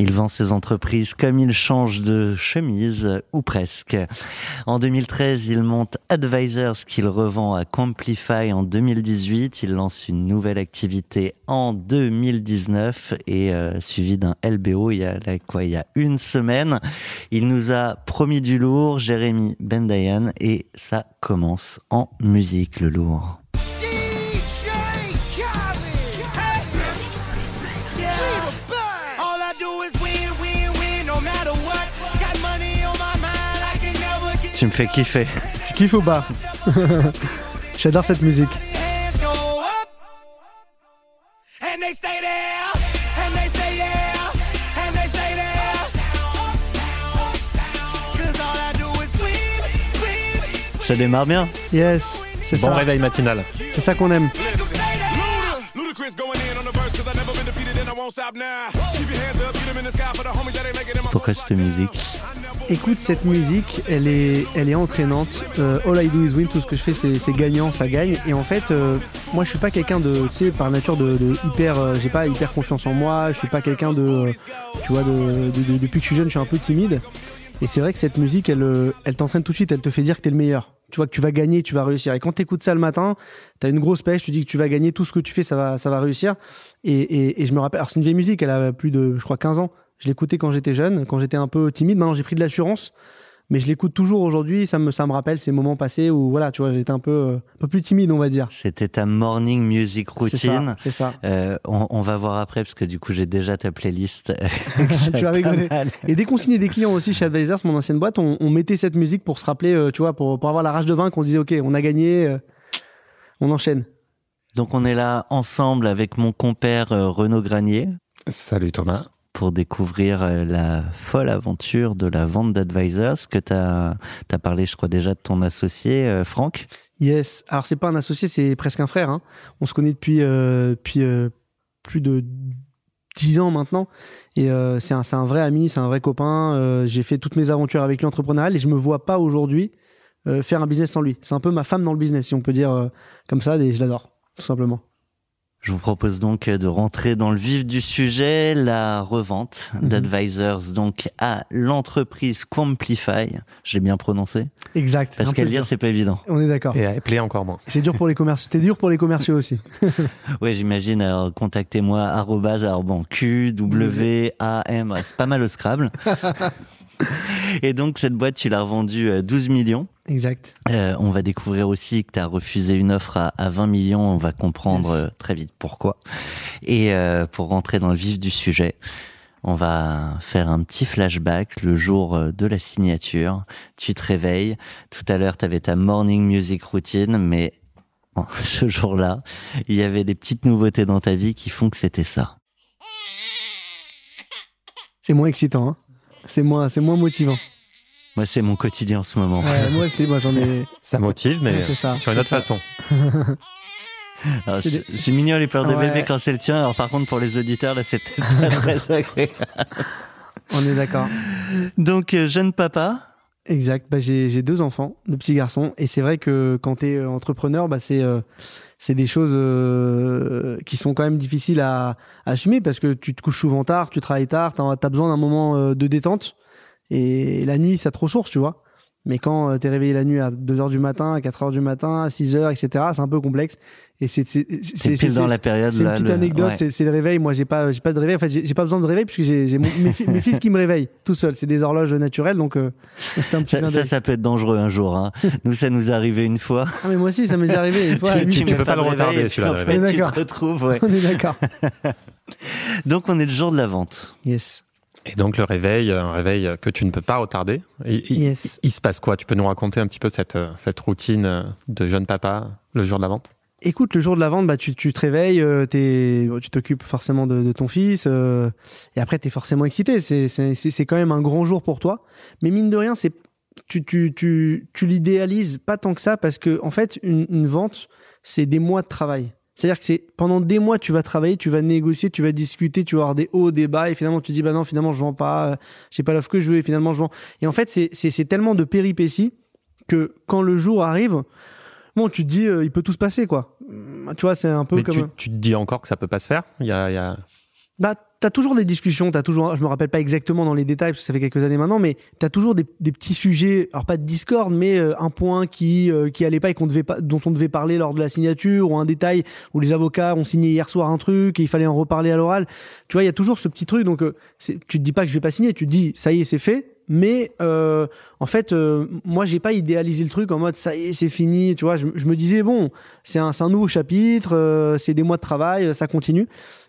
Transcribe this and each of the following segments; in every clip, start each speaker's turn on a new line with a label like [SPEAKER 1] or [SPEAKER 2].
[SPEAKER 1] Il vend ses entreprises comme il change de chemise, ou presque. En 2013, il monte Advisors qu'il revend à Complify en 2018. Il lance une nouvelle activité en 2019 et euh, suivi d'un LBO il y a il y a une semaine. Il nous a promis du lourd, Jérémy Bendayan, et ça commence en musique le lourd. Tu me fais kiffer.
[SPEAKER 2] Tu kiffes ou pas J'adore cette musique.
[SPEAKER 1] Ça démarre bien.
[SPEAKER 2] Yes, c'est
[SPEAKER 3] Bon
[SPEAKER 2] ça.
[SPEAKER 3] réveil matinal.
[SPEAKER 2] C'est ça qu'on aime.
[SPEAKER 1] Pourquoi cette musique
[SPEAKER 2] Écoute, cette musique, elle est, elle est entraînante. Euh, all I do is win, tout ce que je fais, c'est gagnant, ça gagne. Et en fait, euh, moi, je suis pas quelqu'un de, tu sais, par nature, de, de hyper, euh, j'ai pas hyper confiance en moi. Je suis pas quelqu'un de, euh, tu vois, de- de- depuis que je suis jeune, je suis un peu timide. Et c'est vrai que cette musique, elle, euh, elle t'entraîne tout de suite. Elle te fait dire que t'es le meilleur. Tu vois que tu vas gagner, tu vas réussir. Et quand t'écoutes ça le matin, t'as une grosse pêche. Tu dis que tu vas gagner, tout ce que tu fais, ça va, ça va réussir. Et, et, et je me rappelle. Alors c'est une vieille musique. Elle a plus de, je crois, 15 ans. Je l'écoutais quand j'étais jeune, quand j'étais un peu timide. Maintenant, j'ai pris de l'assurance, mais je l'écoute toujours aujourd'hui. Ça me, ça me rappelle ces moments passés où, voilà, tu vois, j'étais un peu, euh, un peu plus timide, on va dire.
[SPEAKER 1] C'était ta morning music
[SPEAKER 2] C'est ça,
[SPEAKER 1] routine.
[SPEAKER 2] c'est ça.
[SPEAKER 1] Euh, on, on va voir après parce que du coup j'ai déjà ta playlist.
[SPEAKER 2] Tu vas rigoler. Et dès qu'on signait des clients aussi chez Advisors, mon ancienne boîte, on, on mettait cette musique pour se rappeler, euh, tu vois, pour, pour avoir la rage de vaincre. On disait, ok, on a gagné, euh, on enchaîne.
[SPEAKER 1] Donc on est là ensemble avec mon compère euh, Renaud Granier
[SPEAKER 3] Salut Thomas.
[SPEAKER 1] Pour découvrir euh, la folle aventure de la vente d'advisors que tu as, parlé je crois déjà de ton associé euh, Franck.
[SPEAKER 2] Yes. Alors c'est pas un associé, c'est presque un frère. hein. On se connaît depuis, euh, euh, plus de 10 ans maintenant. Et c'est un, un vrai ami, c'est un vrai copain. J'ai fait toutes mes aventures avec lui entrepreneuriales et je me vois pas aujourd'hui faire un business sans lui. C'est un peu ma femme dans le business, si on peut dire comme ça. Et je l'adore, tout simplement.
[SPEAKER 1] Je vous propose donc de rentrer dans le vif du sujet, la revente
[SPEAKER 2] Mhm.
[SPEAKER 1] d'advisors donc à l'entreprise Quamplify. J'ai bien prononcé
[SPEAKER 2] Exact.
[SPEAKER 1] parce qu'à dire c'est pas évident.
[SPEAKER 2] On est d'accord.
[SPEAKER 3] Et à appeler encore moins.
[SPEAKER 2] C'est dur pour les commerciaux. C'était dur pour les commerciaux aussi.
[SPEAKER 1] Ouais, j'imagine. Alors, contactez-moi arrobase, alors bon, Q, W, A, M. C'est pas mal au Scrabble. Et donc, cette boîte, tu l'as revendue à 12 millions.
[SPEAKER 2] Exact.
[SPEAKER 1] Euh, on va découvrir aussi que tu as refusé une offre à, à 20 millions. On va comprendre
[SPEAKER 2] Yes.
[SPEAKER 1] euh, très vite pourquoi. Et euh, pour rentrer dans le vif du sujet, on va faire un petit flashback le jour de la signature. Tu te réveilles. Tout à l'heure, tu avais ta morning music routine, mais bon, ce jour-là, il y avait des petites nouveautés dans ta vie qui font que c'était ça.
[SPEAKER 2] C'est moins excitant. Hein. C'est moins, c'est moins motivant.
[SPEAKER 1] Moi, c'est mon quotidien en ce moment.
[SPEAKER 2] Ouais, moi aussi, moi j'en ai.
[SPEAKER 3] Ça motive, mais
[SPEAKER 2] Ouais, c'est ça,
[SPEAKER 3] sur une
[SPEAKER 2] c'est
[SPEAKER 3] autre
[SPEAKER 2] ça.
[SPEAKER 3] façon.
[SPEAKER 2] C'est
[SPEAKER 1] C'est c'est mignon les pleurs de
[SPEAKER 2] Ouais.
[SPEAKER 1] bébé quand c'est le tien. Alors par contre, pour les auditeurs, là, c'était pas très agréable.
[SPEAKER 2] On est d'accord.
[SPEAKER 1] Donc, euh, jeune papa,
[SPEAKER 2] Exact. Bah, j'ai j'ai deux enfants, deux petits garçons, et c'est vrai que quand t'es euh, entrepreneur, bah c'est euh, c'est des choses euh, qui sont quand même difficiles à, à assumer parce que tu te couches souvent tard, tu travailles tard, t'as as besoin d'un moment euh, de détente, et la nuit ça te ressource, tu vois. Mais quand euh, t'es réveillé la nuit à 2 heures du matin, à 4 heures du matin, à 6 heures, etc., c'est un peu complexe. Et c'est c'est
[SPEAKER 1] c'est pile dans la période.
[SPEAKER 2] C'est une
[SPEAKER 1] là,
[SPEAKER 2] petite
[SPEAKER 1] le-
[SPEAKER 2] anecdote,
[SPEAKER 1] ouais.
[SPEAKER 2] c'est- c'est le réveil. Moi, j'ai pas, j'ai pas de réveil. En fait, j'ai pas besoin de réveil puisque j'ai mes, fi- mes fils qui me réveillent tout seuls. C'est des horloges naturelles, donc euh, c'est un petit
[SPEAKER 1] Ça, ça, ça peut être dangereux un jour. Hein. Nous, ça nous est arrivé une fois.
[SPEAKER 2] Ah, mais moi aussi, ça m'est déjà arrivé. Une fois, à
[SPEAKER 3] Tu- tu peux pas le
[SPEAKER 1] de
[SPEAKER 3] retarder, celui-là,
[SPEAKER 1] tu te retrouves. ouais.
[SPEAKER 2] On est d'accord.
[SPEAKER 1] Donc, on est le jour de la vente.
[SPEAKER 2] Yes.
[SPEAKER 3] Et donc le réveil, un réveil que tu ne peux pas retarder. Il,
[SPEAKER 2] Yes.
[SPEAKER 3] il se passe quoi? Tu peux nous raconter un petit peu cette, euh, cette routine euh, de jeune papa le jour de la vente?
[SPEAKER 2] Écoute, le jour de la vente, bah, tu, tu te réveilles, euh, tu t'occupes forcément de, de ton fils, euh, et après, tu es forcément excité. C'est- C'est c'est- c'est quand même un grand jour pour toi. Mais mine de rien, c'est tu, tu, tu, tu l'idéalises pas tant que ça, parce que en fait, une, une vente, c'est des mois de travail. C'est-à-dire que c'est pendant des mois, tu vas travailler, tu vas négocier, tu vas discuter, tu vas avoir des hauts, des bas, et finalement, tu dis, bah non, finalement, je vends pas, euh, j'ai pas l'offre que je veux, et finalement, je vends. Et en fait, c'est- c'est c'est tellement de péripéties que quand le jour arrive, bon, tu te dis, euh, il peut tout se passer, quoi. Tu vois, c'est un peu
[SPEAKER 3] Mais
[SPEAKER 2] comme.
[SPEAKER 3] tu, tu te dis encore que ça peut pas se faire? Il y a, il y a-
[SPEAKER 2] bah, t'as toujours des discussions, t'as toujours, je me rappelle pas exactement dans les détails parce que ça fait quelques années maintenant, mais t'as toujours des, petits sujets, alors pas de discorde, mais euh, un point qui euh, qui allait pas et qu'on devait pas, dont on devait parler lors de la signature ou un détail où les avocats ont signé hier soir un truc et il fallait en reparler à l'oral. Tu vois, il y a toujours ce petit truc, donc euh, tu te dis pas que je vais pas signer, tu te dis ça y est c'est fait. Mais en fait, moi j'ai pas idéalisé le truc en mode ça y est c'est fini. Tu vois, je, je me disais bon, c'est un, un nouveau chapitre, c'est des mois de travail, ça continue.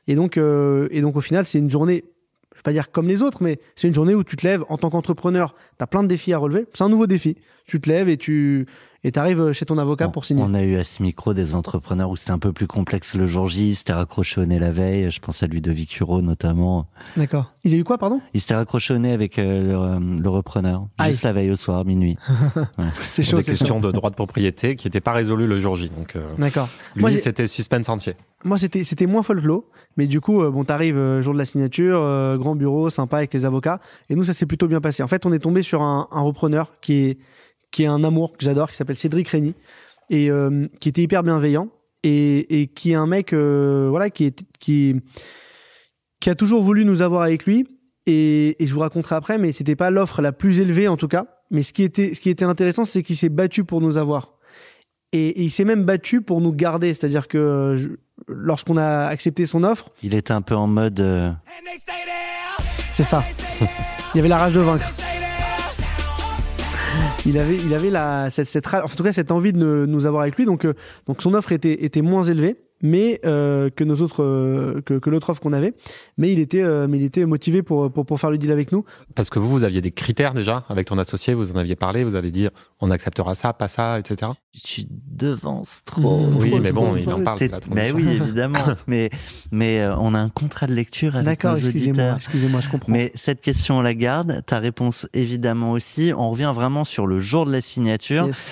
[SPEAKER 2] Et donc, euh, et donc au final, c'est une journée, je vais pas dire comme les autres, mais c'est une journée où tu te lèves en tant qu'entrepreneur, tu as plein de défis à relever. C'est un nouveau défi. Tu te lèves et tu et arrives chez ton avocat pour signer.
[SPEAKER 1] On a eu à ce micro des entrepreneurs où c'était un peu plus complexe le jour J, ils s'étaient raccroché au nez la veille. Je pense à lui de Vicuro notamment.
[SPEAKER 2] D'accord. Ils ont eu quoi, pardon?
[SPEAKER 1] Ils s'étaient raccroché au nez avec euh, le, repreneur. juste la veille au soir, minuit.
[SPEAKER 3] c'est chaud. Des questions de droit de propriété qui n'étaient pas résolues le jour J. Donc, euh,
[SPEAKER 2] D'accord.
[SPEAKER 3] Lui, c'était suspense entier.
[SPEAKER 2] Moi, c'était c'était moins folklore, mais du coup, euh, bon, t'arrives euh, jour de la signature, euh, grand bureau, sympa avec les avocats, et nous, ça s'est plutôt bien passé. En fait, on est tombé sur un, un repreneur qui est qui est un amour que j'adore, qui s'appelle Cédric Rény, et qui était hyper bienveillant, et, et qui est un mec, voilà, qui est qui qui a toujours voulu nous avoir avec lui, et, et je vous raconterai après, mais c'était pas l'offre la plus élevée en tout cas. Mais ce qui était ce qui était intéressant, c'est qu'il s'est battu pour nous avoir. Et, et il s'est même battu pour nous garder, c'est-à-dire que je, lorsqu'on a accepté son offre.
[SPEAKER 1] Il était un peu en mode. Euh,
[SPEAKER 2] C'est ça. il y avait la rage de vaincre. Il avait, il avait la, cette, cette, en tout cas, cette envie de nous avoir avec lui. Donc, euh, donc son offre était, était moins élevée mais euh, que nos autres euh, que, que l'autre offre qu'on avait. Mais il était euh, mais il était motivé pour, pour pour faire le deal avec nous.
[SPEAKER 3] Parce que vous vous aviez des critères déjà avec ton associé vous en aviez parlé vous allez dire on acceptera ça pas ça etc
[SPEAKER 1] tu devances trop.
[SPEAKER 3] Oui
[SPEAKER 1] trop,
[SPEAKER 3] mais bon il en parle
[SPEAKER 1] mais oui évidemment. Mais mais on a un contrat de lecture avec nos
[SPEAKER 2] excusez-moi excusez-moi je comprends.
[SPEAKER 1] Mais cette question on la garde. Ta réponse évidemment aussi. On revient vraiment sur le jour de la signature. Yes.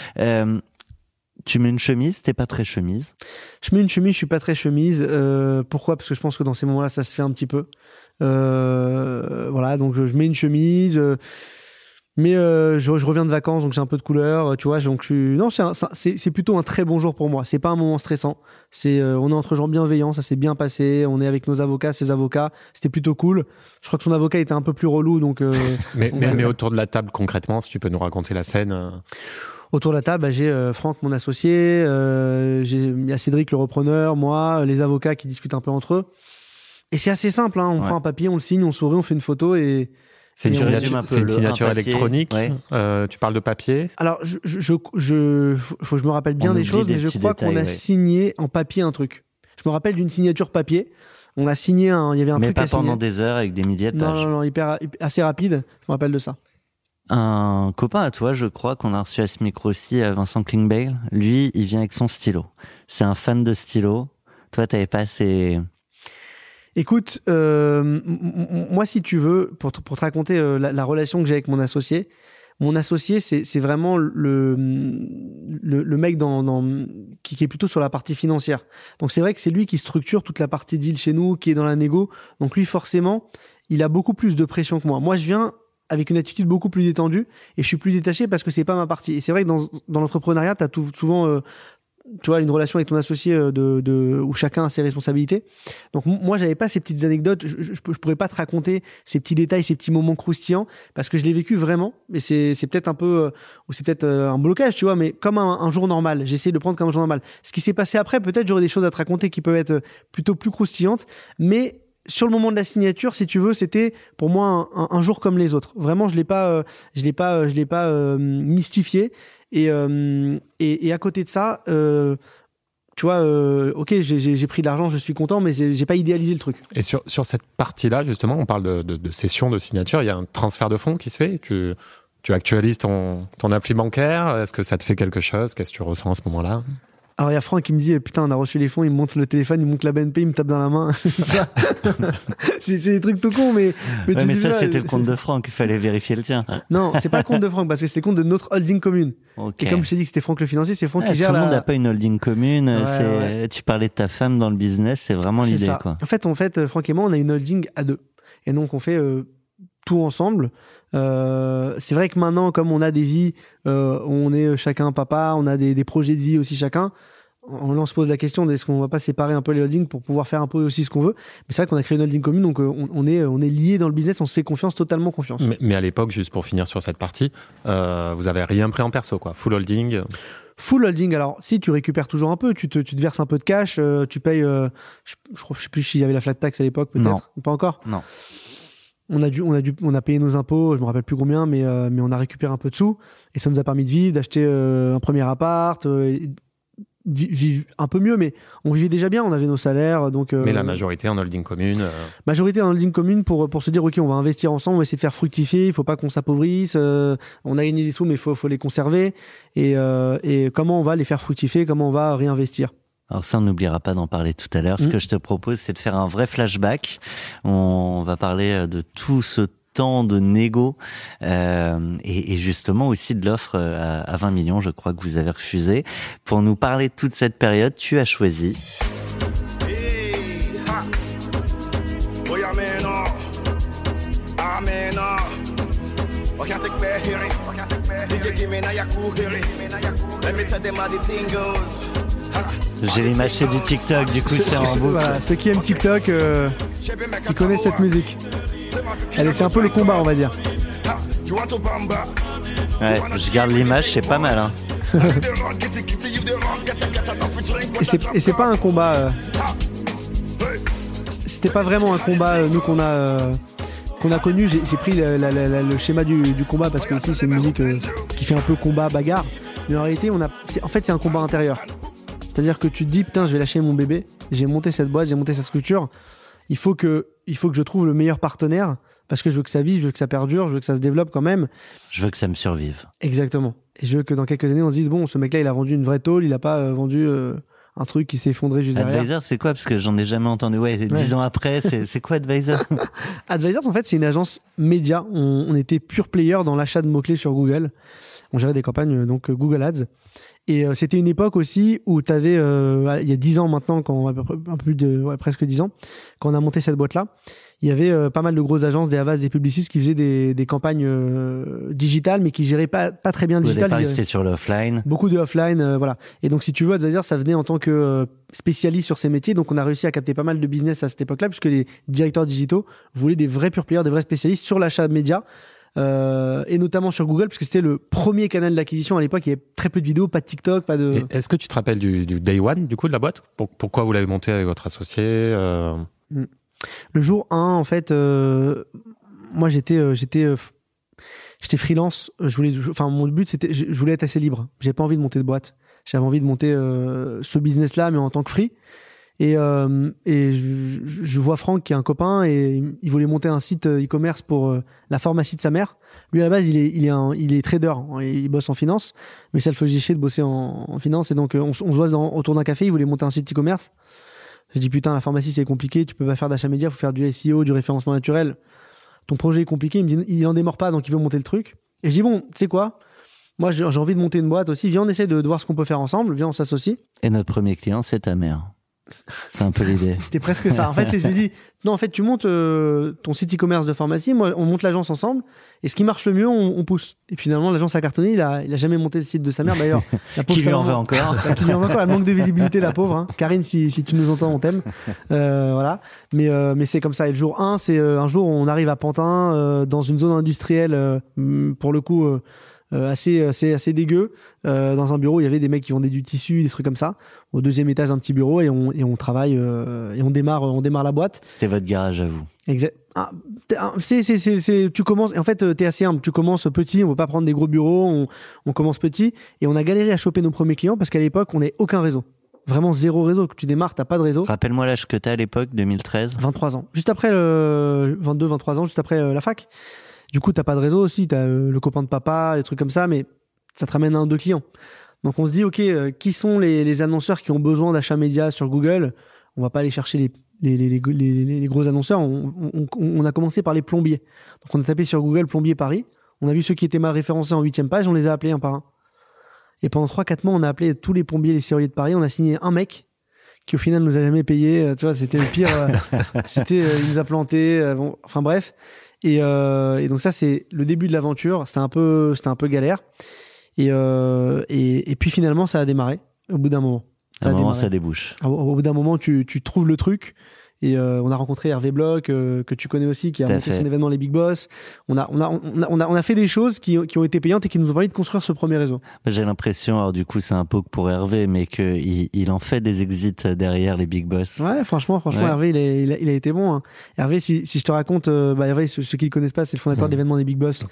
[SPEAKER 1] Tu mets une chemise, t'es pas très chemise.
[SPEAKER 2] Je mets une chemise, je suis pas très chemise. Euh, pourquoi? Parce que je pense que dans ces moments-là, ça se fait un petit peu. Euh, voilà, donc je mets une chemise. Euh, mais euh, je, je, reviens de vacances, donc j'ai un peu de couleur, tu vois. Donc je suis... non, c'est plutôt un très bon jour pour moi. C'est pas un moment stressant. C'est euh, on est entre gens bienveillants, ça s'est bien passé. On est avec nos avocats, ses avocats. C'était plutôt cool. Je crois que son avocat était un peu plus relou, donc. Euh,
[SPEAKER 3] mais, mais, mais, autour de la table concrètement, si tu peux nous raconter la scène.
[SPEAKER 2] Autour de la table, bah, j'ai euh, Franck, mon associé, euh, il y a Cédric, le repreneur, moi, les avocats qui discutent un peu entre eux. Et c'est assez simple, hein. on ouais. prend un papier, on le signe, on sourit, on fait une photo et.
[SPEAKER 3] C'est une, signature, une signature électronique. Ouais. Euh, tu parles de papier.
[SPEAKER 2] Alors, je, je, faut que je me rappelle bien on des choses, mais je crois qu'on a ouais. signé en papier un truc. Je me rappelle d'une signature papier. On a signé un, il y avait un
[SPEAKER 1] mais
[SPEAKER 2] truc
[SPEAKER 1] pas
[SPEAKER 2] à
[SPEAKER 1] pendant
[SPEAKER 2] signer.
[SPEAKER 1] des heures avec des milliers de pages.
[SPEAKER 2] Non, non, non, hyper, assez rapide. Je me rappelle de ça
[SPEAKER 1] un copain à toi, je crois, qu'on a reçu à ce micro aussi, Vincent Klingbeil. Lui, il vient avec son stylo. C'est un fan de stylo. Toi, t'avais pas assez...
[SPEAKER 2] Écoute, euh, moi, si tu veux, pour te, pour te raconter euh, la, la, relation que j'ai avec mon associé, mon associé, c'est vraiment le, le, le mec dans, dans, qui, qui, est plutôt sur la partie financière. Donc c'est vrai que c'est lui qui structure toute la partie deal chez nous, qui est dans la négo. Donc lui, forcément, il a beaucoup plus de pression que moi. Moi, je viens avec une attitude beaucoup plus détendue et je suis plus détaché parce que c'est pas ma partie. Et c'est vrai que dans, dans l'entrepreneuriat, tu as souvent euh, tu vois une relation avec ton associé de, de où chacun a ses responsabilités. Donc moi j'avais pas ces petites anecdotes, je, je, je, pourrais pas te raconter ces petits détails, ces petits moments croustillants parce que je l'ai vécu vraiment. Mais c'est c'est peut-être un peu ou c'est peut-être un blocage, tu vois, mais comme un, un jour normal. J'essaie de le prendre comme un jour normal. Ce qui s'est passé après, peut-être j'aurais des choses à te raconter qui peuvent être plutôt plus croustillantes, mais sur le moment de la signature, si tu veux, c'était pour moi un, jour comme les autres. Vraiment, je l'ai pas, euh, je l'ai pas, je l'ai pas euh, mystifié. Et, euh, et, et à côté de ça, tu vois, ok, j'ai pris de l'argent, je suis content, mais j'ai pas idéalisé le truc.
[SPEAKER 3] Et sur sur cette partie-là, justement, on parle de, de, de, session de signature. Il y a un transfert de fonds qui se fait. Tu tu actualises ton ton appli bancaire. Est-ce que ça te fait quelque chose? Qu'est-ce que tu ressens à ce moment-là?
[SPEAKER 2] Alors il y a Franck qui me dit putain on a reçu les fonds, il me montre le téléphone, il me montre la BNP, il me tape dans la main. c'est des trucs tout cons mais
[SPEAKER 1] mais, ouais, mais ça c'était le compte de Franck, il fallait vérifier le tien.
[SPEAKER 2] Non, c'est pas le compte de Franck parce que c'est le compte de notre holding commune. Okay. Et comme je t'ai dit que c'était Franck le financier, c'est Franck
[SPEAKER 1] ah,
[SPEAKER 2] qui gère
[SPEAKER 1] Tout le monde n'a pas une holding commune, ouais, ouais. tu parlais de ta femme dans le business, c'est vraiment l'idée quoi.
[SPEAKER 2] En fait, en fait Franck et moi on a une holding à deux. Et donc on fait euh, tout ensemble. Euh, c'est vrai que maintenant, comme on a des vies, euh, on est chacun papa, on a des, des, projets de vie aussi chacun. on, se pose la question est-ce qu'on va pas séparer un peu les holdings pour pouvoir faire un peu aussi ce qu'on veut. Mais c'est vrai qu'on a créé une holding commune, donc on, est on est lié dans le business, on se fait confiance, totalement confiance.
[SPEAKER 3] Mais, à l'époque, juste pour finir sur cette partie, vous avez rien pris en perso, quoi. Full holding.
[SPEAKER 2] Full holding, alors si tu récupères toujours un peu, tu te, tu te verses un peu de cash, tu payes, je, je, je sais plus s'il y avait la flat tax à l'époque peut-être, pas encore.
[SPEAKER 1] Non
[SPEAKER 2] on a dû, on a dû, on a payé nos impôts, je me rappelle plus combien, mais euh, mais on a récupéré un peu de sous et ça nous a permis de vivre, d'acheter euh, un premier appart, euh, vivre un peu mieux, mais on vivait déjà bien, on avait nos salaires, donc.
[SPEAKER 3] mais la majorité en holding commune.
[SPEAKER 2] Majorité en holding commune pour pour se dire ok, on va investir ensemble, on va essayer de faire fructifier, il faut pas qu'on s'appauvrisse, on a gagné des sous, mais il faut faut les conserver et et comment on va les faire fructifier, comment on va réinvestir.
[SPEAKER 1] Alors ça, on n'oubliera pas d'en parler tout à l'heure. Ce mm. que je te propose, c'est de faire un vrai flashback. On va parler euh, de tout ce temps de négo euh, et, et, justement aussi de l'offre euh, à, 20 millions, je crois que vous avez refusé. Pour nous parler de toute cette période, tu as choisi. J'ai l'image du TikTok, du coup c'est en boucle.
[SPEAKER 2] ceux qui aiment TikTok, euh, ils connaissent cette musique. Allez, c'est un peu le combat, on va dire.
[SPEAKER 1] Ouais, je garde l'image, c'est pas mal. Hein.
[SPEAKER 2] et c'est pas un combat. Euh, c'était pas vraiment un combat, euh, nous, qu'on a. qu'on a connu, j'ai pris le schéma du, combat parce que ici c'est une musique qui fait un peu combat bagarre, mais en réalité on a, en fait c'est un combat intérieur. C'est-à-dire que tu te dis, putain, je vais lâcher mon bébé, j'ai monté cette boîte, j'ai monté cette structure. Il faut que, il faut que je trouve le meilleur partenaire parce que je veux que ça vive, je veux que ça perdure, je veux que ça se développe quand même.
[SPEAKER 1] Je veux que ça me survive.
[SPEAKER 2] Exactement. Et je veux que dans quelques années, on se dise, bon, ce mec-là, il a vendu une vraie tôle, il a pas euh, vendu euh, un truc qui s'est effondré juste derrière.
[SPEAKER 1] Advisor, c'est quoi? Parce que j'en ai jamais entendu. Ouais, dix ans après, c'est quoi Advisor?
[SPEAKER 2] Advisor, en fait, c'est une agence média. On, on était pure player dans l'achat de mots-clés sur Google. On gérait des campagnes, euh, donc Google Ads. Et euh, c'était une époque aussi où tu avais, euh, il y a dix ans maintenant, quand, un peu plus de, ouais, presque dix ans, quand on a monté cette boîte-là, il y avait euh, pas mal de grosses agences, des Havas, des publicistes qui faisaient des, des campagnes euh, digitales, mais qui géraient pas, pas très bien le digital.
[SPEAKER 1] C'était sur l'offline.
[SPEAKER 2] Beaucoup de offline, voilà. Et donc, si tu veux, dire ça venait en tant que spécialiste sur ces métiers. Donc, on a réussi à capter pas mal de business à cette époque-là, puisque les directeurs digitaux voulaient des vrais pure players, des vrais spécialistes sur l'achat média euh, et notamment sur Google, parce que c'était le premier canal d'acquisition à l'époque. Il y avait très peu de vidéos, pas de TikTok, pas de.
[SPEAKER 3] Est-ce que tu te rappelles du, day one du coup de la boîte? Pourquoi vous l'avez monté avec votre associé euh?
[SPEAKER 2] mm. Le jour 1, en fait, euh, moi j'étais j'étais j'étais freelance. Je voulais, enfin mon but c'était, je voulais être assez libre. J'ai pas envie de monter de boîte. J'avais envie de monter ce business-là, mais en tant que free. Et, euh, et je, je, vois Franck qui est un copain et il voulait monter un site euh, e-commerce pour euh, la pharmacie de sa mère. Lui à la base il est il est un, il est trader, hein, il bosse en finance, mais ça le faisait chier de bosser en, finance et donc on, on se voit dans, autour d'un café. Il voulait monter un site e-commerce. J'ai dit putain la pharmacie c'est compliqué, tu peux pas faire d'achat média, faut faire du SEO, du référencement naturel. Ton projet est compliqué. Il me dit il en démord pas donc il veut monter le truc. Et je dis bon tu sais quoi? Moi j'ai envie de monter une boîte aussi. Viens on essaie de voir ce qu'on peut faire ensemble. Viens on s'associe.
[SPEAKER 1] Et notre premier client c'est ta mère. C'est un peu l'idée.
[SPEAKER 2] C'était presque ça. En fait, c'est je lui dis non, en fait, tu montes euh, ton site e-commerce de pharmacie, moi, on monte l'agence ensemble, et ce qui marche le mieux, on, pousse. Et finalement, l'agence a cartonné. Il a, il a jamais monté le site de sa mère d'ailleurs.
[SPEAKER 1] qui lui en veut encore
[SPEAKER 2] Qui lui en veut encore. Elle manque de visibilité, la pauvre. Hein. Karine, si, si tu nous entends, on t'aime. Euh, voilà. Mais euh, mais c'est comme ça. Et le jour 1, c'est un jour où on arrive à Pantin, dans une zone industrielle, pour le coup euh, assez assez assez dégueu. Euh, dans un bureau, il y avait des mecs qui vendaient du tissu, des trucs comme ça. Au deuxième étage, un petit bureau et on et on travaille euh, et on démarre on démarre la boîte.
[SPEAKER 1] C'était votre garage à vous.
[SPEAKER 2] Exact. Ah, c'est c'est c'est tu commences en fait t'es assez humble. Tu commences petit, on veut pas prendre des gros bureaux, on on commence petit et on a galéré à choper nos premiers clients parce qu'à l'époque on n'avait aucun réseau vraiment zéro réseau. Que tu démarres, t'as pas de réseau.
[SPEAKER 1] Rappelle-moi l'âge que t'as à l'époque, 2013.
[SPEAKER 2] 23 ans. Juste après, le 22, 23 ans, juste après la fac. Du coup, t'as pas de réseau aussi, t'as euh, le copain de papa, des trucs comme ça, mais ça te ramène un ou deux clients. Donc on se dit, ok, euh, qui sont les, les, annonceurs qui ont besoin d'achats médias sur Google? On va pas aller chercher les, les, les, les gros annonceurs. On, on, on, a commencé par les plombiers. Donc on a tapé sur Google plombier Paris. On a vu ceux qui étaient mal référencés en huitième page. On les a appelés un par un. Et pendant trois quatre mois, on a appelé tous les plombiers, les serruriers de Paris. On a signé un mec qui au final nous a jamais payé. Euh, tu vois, c'était le pire. c'était, il nous a planté. Bon, enfin bref. Et, euh, et donc ça, c'est le début de l'aventure. C'était un peu, c'était un peu galère. Et, euh, et, et, puis finalement, ça a démarré au bout d'un moment.
[SPEAKER 1] À un moment,
[SPEAKER 2] démarré.
[SPEAKER 1] ça débouche.
[SPEAKER 2] Au, au bout d'un moment, tu, tu trouves le truc. Et euh, on a rencontré Hervé Bloch, euh, que tu connais aussi, qui a monté
[SPEAKER 1] fait.
[SPEAKER 2] son événement Les Big Boss. On a, on a, on a, on a, on a fait des choses qui, qui ont été payantes et qui nous ont permis de construire ce premier réseau.
[SPEAKER 1] J'ai l'impression, alors du coup, c'est un poke pour Hervé, mais qu'il il en fait des exits derrière les big boss.
[SPEAKER 2] Ouais, franchement, franchement,
[SPEAKER 1] Ouais.
[SPEAKER 2] Hervé, il, est- il a, il a été bon. hein. Hervé, si, si je te raconte, euh, bah, Hervé, ceux, ceux qui le connaissent pas, c'est le fondateur de l'événement des Big Boss,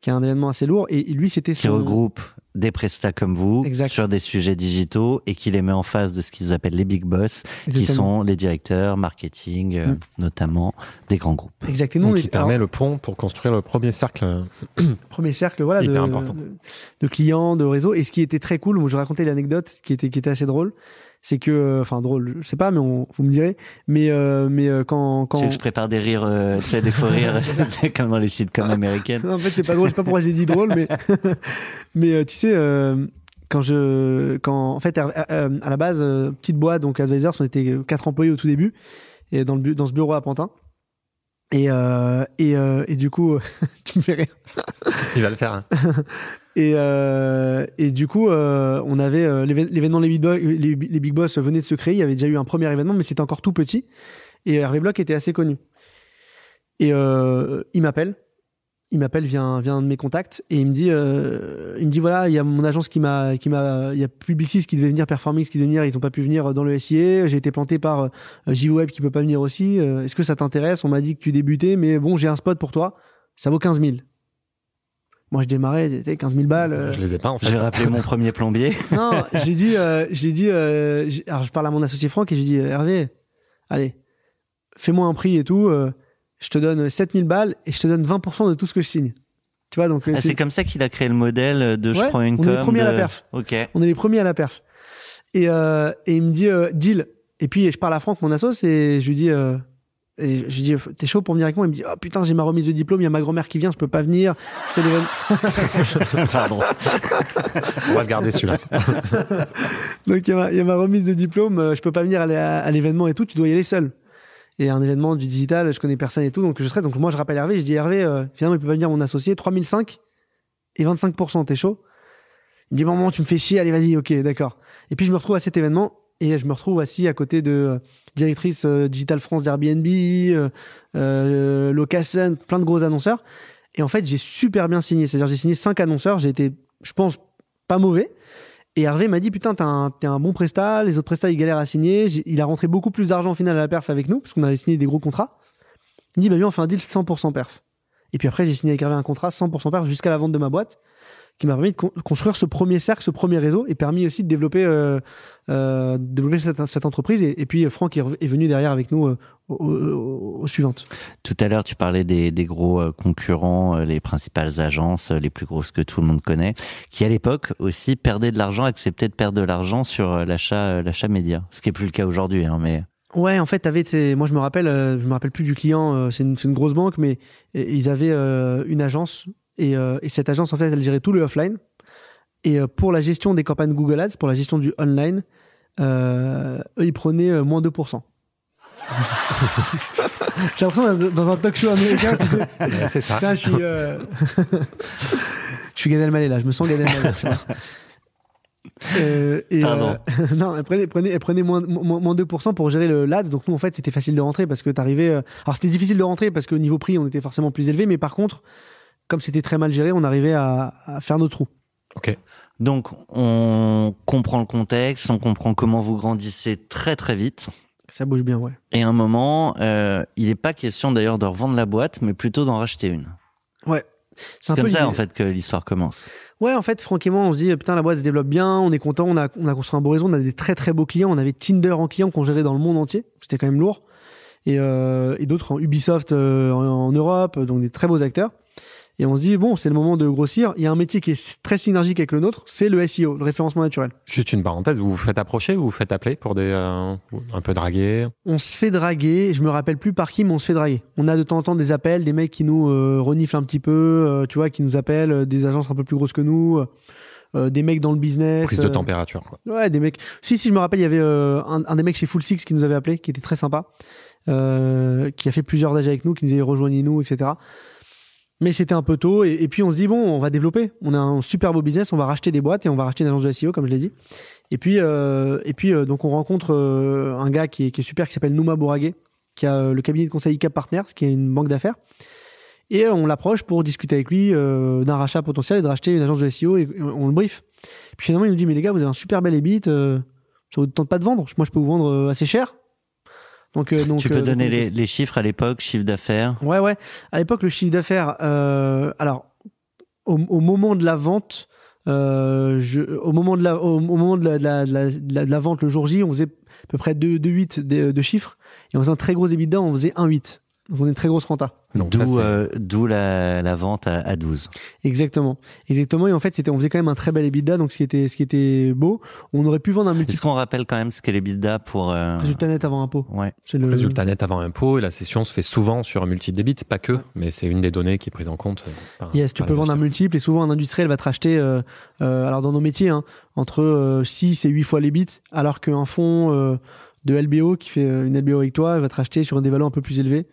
[SPEAKER 2] qui est un événement assez lourd. Et lui, c'était
[SPEAKER 1] Qui
[SPEAKER 2] son.
[SPEAKER 1] regroupe des prestats comme vous
[SPEAKER 2] Exact.
[SPEAKER 1] sur des sujets digitaux et qui les met en face de ce qu'ils appellent les big boss, qui sont les directeurs marketing, euh,
[SPEAKER 2] Mm.
[SPEAKER 1] notamment des grands groupes.
[SPEAKER 2] Exactement.
[SPEAKER 3] Donc,
[SPEAKER 2] on
[SPEAKER 3] qui permet
[SPEAKER 2] alors,
[SPEAKER 3] le pont pour construire le premier cercle.
[SPEAKER 2] premier cercle, voilà, de, de clients, de réseaux. Et ce qui était très cool, moi, je racontais l'anecdote qui était, qui était assez drôle. C'est que, euh, enfin, drôle, je sais pas, mais on, vous me direz. Mais, euh, mais euh, quand,
[SPEAKER 1] Tu
[SPEAKER 2] quand,
[SPEAKER 1] que je prépare des rires, euh, tu sais, des faux rires, comme dans les sitcoms américaines
[SPEAKER 2] en fait, c'est pas drôle. Je sais pas pourquoi j'ai dit drôle, mais, mais euh, tu sais, euh, quand je, quand, en fait, euh, à la base, euh, petite boîte, donc Advisors, on était quatre employés au tout début, et dans le, dans ce bureau à Pantin. Et, euh, et, euh, et du coup, tu me fais rire.
[SPEAKER 3] Il va le faire. hein.
[SPEAKER 2] Et, euh, et du coup, euh, on avait euh, l'événement les Big Boss venait de se créer. Il y avait déjà eu un premier événement, mais c'était encore tout petit. Et Hervé Bloch était assez connu. Et euh, il m'appelle. Il m'appelle via, via un de mes contacts et il me dit, euh, il me dit voilà, il y a mon agence qui m'a, qui m'a, il y a Publicis qui devait venir, Performix qui devait venir, ils n'ont pas pu venir dans le SIA. J'ai été planté par euh, JWeb qui peut pas venir aussi. Euh, Est-ce que ça t'intéresse? On m'a dit que tu débutais, mais bon, j'ai un spot pour toi. Ça vaut 15 000. Moi, je démarrais, j'étais 15 000 balles. euh,
[SPEAKER 3] Je les ai pas en
[SPEAKER 1] Je vais
[SPEAKER 3] fait.
[SPEAKER 1] rappeler mon premier plombier.
[SPEAKER 2] non, j'ai dit, euh, j'ai dit, euh, j'ai- alors je parle à mon associé Franck et j'ai dit, euh, Hervé, allez, fais-moi un prix et tout, euh, je te donne 7000 balles et je te donne 20% de tout ce que je signe. Tu vois, donc, euh,
[SPEAKER 1] Ah,
[SPEAKER 2] c'est-
[SPEAKER 1] comme ça qu'il a créé le modèle de je
[SPEAKER 2] Ouais,
[SPEAKER 1] prends une
[SPEAKER 2] on est les
[SPEAKER 1] com.
[SPEAKER 2] premiers à la perf.
[SPEAKER 1] Ok.
[SPEAKER 2] on est les premiers à la perf. Et, euh, et il me dit, euh, deal. Et puis, je parle à Franck, mon assos, et je lui dis, euh, et je lui dis, t'es chaud pour venir avec moi? Il me dit, oh putain, j'ai ma remise de diplôme, il y a ma grand-mère qui vient, je peux pas venir. C'est l'événement.
[SPEAKER 1] Pardon.
[SPEAKER 3] On va le garder celui-là.
[SPEAKER 2] Donc il y, a ma- il y a ma remise de diplôme, euh, je peux pas venir à l'événement et tout, tu dois y aller seul. Et un événement du digital, je connais personne et tout, donc je serai. Donc moi je rappelle Hervé, je dis Hervé, euh, finalement il peut pas venir mon associé, 3005 et 25%, t'es chaud? Il me dit maman, tu me fais chier, allez vas-y, ok, d'accord. Et puis je me retrouve à cet événement et je me retrouve assis à côté de euh, directrice euh, Digital France d'Airbnb, euh, euh, Location, plein de gros annonceurs. Et en fait j'ai super bien signé, c'est-à-dire j'ai signé cinq annonceurs, j'ai été, je pense, pas mauvais. Et Hervé m'a dit putain t'es un, un bon prestat, les autres prestats ils galèrent à signer. Il a rentré beaucoup plus d'argent au final à la perf avec nous parce qu'on avait signé des gros contrats. Il me dit bah viens on fait un deal 100% perf. Et puis après j'ai signé avec Hervé un contrat 100% perf jusqu'à la vente de ma boîte qui m'a permis de con- construire ce premier cercle, ce premier réseau et permis aussi de développer, euh, euh, développer cette, cette entreprise. Et, et puis euh, Franck est, est venu derrière avec nous euh, aux, aux- aux suivantes.
[SPEAKER 1] Tout à l'heure, tu parlais des, des gros euh, concurrents, euh, les principales agences, les plus grosses que tout le monde connaît, qui à l'époque aussi perdaient de l'argent, acceptaient de perdre de l'argent sur l'achat, l'achat média. Ce qui est plus le cas aujourd'hui, hein, mais
[SPEAKER 2] Ouais, en fait, t'avais, ces- moi je me rappelle, je me rappelle plus du client, c'est une, c'est une grosse banque, mais ils avaient une agence et, euh, et cette agence en fait, elle gérait tout le offline. Et euh, pour la gestion des campagnes Google Ads, pour la gestion du online, euh, eux ils prenaient moins 2%. J'ai l'impression d'être dans un talk show américain, tu sais.
[SPEAKER 3] C'est ça.
[SPEAKER 2] Putain, je suis, euh... je suis Gad Elmaleh là, je me sens Gad Elmaleh. Euh, et,
[SPEAKER 1] Pardon.
[SPEAKER 2] euh, non, elle prenait, prenait, elle prenait moins, moins, moins 2% pour gérer le LADS. Donc nous, en fait, c'était facile de rentrer parce que t'arrivais. Alors c'était difficile de rentrer parce qu'au niveau prix, on était forcément plus élevé. Mais par contre, comme c'était très mal géré, on arrivait à, à faire nos trous.
[SPEAKER 3] Ok.
[SPEAKER 1] donc on comprend le contexte, on comprend comment vous grandissez très très vite.
[SPEAKER 2] Ça bouge bien, ouais.
[SPEAKER 1] Et à un moment, euh, il n'est pas question d'ailleurs de revendre la boîte, mais plutôt d'en racheter une.
[SPEAKER 2] Ouais.
[SPEAKER 1] C'est
[SPEAKER 2] un
[SPEAKER 1] comme
[SPEAKER 2] peu
[SPEAKER 1] ça en fait que l'histoire commence.
[SPEAKER 2] Ouais, en fait, franchement, on se dit, putain, la boîte se développe bien, on est content, on a, on a construit un beau réseau, on a des très très beaux clients, on avait Tinder en client qu'on gérait dans le monde entier, c'était quand même lourd, et, euh, et d'autres en Ubisoft euh, en, en Europe, donc des très beaux acteurs. Et on se dit, bon, c'est le moment de grossir. Il y a un métier qui est très synergique avec le nôtre, c'est le SEO, le référencement naturel.
[SPEAKER 3] Juste une parenthèse, vous vous faites approcher ou vous faites appeler pour des euh, un peu draguer
[SPEAKER 2] On se fait draguer, je me rappelle plus par qui, mais on se fait draguer. On a de temps en temps des appels, des mecs qui nous euh, reniflent un petit peu, euh, tu vois, qui nous appellent, euh, des agences un peu plus grosses que nous, euh, des mecs dans le business.
[SPEAKER 3] Prise de
[SPEAKER 2] euh,
[SPEAKER 3] température. Quoi.
[SPEAKER 2] Ouais, des mecs. Si, si, je me rappelle, il y avait euh, un, un des mecs chez Full Six qui nous avait appelé, qui était très sympa, euh, qui a fait plusieurs âges avec nous, qui nous avait rejoigné nous, etc. Mais c'était un peu tôt. Et, puis on se dit, bon, on va développer. On a un super beau business, on va racheter des boîtes et on va racheter une agence de SEO, comme je l'ai dit. Et puis, euh, et puis euh, donc on rencontre euh, un gars qui est, qui est super, qui s'appelle Nouma Bouragé, qui a euh, le cabinet de conseil ICAP Partners, qui est une banque d'affaires. Et euh, on l'approche pour discuter avec lui euh, d'un rachat potentiel et de racheter une agence de SEO et on le brief. Puis finalement, il nous dit, mais les gars, vous avez un super bel EBIT, ça vous tente pas de vendre? Moi, je peux vous vendre assez cher. Donc, euh, donc
[SPEAKER 1] tu peux
[SPEAKER 2] euh,
[SPEAKER 1] donner
[SPEAKER 2] donc,
[SPEAKER 1] les, les chiffres à l'époque, chiffre d'affaires.
[SPEAKER 2] Ouais, ouais. À l'époque, le chiffre d'affaires, euh, alors, au, au moment de la vente, euh, je, au moment de la, au, au moment de la, de, la, de, la, de la- de la vente le jour J, on faisait à peu près 2,8 de, de chiffres et on faisait un très gros EBITDA, on faisait 1,8. Donc on est une très grosse renta.
[SPEAKER 1] D'où euh, d'où la, la vente à, à 12.
[SPEAKER 2] Exactement. Exactement. Et en fait, c'était, on faisait quand même un très bel EBITDA, donc ce qui était, ce qui était beau. On aurait pu vendre un
[SPEAKER 1] Est-ce
[SPEAKER 2] multiple
[SPEAKER 1] qu'on rappelle quand même ce qu'est l'EBITDA pour... euh,
[SPEAKER 2] résultat net avant impôt.
[SPEAKER 1] Ouais.
[SPEAKER 2] C'est le
[SPEAKER 3] Résultat net avant impôt et la session se fait souvent sur un multiple débit, pas que, mais c'est une des données qui est prise en compte. euh, par-
[SPEAKER 2] Yes, tu
[SPEAKER 3] par
[SPEAKER 2] peux vendre un multiple et souvent un industriel va te racheter, euh, euh, alors dans nos métiers, hein, entre euh, 6 et 8 fois les bits, alors qu'un fonds euh, de LBO qui fait euh, une LBO avec toi va te racheter sur des valeurs un peu plus élevées,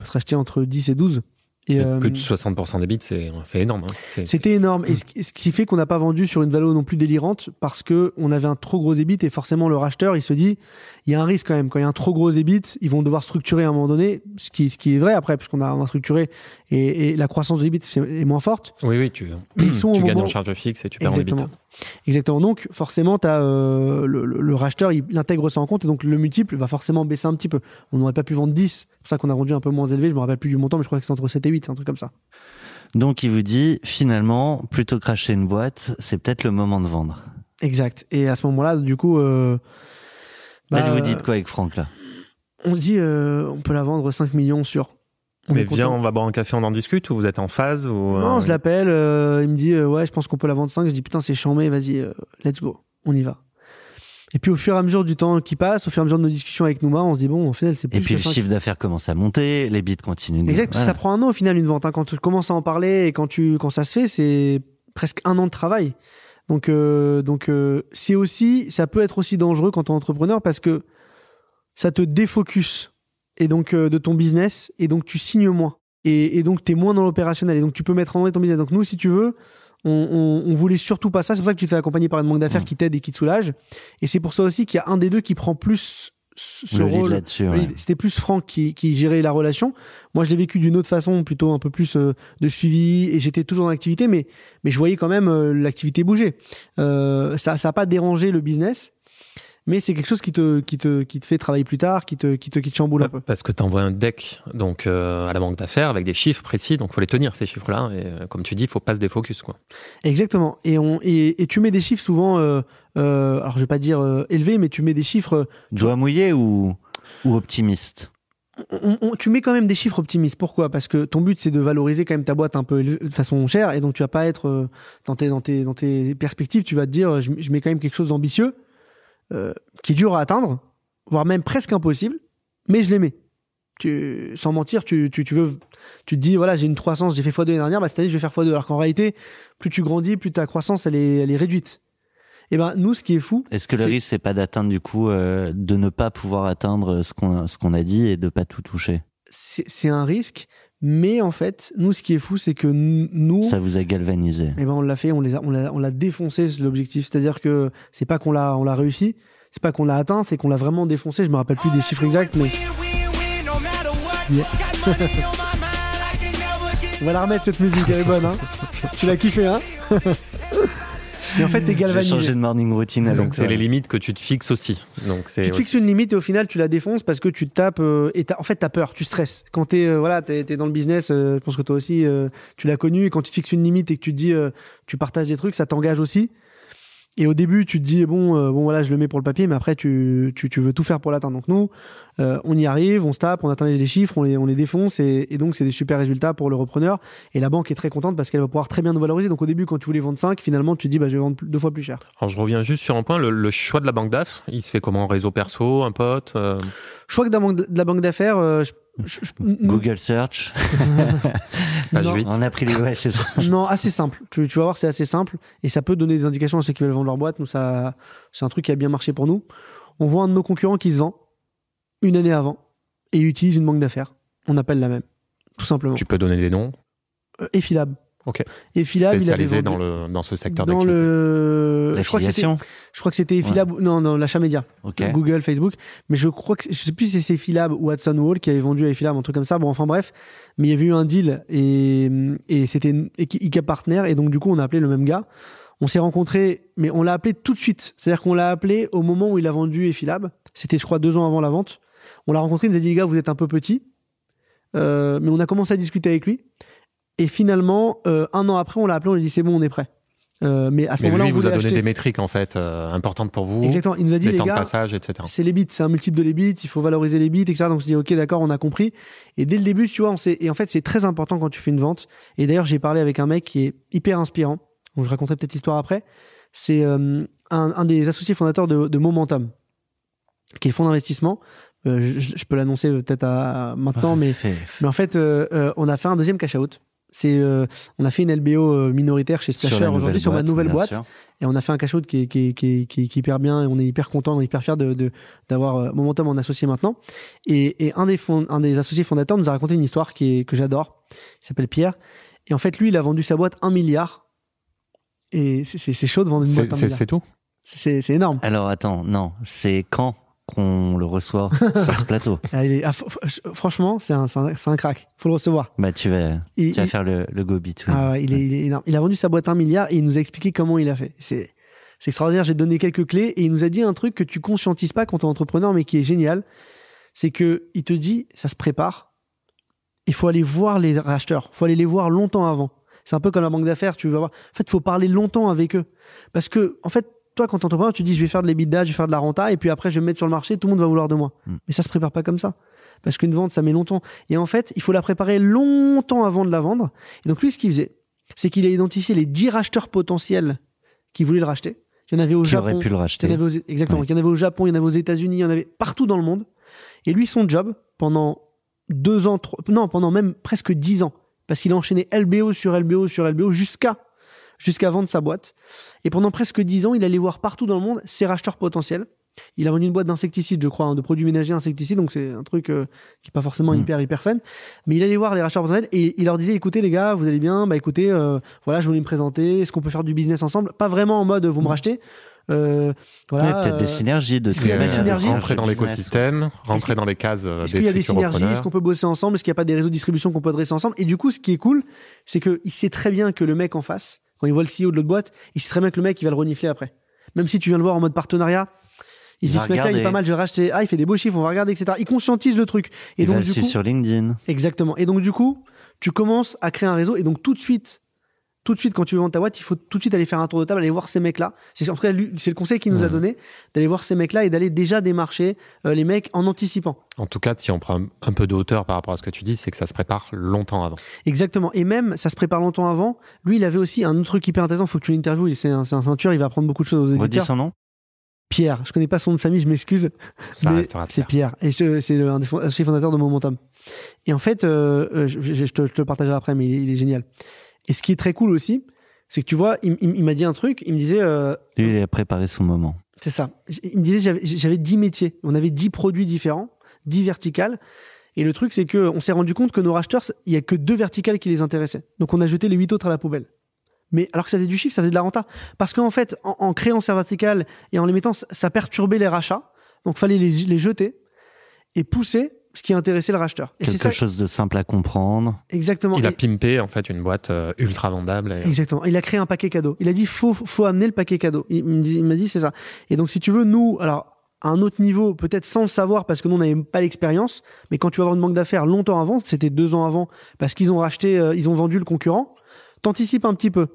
[SPEAKER 2] va te racheter entre 10 et 12. Et,
[SPEAKER 3] Et
[SPEAKER 2] euh,
[SPEAKER 3] Plus de 60% des bits, c'est énorme. hein.
[SPEAKER 2] C'était énorme. Et ce, qui- ce qui fait qu'on n'a pas vendu sur une valeur non plus délirante parce que on avait un trop gros EBIT et forcément le racheteur, il se dit, il y a un risque quand même. Quand il y a un trop gros EBIT, ils vont devoir structurer à un moment donné, ce qui, ce qui est vrai après, puisqu'on a, on a structuré et, et la croissance de l'EBIT c'est- est moins forte.
[SPEAKER 3] Oui, oui, tu,
[SPEAKER 2] ils sont
[SPEAKER 3] tu gagnes
[SPEAKER 2] moment-
[SPEAKER 3] en charge fixe et tu perds en
[SPEAKER 2] Exactement.
[SPEAKER 3] débit.
[SPEAKER 2] Exactement. Donc, forcément, as, euh, le, le- le racheteur, il, il intègre ça en compte et donc le multiple va forcément baisser un petit peu. On n'aurait pas pu vendre 10. C'est pour ça qu'on a rendu un peu moins élevé. Je me rappelle plus du montant, mais je crois que c'est entre 7 et 8, un truc comme ça.
[SPEAKER 1] Donc il vous dit, finalement, plutôt que racheter une boîte, c'est peut-être le moment de vendre.
[SPEAKER 2] Exact. Et à ce moment-là, du coup, euh,
[SPEAKER 1] Là,
[SPEAKER 2] bah,
[SPEAKER 1] vous dites quoi avec Franck, là?
[SPEAKER 2] On se dit, euh, on peut la vendre 5 millions sur. On
[SPEAKER 3] Mais viens, on va boire un café, on en discute ou vous êtes en phase ou
[SPEAKER 2] Non,
[SPEAKER 3] euh,
[SPEAKER 2] je l'appelle. euh, il me dit, euh, ouais, je pense qu'on peut la vendre 5. Je dis, putain, c'est chambé, vas-y, euh, let's go. On y va. Et puis au fur et à mesure du temps qui passe, au fur et à mesure de nos discussions avec Nouma, on se dit bon, en fait, c'est plus
[SPEAKER 1] Et puis
[SPEAKER 2] que
[SPEAKER 1] le
[SPEAKER 2] 5.
[SPEAKER 1] chiffre d'affaires commence à monter, les bits continuent. de-
[SPEAKER 2] Exact,
[SPEAKER 1] Voilà.
[SPEAKER 2] ça prend un an au final une vente. hein. Quand tu commences à en parler et quand tu quand ça se fait, c'est presque un an de travail. Donc euh, donc euh, c'est aussi ça peut être aussi dangereux quand tu es entrepreneur parce que ça te défocus et donc euh, de ton business et donc tu signes moins et, et donc tu es moins dans l'opérationnel et donc tu peux mettre en vrai ton business. Donc nous si tu veux on, on, on voulait surtout pas ça. C'est pour ça que tu te fais accompagner par une banque d'affaires qui t'aide et qui te soulage. Et c'est pour ça aussi qu'il y a un des deux qui prend plus ce
[SPEAKER 1] le lead
[SPEAKER 2] rôle oui. C'était plus Franck qui, qui gérait la relation. Moi, je l'ai vécu d'une autre façon, plutôt un peu plus euh, de suivi, et j'étais toujours dans l'activité, mais, mais je voyais quand même euh, l'activité bouger. Euh, ça n'a pas dérangé le business, mais c'est quelque chose qui te, qui, te, qui te fait travailler plus tard, qui te, qui te, qui te chamboule un peu.
[SPEAKER 3] Parce que tu envoies un deck donc euh, à la banque d'affaires avec des chiffres précis, donc faut les tenir ces chiffres-là. Et euh, comme tu dis, faut pas se défocus quoi.
[SPEAKER 2] Exactement. Et, on, et, et tu mets des chiffres souvent, euh, euh, alors je vais pas dire euh, élevés, mais tu mets des chiffres euh,
[SPEAKER 1] Doigt mouillé ou, ou optimiste
[SPEAKER 2] on- on- tu mets quand même des chiffres optimistes. Pourquoi? Parce que ton but c'est de valoriser quand même ta boîte un peu de façon chère et donc tu vas pas être euh, dans tes dans tes dans tes perspectives. Tu vas te dire je, je mets quand même quelque chose d'ambitieux euh, qui est dur à atteindre, voire même presque impossible, mais je les mets. Tu, sans mentir, tu, tu, tu veux, tu te dis voilà j'ai une croissance, j'ai fait x2 l'année dernière, bah, cette année je vais faire x2. Alors qu'en réalité, plus tu grandis, plus ta croissance elle est elle est réduite. Et ben nous ce qui est fou,
[SPEAKER 1] Est-ce que le risque, c'est pas d'atteindre du coup, euh, de ne pas pouvoir atteindre ce qu'on ce qu'on a dit et de pas tout toucher?
[SPEAKER 2] C'est un risque, mais en fait nous ce qui est fou c'est que nous
[SPEAKER 1] Ça vous a galvanisé.
[SPEAKER 2] Eh ben on l'a fait, on les a- on l'a, on l'a défoncé l'objectif. C'est-à-dire que c'est pas qu'on l'a, on l'a réussi, c'est pas qu'on l'a atteint, c'est qu'on l'a vraiment défoncé. Je me rappelle plus des chiffres exacts, mais Yeah. on va la remettre cette musique, elle est bonne, hein. tu l'as kiffé, hein Et en fait, t'es
[SPEAKER 1] J'ai changé
[SPEAKER 2] galvanisé.
[SPEAKER 1] de morning routine.
[SPEAKER 3] Donc
[SPEAKER 1] avec
[SPEAKER 3] c'est les limites que tu te fixes aussi. Donc c'est
[SPEAKER 2] Tu te fixes une limite et au final, tu la défonces parce que tu te tapes euh, et t'as- en fait, t'as peur, tu stresses. Quand t'es, euh, voilà, t'es, t'es dans le business, euh, je pense que toi aussi, euh, tu l'as connu. Et quand tu te fixes une limite et que tu te dis, euh, tu partages des trucs, ça t'engage aussi. Et au début, tu te dis, bon, euh, bon, voilà, je le mets pour le papier, mais après, tu, tu, tu veux tout faire pour l'atteindre. Donc, nous, euh, on y arrive, on se tape, on atteint les chiffres, on les, on les défonce, et, et donc, c'est des super résultats pour le repreneur. Et la banque est très contente parce qu'elle va pouvoir très bien nous valoriser. Donc, au début, quand tu voulais vendre 5, finalement, tu te dis, bah, je vais vendre deux fois plus cher.
[SPEAKER 3] Alors je reviens juste sur un point, le, le choix de la banque d'AF, il se fait comment? Réseau perso, un pote euh,
[SPEAKER 2] Choix que de la banque, de la banque d'affaires, euh, je- je- je- nous-
[SPEAKER 1] Google Search.
[SPEAKER 3] Page
[SPEAKER 2] Non.
[SPEAKER 3] 8.
[SPEAKER 1] On a pris les ouais, c'est ça.
[SPEAKER 2] Non, assez simple. Tu, tu vas voir, c'est assez simple et ça peut donner des indications à ceux qui veulent vendre leur boîte. Nous, ça, c'est un truc qui a bien marché pour nous. On voit un de nos concurrents qui se vend une année avant et il utilise une banque d'affaires. On appelle la même, tout simplement.
[SPEAKER 3] Tu peux donner des noms?
[SPEAKER 2] Euh, Effilab.
[SPEAKER 3] Ok.
[SPEAKER 2] Effilab, il avait
[SPEAKER 3] Spécialisé
[SPEAKER 2] vendu-
[SPEAKER 3] dans, le, dans ce secteur
[SPEAKER 2] dans
[SPEAKER 3] d'activité.
[SPEAKER 2] le. Je crois que c'était. Je crois que c'était Effilab. Non, non, l'achat média.
[SPEAKER 1] Ok.
[SPEAKER 2] Google, Facebook. Mais je crois que je sais plus si c'est Effilab ou Watson Wall qui avait vendu à Effilab, un truc comme ça. Bon, enfin bref. Mais il y avait eu un deal et, et c'était ICA Partner et donc du coup on a appelé le même gars. On s'est rencontrés, mais on l'a appelé tout de suite. C'est-à-dire qu'on l'a appelé au moment où il a vendu Effilab. C'était, je crois, deux ans avant la vente. On l'a rencontré, il nous a dit, les gars, vous êtes un peu petit. Euh, mais on a commencé à discuter avec lui. Et finalement, euh, un an après, on l'a appelé, on lui a dit, c'est bon, on est prêt. Euh, mais à ce moment-là, on
[SPEAKER 3] il vous a donné
[SPEAKER 2] acheter.
[SPEAKER 3] des métriques en fait euh, importantes pour vous,
[SPEAKER 2] Exactement. Il nous a dit,
[SPEAKER 3] des
[SPEAKER 2] les
[SPEAKER 3] temps de passage, etc.
[SPEAKER 2] c'est les bits, c'est un multiple de les bits, il faut valoriser les bits, etc. Donc on s'est dit ok d'accord, on a compris. Et dès le début, tu vois, on s'est et en fait c'est très important quand tu fais une vente. Et d'ailleurs j'ai parlé avec un mec qui est hyper inspirant. Donc je raconterai peut-être l'histoire après. C'est euh, un, un des associés fondateurs de, de Momentum, qui est le fonds d'investissement. Euh, je, je peux l'annoncer peut-être à, à maintenant, mais mais en fait euh, euh, on a fait un deuxième cash out. C'est euh, on a fait une LBO minoritaire chez Splasher aujourd'hui sur ma nouvelle boîte.
[SPEAKER 1] sûr.
[SPEAKER 2] Et on a fait un cash out qui est, qui, est, qui, est, qui, est, qui est hyper bien et on est hyper content, on est hyper fiers de, de, d'avoir Momentum en associé maintenant. Et, et un, des fond- un des associés fondateurs nous a raconté une histoire qui est, que j'adore. Il s'appelle Pierre. Et en fait, lui, il a vendu sa boîte 1 milliard. Et c'est, c'est, c'est chaud de vendre une
[SPEAKER 3] C'est
[SPEAKER 2] boîte 1
[SPEAKER 3] c'est-
[SPEAKER 2] milliard.
[SPEAKER 3] c'est tout?
[SPEAKER 2] C'est, c'est énorme.
[SPEAKER 1] Alors attends, non, c'est quand? Qu'on le reçoit sur ce plateau
[SPEAKER 2] Ah, ah, fr- fr- franchement, c'est un, c'est, un, un crack. Faut le recevoir.
[SPEAKER 1] Bah tu vas,
[SPEAKER 2] Il-
[SPEAKER 1] tu vas
[SPEAKER 2] il-
[SPEAKER 1] faire le, le go between.
[SPEAKER 2] Ah ouais, il, est, il est énorme. Il a vendu sa boîte 1 milliard et il nous a expliqué comment il a fait. C'est, c'est extraordinaire. J'ai donné quelques clés et il nous a dit un truc que tu conscientises pas quand tu es entrepreneur, mais qui est génial. C'est que il te dit, ça se prépare. Il faut aller voir les racheteurs. Il faut aller les voir longtemps avant. C'est un peu comme la banque d'affaires. Tu vas voir. En fait, il faut parler longtemps avec eux. Parce que, en fait, toi, quand tu entrepreneur, tu dis, je vais faire de l'EBITDA, je vais faire de la renta, et puis après, je vais me mettre sur le marché, tout le monde va vouloir de moi.
[SPEAKER 1] Mm.
[SPEAKER 2] Mais ça se prépare pas comme ça. Parce qu'une vente, ça met longtemps. Et en fait, il faut la préparer longtemps avant de la vendre. Et donc, lui, ce qu'il faisait, c'est qu'il a identifié les 10 racheteurs potentiels qui voulaient le racheter. Il y en avait au
[SPEAKER 1] qui
[SPEAKER 2] Japon.
[SPEAKER 1] pu le
[SPEAKER 2] Il y
[SPEAKER 1] racheter
[SPEAKER 2] en avait aux- exactement.
[SPEAKER 1] Ouais.
[SPEAKER 2] Il y en avait au Japon, il y en avait aux États-Unis, il y en avait partout dans le monde. Et lui, son job, pendant deux ans, trois- non, pendant même presque dix ans, parce qu'il a enchaîné LBO sur LBO sur LBO jusqu'à jusqu'à vendre sa boîte. Et pendant presque dix ans, il allait voir partout dans le monde ses racheteurs potentiels. Il a vendu une boîte d'insecticides, je crois, hein, de produits ménagers insecticides, donc c'est un truc euh, qui est pas forcément
[SPEAKER 1] Mm.
[SPEAKER 2] hyper hyper fun. Mais il allait voir les racheteurs potentiels et il leur disait écoutez les gars, vous allez bien, bah écoutez, euh, voilà, je voulais me présenter, est-ce qu'on peut faire du business ensemble? Pas vraiment en mode vous me rachetez. Euh, voilà,
[SPEAKER 1] peut-être des
[SPEAKER 2] euh,
[SPEAKER 1] synergies de
[SPEAKER 2] est-ce qu'il y a des synergies
[SPEAKER 3] Rentrer dans l'écosystème, rentrer dans les cases euh,
[SPEAKER 2] Est-ce qu'il y a des synergies? Est-ce qu'on peut bosser ensemble? Est-ce qu'il n'y a pas des réseaux de distribution qu'on peut adresser ensemble? Et du coup, ce qui est cool, c'est qu'il sait très bien que le mec en face, quand il voit le CEO de l'autre boîte, il sait très bien que le mec, il va le renifler après. Même si tu viens le voir en mode partenariat, il, se dit ce mec-là, il est pas mal, je vais le racheter. Ah, il fait des beaux chiffres, on va regarder, etc. Il conscientise le truc. Et
[SPEAKER 1] Il
[SPEAKER 2] donc,
[SPEAKER 1] le
[SPEAKER 2] du
[SPEAKER 1] suivre
[SPEAKER 2] coup,
[SPEAKER 1] sur LinkedIn.
[SPEAKER 2] exactement. Et donc, du coup, tu commences à créer un réseau. Et donc, tout de suite, tout de suite, quand tu vends ta boîte, il faut tout de suite aller faire un tour de table, aller voir ces mecs-là. C'est en tout cas, lui, c'est le conseil qu'il nous a
[SPEAKER 1] Mhm.
[SPEAKER 2] donné, d'aller voir ces mecs-là et d'aller déjà démarcher euh, les mecs en anticipant.
[SPEAKER 3] En tout cas, si on prend un, peu de hauteur par rapport à ce que tu dis, c'est que ça se prépare longtemps avant.
[SPEAKER 2] Exactement. Et même, ça se prépare longtemps avant. Lui, il avait aussi un autre truc hyper intéressant. Faut que tu l'interviewes. Il- C'est un, c'est un ceinture. Il va apprendre beaucoup de choses aux
[SPEAKER 1] Redis
[SPEAKER 2] éditeurs.
[SPEAKER 1] son nom
[SPEAKER 2] Pierre. Je connais pas son nom de famille. Je m'excuse. C'est
[SPEAKER 3] Pierre.
[SPEAKER 2] Et je- c'est le- un des fondateurs de Momentum. Et en fait, euh, euh, je, je- je te, je te le partagerai après, mais il il est génial. Et ce qui est très cool aussi, c'est que tu vois, il, il- il m'a dit un truc. Il me disait, euh,
[SPEAKER 1] Lui, il a préparé son moment.
[SPEAKER 2] c'est ça. Il me disait, j'avais- j'avais 10 métiers. On avait 10 produits différents, 10 verticales. Et le truc, c'est que on s'est rendu compte que nos racheteurs, il y a que deux verticales qui les intéressaient. Donc on a jeté les huit autres à la poubelle. Mais alors que ça faisait du chiffre, ça faisait de la renta. Parce qu'en fait, en, en créant ces verticales et en les mettant, ça, ça perturbait les rachats. Donc fallait les, les jeter et pousser ce qui intéressait le racheteur. Et c'est
[SPEAKER 1] Quelque
[SPEAKER 2] ça,
[SPEAKER 1] chose de simple à comprendre.
[SPEAKER 2] exactement.
[SPEAKER 3] Il a pimpé en fait une boîte euh, ultra vendable. et-
[SPEAKER 2] Exactement. Il a créé un paquet cadeau. Il a dit faut faut amener le paquet cadeau. Il me dit- il m'a dit c'est ça. Et donc si tu veux nous alors à un autre niveau peut-être sans le savoir parce que nous on n'avait pas l'expérience, mais quand tu vas avoir une banque d'affaires longtemps avant, c'était deux ans avant parce qu'ils ont racheté, euh, ils ont vendu le concurrent. T'anticipes un petit peu.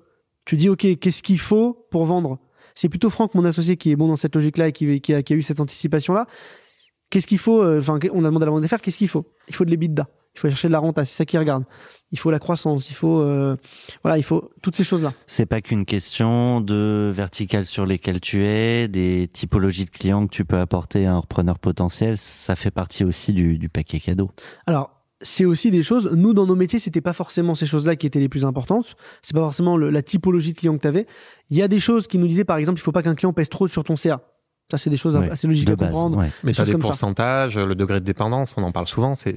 [SPEAKER 2] Tu dis ok qu'est-ce qu'il faut pour vendre? C'est plutôt Franck mon associé qui est bon dans cette logique-là et qui, qui, a, qui a eu cette anticipation-là. Qu'est-ce qu'il faut euh, Enfin on a demandé à la banque d'affaires qu'est-ce qu'il faut? Il faut de l'EBITDA. Il faut chercher de la renta. C'est ça qu'ils regardent. Il faut la croissance. Il faut euh, voilà il faut toutes ces choses-là.
[SPEAKER 1] C'est pas qu'une question de verticale sur lesquelles tu es, des typologies de clients que tu peux apporter à un repreneur potentiel. Ça fait partie aussi du, du paquet cadeau.
[SPEAKER 2] Alors, c'est aussi des choses. Nous, dans nos métiers, c'était pas forcément ces choses-là qui étaient les plus importantes. C'est pas forcément le- la typologie de client que tu avais. Il y a des choses qui nous disaient, par exemple, il faut pas qu'un client pèse trop sur ton CA. Ça, c'est des choses
[SPEAKER 1] Ouais,
[SPEAKER 2] assez logiques
[SPEAKER 1] de
[SPEAKER 2] à
[SPEAKER 1] base,
[SPEAKER 2] comprendre.
[SPEAKER 1] ouais.
[SPEAKER 3] Mais tu as des
[SPEAKER 2] comme ça.
[SPEAKER 3] pourcentages, le degré de dépendance, on en parle souvent, c'est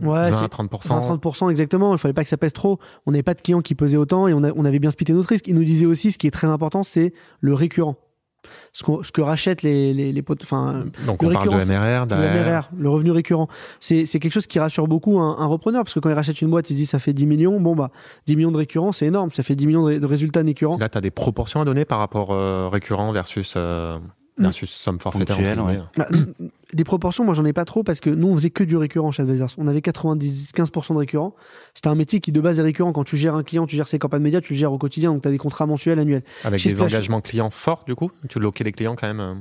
[SPEAKER 2] Ouais,
[SPEAKER 3] 20
[SPEAKER 2] c'est-
[SPEAKER 3] à 30%.
[SPEAKER 2] 30% exactement, il fallait pas que ça pèse trop. On n'avait pas de clients qui pesaient autant et on, a- on avait bien splitté notre risque. Il nous disait aussi, ce qui est très important, c'est le récurrent. Ce, que rachètent les, les, les potes, enfin,
[SPEAKER 3] Donc
[SPEAKER 2] Le
[SPEAKER 3] on parle de MRR,
[SPEAKER 2] le. MRR, le revenu récurrent. C'est, quelque chose qui rassure beaucoup un, un repreneur parce que quand il rachète une boîte, il se dit ça fait 10 millions. Bon, bah, 10 millions de récurrents, c'est énorme. Ça fait 10 millions de, de résultats nécurrents.
[SPEAKER 3] Là, tu as des proportions à donner par rapport euh, récurrent versus, euh, versus somme forfaitaire.
[SPEAKER 1] Ponctuel, ouais.
[SPEAKER 2] Bah, des proportions, moi j'en ai pas trop parce que nous on faisait que du récurrent chez Advisors. On avait 90-15% de récurrent. C'était un métier qui de base est récurrent. Quand tu gères un client, tu gères ses campagnes médias, tu le gères au quotidien, donc tu as des contrats mensuels, annuels.
[SPEAKER 3] Avec
[SPEAKER 2] Chez
[SPEAKER 3] des
[SPEAKER 2] Splash-
[SPEAKER 3] engagements clients forts, du coup? Tu loquais les clients quand même euh,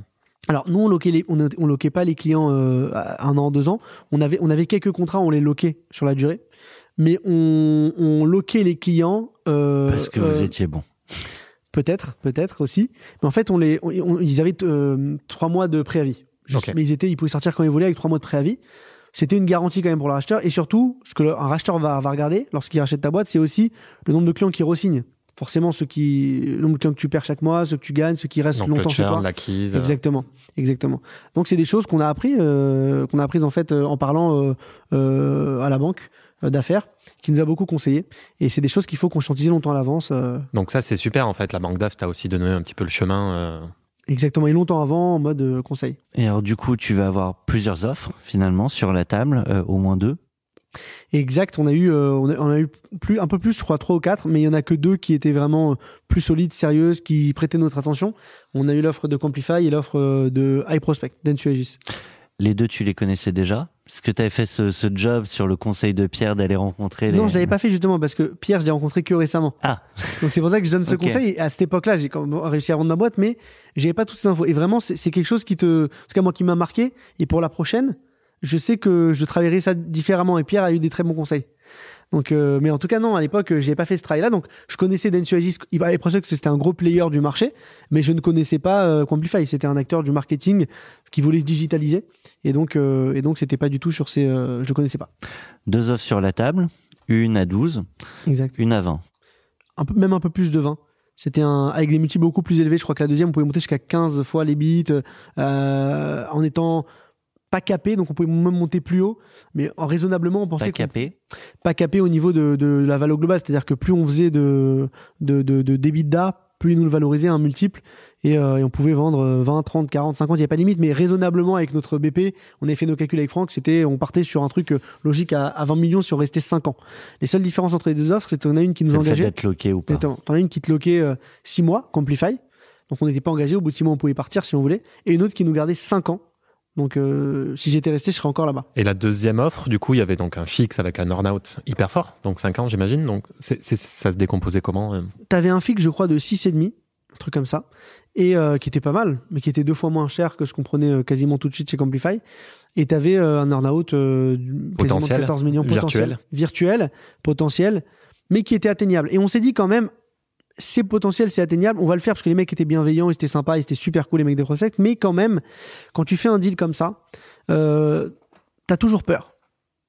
[SPEAKER 2] Alors nous on loquait les, on, on loquait pas les clients euh, un an, deux ans. On avait, on avait quelques contrats, on les loquait sur la durée. Mais on, on loquait les clients. euh,
[SPEAKER 1] Parce que vous
[SPEAKER 2] euh,
[SPEAKER 1] étiez bon.
[SPEAKER 2] Peut-être, peut-être aussi. Mais en fait, on les, on- on- ils avaient euh, trois mois de préavis. Juste-
[SPEAKER 3] Ok.
[SPEAKER 2] Mais ils étaient, ils pouvaient sortir quand ils voulaient avec trois mois de préavis. C'était une garantie quand même pour le racheteur. Et surtout, ce que le- un racheteur va, va regarder lorsqu'il rachète ta boîte, c'est aussi le nombre de clients qui re-signent. Forcément, ceux qui, le nombre de clients que tu perds chaque mois, ceux que tu gagnes, ceux qui restent
[SPEAKER 3] Donc le
[SPEAKER 2] longtemps chez toi.
[SPEAKER 3] l'acquise. euh,
[SPEAKER 2] Exactement, exactement. Donc c'est des choses qu'on a appris, euh, qu'on a apprises en fait euh, en parlant euh, euh, à la banque d'affaires, qui nous a beaucoup conseillé. Et c'est des choses qu'il faut conscientiser longtemps à l'avance. euh,
[SPEAKER 3] Donc ça, c'est super en fait. La banque DAF t'a aussi donné un petit peu le chemin. euh,
[SPEAKER 2] Exactement, et longtemps avant en mode euh, conseil.
[SPEAKER 1] Et alors, du coup, tu vas avoir plusieurs offres, finalement, sur la table, euh, au moins deux.
[SPEAKER 2] Exact, on a eu, euh, on, a, on a eu plus, un peu plus, je crois trois ou quatre, mais il y en a que deux qui étaient vraiment euh, plus solides, sérieuses, qui prêtaient notre attention. On a eu l'offre de Complify et l'offre euh, de High Prospect, d'Ensuagis.
[SPEAKER 1] Les deux, tu les connaissais déjà? Est-ce que tu avais fait ce, ce job sur le conseil de Pierre d'aller rencontrer les...
[SPEAKER 2] Non, je l'avais pas fait justement parce que Pierre, je l'ai rencontré que récemment.
[SPEAKER 1] Ah.
[SPEAKER 2] Donc c'est pour ça que je donne ce conseil. Et à cette époque-là, j'ai quand même réussi à vendre ma boîte, mais j'avais pas toutes ces infos. Et vraiment, c'est c'est quelque chose qui te, en tout cas moi, qui m'a marqué. Et pour la prochaine, je sais que je travaillerai ça différemment. Et Pierre a eu des très bons conseils. Donc, euh, mais en tout cas, non, à l'époque, j'ai pas fait ce travail-là. Donc, je connaissais Densuagis. Il paraît que c'était un gros player du marché, mais je ne connaissais pas euh, Quamplify. C'était un acteur du marketing qui voulait se digitaliser. Et donc, euh, et donc, c'était pas du tout sur ces, euh, je connaissais pas.
[SPEAKER 1] Deux offres sur la table, une à 12,
[SPEAKER 2] Exact.
[SPEAKER 1] une à 20.
[SPEAKER 2] un peu, même un peu plus de 20. C'était un, avec des multiples beaucoup plus élevés. Je crois que la deuxième, on pouvait monter jusqu'à 15 fois les bits, euh, en étant pas capé, donc on pouvait même monter plus haut, mais en raisonnablement, on pensait
[SPEAKER 1] Pas capé.
[SPEAKER 2] pas capé au niveau de, de la valeur globale. C'est-à-dire que plus on faisait de, de, de, de plus ils nous le valorisaient un multiple, et, euh, et on pouvait vendre euh, 20, 30, 40, 50, il n'y a pas de limite, mais raisonnablement avec notre BP, on avait fait nos calculs avec Franck, c'était, on partait sur un truc euh, logique à, à 20 millions si on restait 5 ans. Les seules différences entre les deux offres, c'est qu'on a une qui nous
[SPEAKER 1] C'est
[SPEAKER 2] engageait.
[SPEAKER 1] loqué ou pas.
[SPEAKER 2] T'en as une qui te loquait 6 mois, Complify. Donc on n'était pas engagé. Au bout de 6 mois, on pouvait partir si on voulait. Et une autre qui nous gardait 5 ans. Donc euh, si j'étais resté, je serais encore là-bas.
[SPEAKER 3] Et la deuxième offre, du coup, il y avait donc un fixe avec un earn-out hyper fort, donc 5 ans, j'imagine. Donc c'est, c'est- ça se décomposait comment euh
[SPEAKER 2] T'avais un fixe, je crois, de 6,5, un truc comme ça. Et euh, qui était pas mal, mais qui était deux fois moins cher que ce qu'on prenait euh, quasiment tout de suite chez Complify. Et t'avais euh, un earn-out euh, de
[SPEAKER 3] Potentiel,
[SPEAKER 2] 14 millions potentiel,
[SPEAKER 3] virtuel.
[SPEAKER 2] virtuel, potentiel, mais qui était atteignable. Et on s'est dit quand même, c'est potentiel, c'est atteignable, on va le faire parce que les mecs étaient bienveillants, ils étaient sympas, ils étaient super cool les mecs de Prospect, mais quand même, quand tu fais un deal comme ça, euh, t'as toujours peur.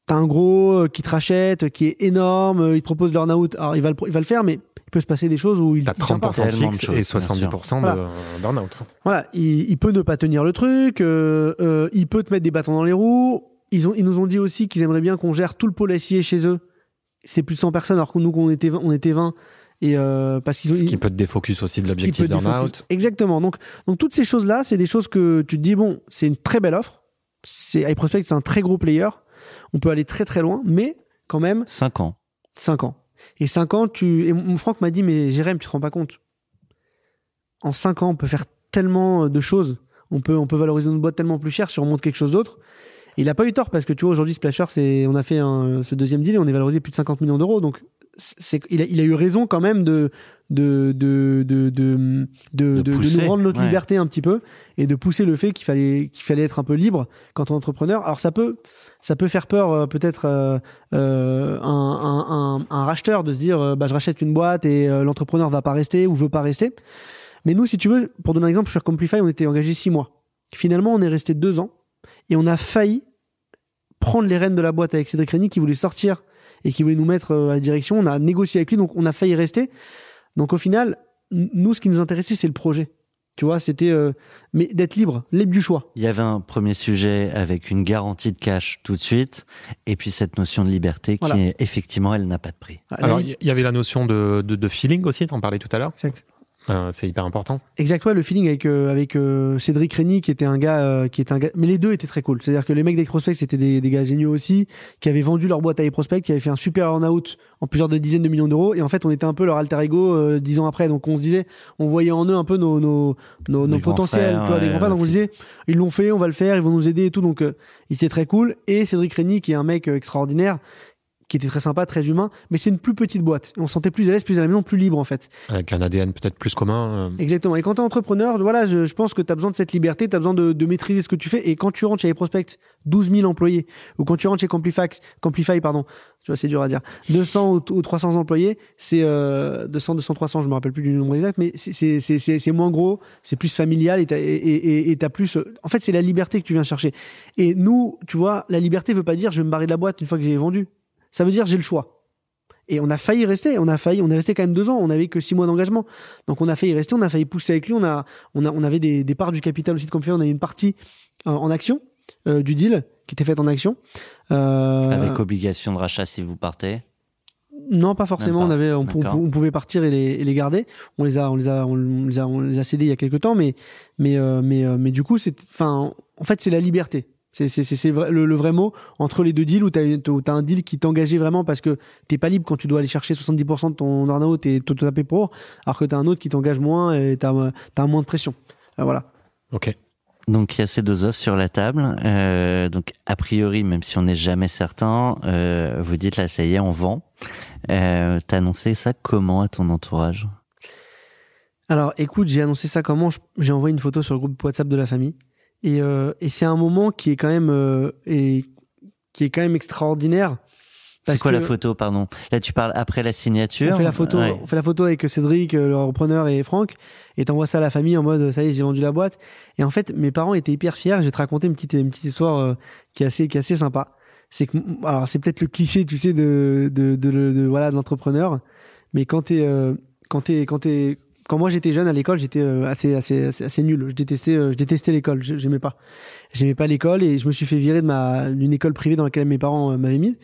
[SPEAKER 2] T'as un gros euh, qui te rachète, qui est énorme, euh, il te propose l'earn-out, alors il va, le, il va le faire, mais il peut se passer des choses où il,
[SPEAKER 3] T'as
[SPEAKER 2] il tient pas.
[SPEAKER 3] 30%
[SPEAKER 1] Tellement de
[SPEAKER 3] fixe
[SPEAKER 1] choses,
[SPEAKER 3] et
[SPEAKER 1] bien
[SPEAKER 3] 70%
[SPEAKER 2] Voilà.
[SPEAKER 3] de burn-out.
[SPEAKER 2] Voilà, il, il peut ne pas tenir le truc, euh, euh, il peut te mettre des bâtons dans les roues. Ils, ont, ils nous ont dit aussi qu'ils aimeraient bien qu'on gère tout le pôle SIA chez eux. C'était plus de 100 personnes, alors que nous, on était 20, on était 20. Et euh, parce qu'ils ont
[SPEAKER 3] Ce qui peut te défocus aussi de
[SPEAKER 2] ce qui
[SPEAKER 3] l'objectif burn-out.
[SPEAKER 2] Exactement. Donc, donc toutes ces choses-là, c'est des choses que tu te dis bon, c'est une très belle offre. C'est iProspect, c'est un très gros player. On peut aller très très loin, mais quand même
[SPEAKER 1] 5 ans.
[SPEAKER 2] 5 ans. Et 5 ans, tu. Et mon Franck m'a dit, mais Jérém, tu te rends pas compte. En 5 ans, on peut faire tellement de choses. On peut, on peut valoriser notre boîte tellement plus cher si on monte quelque chose d'autre. Il a pas eu tort parce que tu vois, aujourd'hui, Splasher, c'est, on a fait un- ce deuxième deal et on est valorisé plus de 50 millions d'euros. Donc, c'est, il, a, il a eu raison quand même de, de, de, de, de, de, nous rendre notre
[SPEAKER 1] ouais.
[SPEAKER 2] liberté un petit peu et de pousser le fait qu'il fallait, qu'il fallait être un peu libre quand on est entrepreneur. Alors, ça peut, ça peut faire peur, euh, peut-être, euh, euh, un, un, un, un racheteur de se dire euh, bah, je rachète une boîte et l'entrepreneur va pas rester ou veut pas rester. Mais nous, si tu veux, pour donner un exemple, sur Complify, on était engagé six mois. Finalement, on est resté deux ans et on a failli prendre les rênes de la boîte avec Cédric Rény qui voulait sortir et qui voulait nous mettre euh, à la direction. On a négocié avec lui, donc on a failli rester. Donc au final, nous, ce qui nous intéressait, c'est le projet. Tu vois, c'était euh, mais d'être libre, libre du choix.
[SPEAKER 1] Il y avait un premier sujet avec une garantie de cash tout de suite, et puis cette notion de liberté qui,
[SPEAKER 2] Voilà.
[SPEAKER 1] effectivement, elle n'a pas de prix.
[SPEAKER 3] Alors, il y avait la notion de, de, de feeling aussi, t'en parlais tout à l'heure.
[SPEAKER 2] Exact.
[SPEAKER 3] Euh, c'est hyper important.
[SPEAKER 2] Exact, ouais, le feeling avec euh, avec euh, Cédric Rény qui était un gars euh, qui était un gars mais les deux étaient très cool. C'est-à-dire que les mecs d'E-Prospect c'était des, des gars géniaux aussi qui avaient vendu leur boîte à E-Prospect, qui avaient fait un super earn-out en plusieurs de dizaines de millions d'euros et en fait on était un peu leur alter ego euh, dix ans après. Donc on se disait on voyait en eux un peu nos nos nos,
[SPEAKER 1] Des
[SPEAKER 2] potentiels,
[SPEAKER 1] frères,
[SPEAKER 2] tu vois, des grands frères. Donc on se disait ils l'ont fait, on va le faire, ils vont nous aider et tout. Donc euh, il c'était très cool et Cédric Rény qui est un mec extraordinaire qui était très sympa, très humain, mais c'est une plus petite boîte. On se sentait plus à l'aise, plus à la maison, plus libre en fait.
[SPEAKER 3] Avec un ADN peut-être plus commun. euh,
[SPEAKER 2] Exactement. Et quand tu es entrepreneur, voilà, je, je pense que tu as besoin de cette liberté, tu as besoin de, de maîtriser ce que tu fais. Et quand tu rentres chez les prospects, 12 000 employés, ou quand tu rentres chez Camplifax, Camplify, pardon, tu vois, c'est dur à dire, 200 ou, ou 300 employés, c'est euh, 200, 200, 300, je me rappelle plus du nombre exact, mais c'est- moins gros, c'est plus familial et t'as et, et, plus. euh, En fait, c'est la liberté que tu viens chercher. Et nous, tu vois, la liberté veut pas dire je vais me barrer de la boîte une fois que j'ai vendu. Ça veut dire j'ai le choix. Et on a failli rester, on a failli, on est resté quand même deux ans, on n'avait que six mois d'engagement. Donc on a failli rester, on a failli pousser avec lui, on a, on a, on avait des, des parts du capital aussi de Compify, on avait une partie euh, en action euh, du deal qui était faite en action. Euh,
[SPEAKER 1] Avec obligation de rachat si vous partez?
[SPEAKER 2] non, pas forcément.
[SPEAKER 1] Pas.
[SPEAKER 2] On avait, on pouvait partir et les, et les garder. On les a, on les a, on les a, on les a cédés il y a quelques temps, mais, mais, euh, mais, euh, mais du coup, c'est, enfin, en fait, c'est la liberté. C'est, le, le vrai mot entre les deux deals où t'as, où t'as un deal qui t'engageait vraiment parce que t'es pas libre quand tu dois aller chercher 70% de ton earn-out et te taper pour, alors que t'as un autre qui t'engage moins et t'as, t'as moins de pression. Euh, voilà.
[SPEAKER 3] Ok.
[SPEAKER 1] Donc il y a ces deux offres sur la table. Euh, donc a priori, même si on n'est jamais certain, euh, vous dites là ça y est, on vend. Euh, T'as annoncé ça comment à ton entourage?
[SPEAKER 2] Alors, écoute, j'ai annoncé ça comment? J'ai envoyé une photo sur le groupe WhatsApp de la famille. Et, euh, et c'est un moment qui est quand même euh, et qui est quand même extraordinaire.
[SPEAKER 1] C'est quoi la photo, pardon? Là tu parles après la signature.
[SPEAKER 2] on fait la photo,
[SPEAKER 1] Ouais.
[SPEAKER 2] on fait la photo avec Cédric, euh, le repreneur et Franck, et t'envoies ça à la famille en mode ça y est, j'ai vendu la boîte. Et en fait, mes parents étaient hyper fiers. Je vais te raconter une petite une petite histoire euh, qui est assez qui est assez sympa. C'est que alors c'est peut-être le cliché, tu sais, de de de, de- de- voilà de l'entrepreneur, mais quand t'es euh, quand t'es quand t'es quand moi j'étais jeune à l'école, j'étais euh, assez, assez assez assez nul. Je détestais euh, je détestais l'école. J'aimais pas. J'aimais pas l'école et je me suis fait virer de ma d'une école privée dans laquelle mes parents euh, m'avaient mis.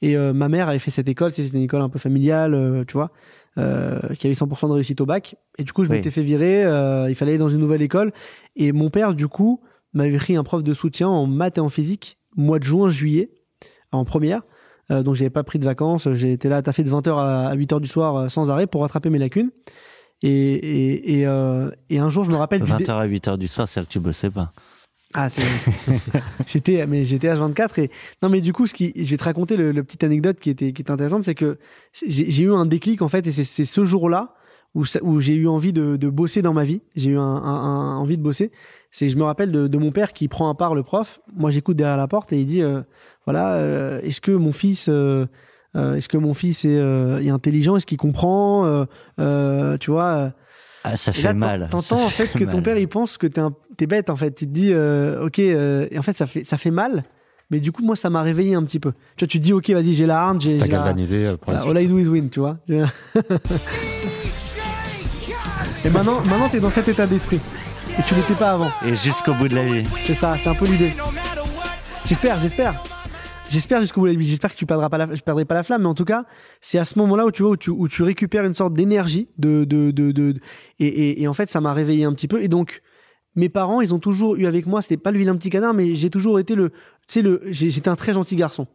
[SPEAKER 2] Et euh, ma mère avait fait cette école, c'était une école un peu familiale, euh, tu vois, euh, qui avait 100% de réussite au bac. Et du coup, je
[SPEAKER 1] Oui.
[SPEAKER 2] m'étais fait virer. euh, il fallait aller dans une nouvelle école. Et mon père, du coup, m'avait pris un prof de soutien en maths et en physique, mois de juin, juillet, en première. Euh, donc j'avais pas pris de vacances. Été là, taffé de 20h à 8h du soir sans arrêt pour rattraper mes lacunes. Et, et, et, euh, et un jour, je me rappelle du dé-
[SPEAKER 1] 20h à 8h du soir, c'est que tu bossais pas.
[SPEAKER 2] ah, j'étais, mais j'étais H24 et non, mais du coup, ce qui, je vais te raconter le, le petite anecdote qui était, qui était intéressante, c'est que j'ai, eu un déclic en fait, et c'est, ce jour-là où, ça- où j'ai eu envie de, de bosser dans ma vie. J'ai eu un, un- un- envie de bosser. C'est, je me rappelle de, de mon père qui prend à part le prof. Moi, j'écoute derrière la porte et il dit, euh, voilà, euh, est-ce que mon fils, euh, est-ce que mon fils est, euh, est intelligent, est-ce qu'il comprend, euh, euh, tu vois.
[SPEAKER 1] Ah, ça
[SPEAKER 2] et
[SPEAKER 1] fait
[SPEAKER 2] là,
[SPEAKER 1] mal.
[SPEAKER 2] T'entends en fait
[SPEAKER 1] fait
[SPEAKER 2] que ton
[SPEAKER 1] mal.
[SPEAKER 2] père il pense que t'es un... t'es bête en fait. Tu te dis euh, ok euh, et en fait ça fait ça fait mal. Mais du coup moi ça m'a réveillé un petit peu. Tu vois tu te dis ok vas-y j'ai la harne j'ai
[SPEAKER 3] T'as galvanisé pour la
[SPEAKER 2] Voilà,
[SPEAKER 3] suite.
[SPEAKER 2] all I do is win tu vois. Et maintenant maintenant t'es dans cet état d'esprit et tu l'étais pas avant.
[SPEAKER 1] Et jusqu'au bout de la vie.
[SPEAKER 2] C'est ça c'est un peu l'idée. J'espère j'espère. J'espère jusqu'au bout. J'espère que tu perdras pas la, je perdrai pas la flamme, mais en tout cas, c'est à ce moment-là où tu vois où tu, où tu récupères une sorte d'énergie de de de, de et, et, et en fait ça m'a réveillé un petit peu et donc mes parents ils ont toujours eu avec moi c'était pas le vilain petit canard mais j'ai toujours été le tu sais le j'étais un très gentil garçon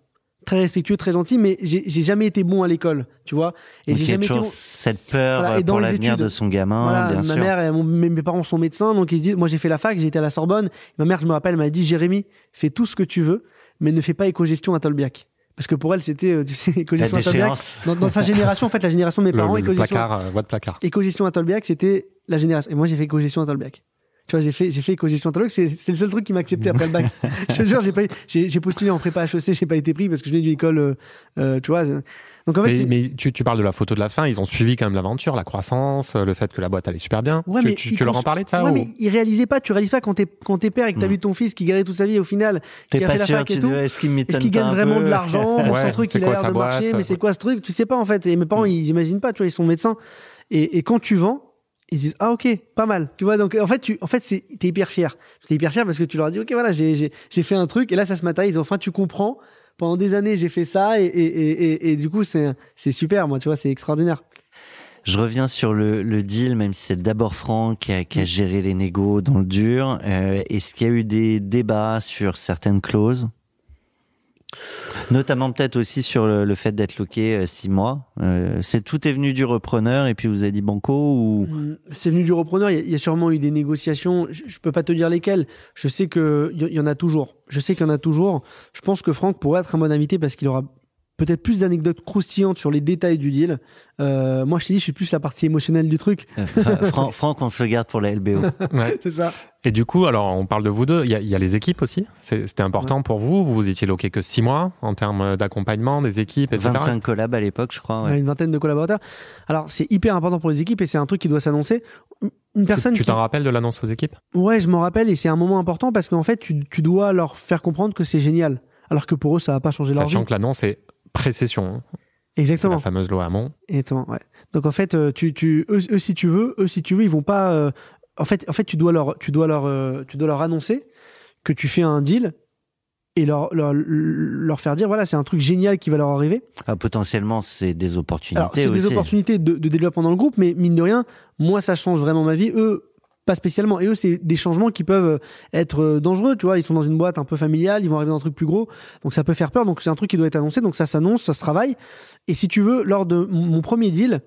[SPEAKER 2] très respectueux très gentil mais j'ai jamais été bon à l'école tu vois et j'ai jamais été
[SPEAKER 1] toujours
[SPEAKER 2] bon
[SPEAKER 1] cette peur
[SPEAKER 2] Voilà, et
[SPEAKER 1] euh,
[SPEAKER 2] dans
[SPEAKER 1] pour l'avenir de son gamin,
[SPEAKER 2] voilà,
[SPEAKER 1] bien
[SPEAKER 2] ma
[SPEAKER 1] sûr.
[SPEAKER 2] mère et mon- mes, mes parents sont médecins, donc ils se disent, moi j'ai fait la fac, j'ai été à la Sorbonne. Ma mère, je me rappelle, m'a dit, Jérémy, fais tout ce que tu veux, mais ne fais pas éco-gestion à Tolbiac. Parce que pour elle, c'était, euh, tu sais, éco-gestion à Tolbiac. Dans, dans sa génération, en fait, la génération de mes parents, éco-gestion,
[SPEAKER 3] euh, placard.
[SPEAKER 2] éco-gestion à Tolbiac, c'était la génération. Et moi, j'ai fait éco-gestion à Tolbiac. Tu vois, j'ai fait, j'ai fait éco-gestion à Tolbiac, c'est, le seul truc qui m'a accepté après le bac. je te jure, j'ai pas, j'ai, j'ai postulé en prépa HEC, j'ai pas été pris parce que je venais d'une école, euh, euh, tu vois. Je- Donc en fait,
[SPEAKER 3] mais tu, tu parles de la photo de la fin, ils ont suivi quand même l'aventure, la croissance, euh, le fait que la boîte allait super bien.
[SPEAKER 2] Ouais,
[SPEAKER 3] tu
[SPEAKER 2] mais
[SPEAKER 3] tu, leur en parlais de ça
[SPEAKER 2] Ouais,
[SPEAKER 3] ou-
[SPEAKER 2] mais ils réalisaient pas, tu réalises pas quand t'es, quand t'es père et que t'as
[SPEAKER 1] Hmm.
[SPEAKER 2] vu ton fils qui galérait toute sa vie et au final,
[SPEAKER 1] T'es
[SPEAKER 2] qui a
[SPEAKER 1] pas
[SPEAKER 2] fait la fac et tout.
[SPEAKER 1] est-ce qu'il
[SPEAKER 2] Est-ce qu'il gagne vraiment de l'argent
[SPEAKER 3] Ouais,
[SPEAKER 2] Son truc, il a l'air de marcher, mais c'est quoi ce truc? Tu sais pas en fait. Et mes parents,
[SPEAKER 3] Mm.
[SPEAKER 2] ils imaginent pas, tu vois, ils sont médecins. Et, et quand tu vends, ils disent ah ok pas mal tu vois donc en fait tu en fait c'est t'es hyper fier t'es hyper fier parce que tu leur dis ok voilà j'ai j'ai j'ai fait un truc et là ça se matérialise enfin tu comprends pendant des années j'ai fait ça et et et, et, et du coup c'est c'est super moi tu vois c'est extraordinaire.
[SPEAKER 1] Je reviens sur le, le deal, même si c'est d'abord Franck qui a, qui a géré les négos dans le dur. Euh, Est-ce qu'il y a eu des débats sur certaines clauses? Notamment peut-être aussi sur le, fait d'être loqué euh, six mois. Euh, c'est tout est venu du repreneur et puis vous avez dit banco ou?
[SPEAKER 2] Mm, C'est venu du repreneur. Il y, a, sûrement eu des négociations. Je, je peux pas te dire lesquelles. Je sais que il y, y en a toujours. Je sais qu'il y en a toujours. Je pense que Franck pourrait être un bon invité parce qu'il aura peut-être plus d'anecdotes croustillantes sur les détails du deal. Euh, moi, je te dis, je suis plus la partie émotionnelle du truc.
[SPEAKER 1] Euh, Fra- Fran- Franck, on se garde pour la LBO.
[SPEAKER 3] Ouais.
[SPEAKER 2] C'est ça.
[SPEAKER 3] Et du coup, alors on parle de vous deux. Il y a, il y a les équipes aussi. C'est- C'était important pour vous. Vous étiez loqué que six mois en termes d'accompagnement des équipes, etc.
[SPEAKER 1] 25 collabs à l'époque, je crois. Ouais.
[SPEAKER 2] une vingtaine de collaborateurs. Alors, c'est hyper important pour les équipes et c'est un truc qui doit s'annoncer. Une personne
[SPEAKER 3] Tu
[SPEAKER 2] qui...
[SPEAKER 3] t'en rappelles de l'annonce aux équipes?
[SPEAKER 2] Ouais, je m'en rappelle et c'est un moment important parce qu'en fait, tu, tu dois leur faire comprendre que c'est génial. Alors que pour eux, ça va pas changer leur vie.
[SPEAKER 3] Sachant que l'annonce est précession. hein. C'est
[SPEAKER 2] Exactement.
[SPEAKER 3] la fameuse loi Hamon.
[SPEAKER 2] Exactement, ouais. Donc en fait, euh, tu, tu, eux, eux, si tu veux, eux, si tu veux, ils vont pas. euh, en fait, en fait, tu dois leur, tu dois leur, euh, tu dois leur annoncer que tu fais un deal et leur, leur, leur faire dire, voilà, c'est un truc génial qui va leur arriver.
[SPEAKER 1] Ah, potentiellement, c'est des opportunités
[SPEAKER 2] Alors, c'est des opportunités de, de développement dans le groupe, mais mine de rien, moi, ça change vraiment ma vie. Eux, pas spécialement. Et eux, c'est des changements qui peuvent être euh, dangereux. Tu vois, ils sont dans une boîte un peu familiale, ils vont arriver dans un truc plus gros, donc ça peut faire peur. Donc c'est un truc qui doit être annoncé. Donc ça s'annonce, ça se travaille. Et si tu veux, lors de mon premier deal,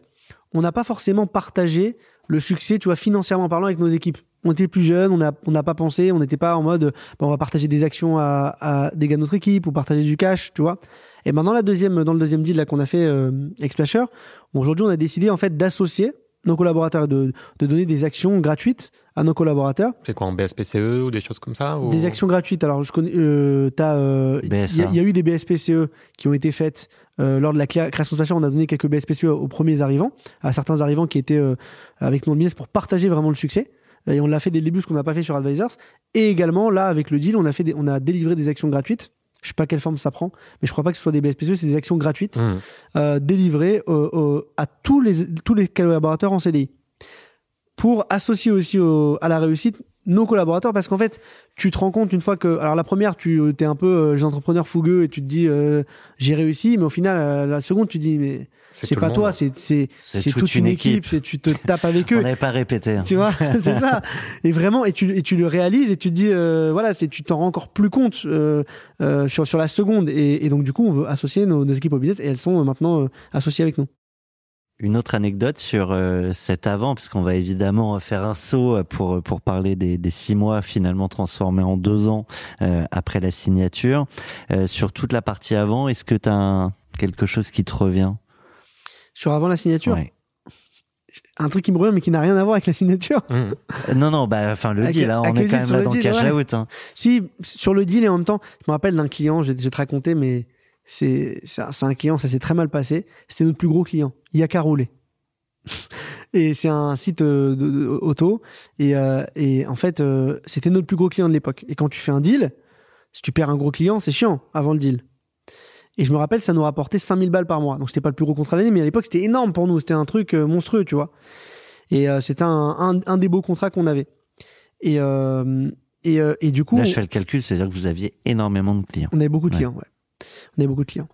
[SPEAKER 2] on n'a pas forcément partagé le succès, tu vois, financièrement parlant, avec nos équipes. On était plus jeunes, on n'a on pas pensé, on n'était pas en mode, bah, on va partager des actions à, à des gars de notre équipe ou partager du cash, tu vois. Et ben dans la deuxième, dans le deuxième deal là qu'on a fait euh, avec Splasher, aujourd'hui on a décidé en fait d'associer nos collaborateurs, de, de donner des actions gratuites à nos collaborateurs.
[SPEAKER 3] C'est quoi en BSPCE ou des choses comme ça ou-
[SPEAKER 2] Des actions gratuites. Alors, je connais, euh, t'as, euh, il y,
[SPEAKER 1] BSA.
[SPEAKER 2] a- il y a eu des BSPCE qui ont été faites euh, lors de la création de Splasher. On a donné quelques BSPCE aux premiers arrivants, à certains arrivants qui étaient euh, avec nous le business pour partager vraiment le succès. Et on l'a fait dès le début, ce qu'on n'a pas fait sur Advisors. Et également, là, avec le deal, on a fait, des- on a délivré des actions gratuites. Je sais pas quelle forme ça prend, mais je crois pas que ce soit des BSPCE, c'est des actions gratuites
[SPEAKER 3] Mmh.
[SPEAKER 2] euh, délivrées euh, euh, à tous les, tous les collaborateurs en CDI. Pour associer aussi au- à la réussite nos collaborateurs, parce qu'en fait, tu te rends compte une fois que. Alors, la première, tu es un peu euh, entrepreneur fougueux et tu te dis euh, j'ai réussi, mais au final, euh, la seconde, tu te dis mais c'est pas toi, c'est toute, une équipe, c'est tu te tapes avec
[SPEAKER 1] On
[SPEAKER 2] eux.
[SPEAKER 1] n'avait pas répété. hein.
[SPEAKER 2] Tu vois, c'est ça. Et vraiment, et tu, et tu le réalises et tu te dis, euh, voilà, tu t'en rends encore plus compte euh, euh, sur, sur la seconde. Et, et donc, du coup, on veut associer nos, nos équipes au business et elles sont maintenant associées avec nous.
[SPEAKER 1] Une autre anecdote sur euh, cet avant, parce qu'on va évidemment faire un saut pour pour parler des, des six mois finalement transformés en deux ans euh, après la signature. Euh, sur toute la partie avant, est-ce que tu as quelque chose qui te revient?
[SPEAKER 2] Sur avant la signature,
[SPEAKER 1] Ouais.
[SPEAKER 2] un truc qui me revient mais qui n'a rien à voir avec la signature.
[SPEAKER 3] Mmh.
[SPEAKER 1] Euh, Non, non, bah, enfin le
[SPEAKER 2] Avec
[SPEAKER 1] deal,
[SPEAKER 2] le-
[SPEAKER 1] hein, on
[SPEAKER 2] avec
[SPEAKER 1] est
[SPEAKER 2] le
[SPEAKER 1] quand même là
[SPEAKER 2] le
[SPEAKER 1] dans
[SPEAKER 2] deal,
[SPEAKER 1] cash
[SPEAKER 2] ouais.
[SPEAKER 1] out. Hein.
[SPEAKER 2] Si, sur le deal et en même temps, je me rappelle d'un client, je, je vais te raconter, mais c'est, c'est, un- c'est un client, ça s'est très mal passé. C'était notre plus gros client. Il y a qu'à rouler. et c'est un site euh, de, de- auto. Et, euh, et en fait, euh, c'était notre plus gros client de l'époque. Et quand tu fais un deal, si tu perds un gros client, c'est chiant avant le deal. Et je me rappelle, ça nous rapportait 5000 balles par mois. Donc c'était pas le plus gros contrat de l'année, mais à l'époque, c'était énorme pour nous. C'était un truc euh, monstrueux, tu vois. Et euh, c'était un, un, un des beaux contrats qu'on avait. Et, euh, et, euh, et du coup.
[SPEAKER 1] Là, je fais le calcul, c'est-à-dire que vous aviez énormément de clients.
[SPEAKER 2] on avait beaucoup de
[SPEAKER 1] Ouais.
[SPEAKER 2] clients, ouais. On avait beaucoup de clients.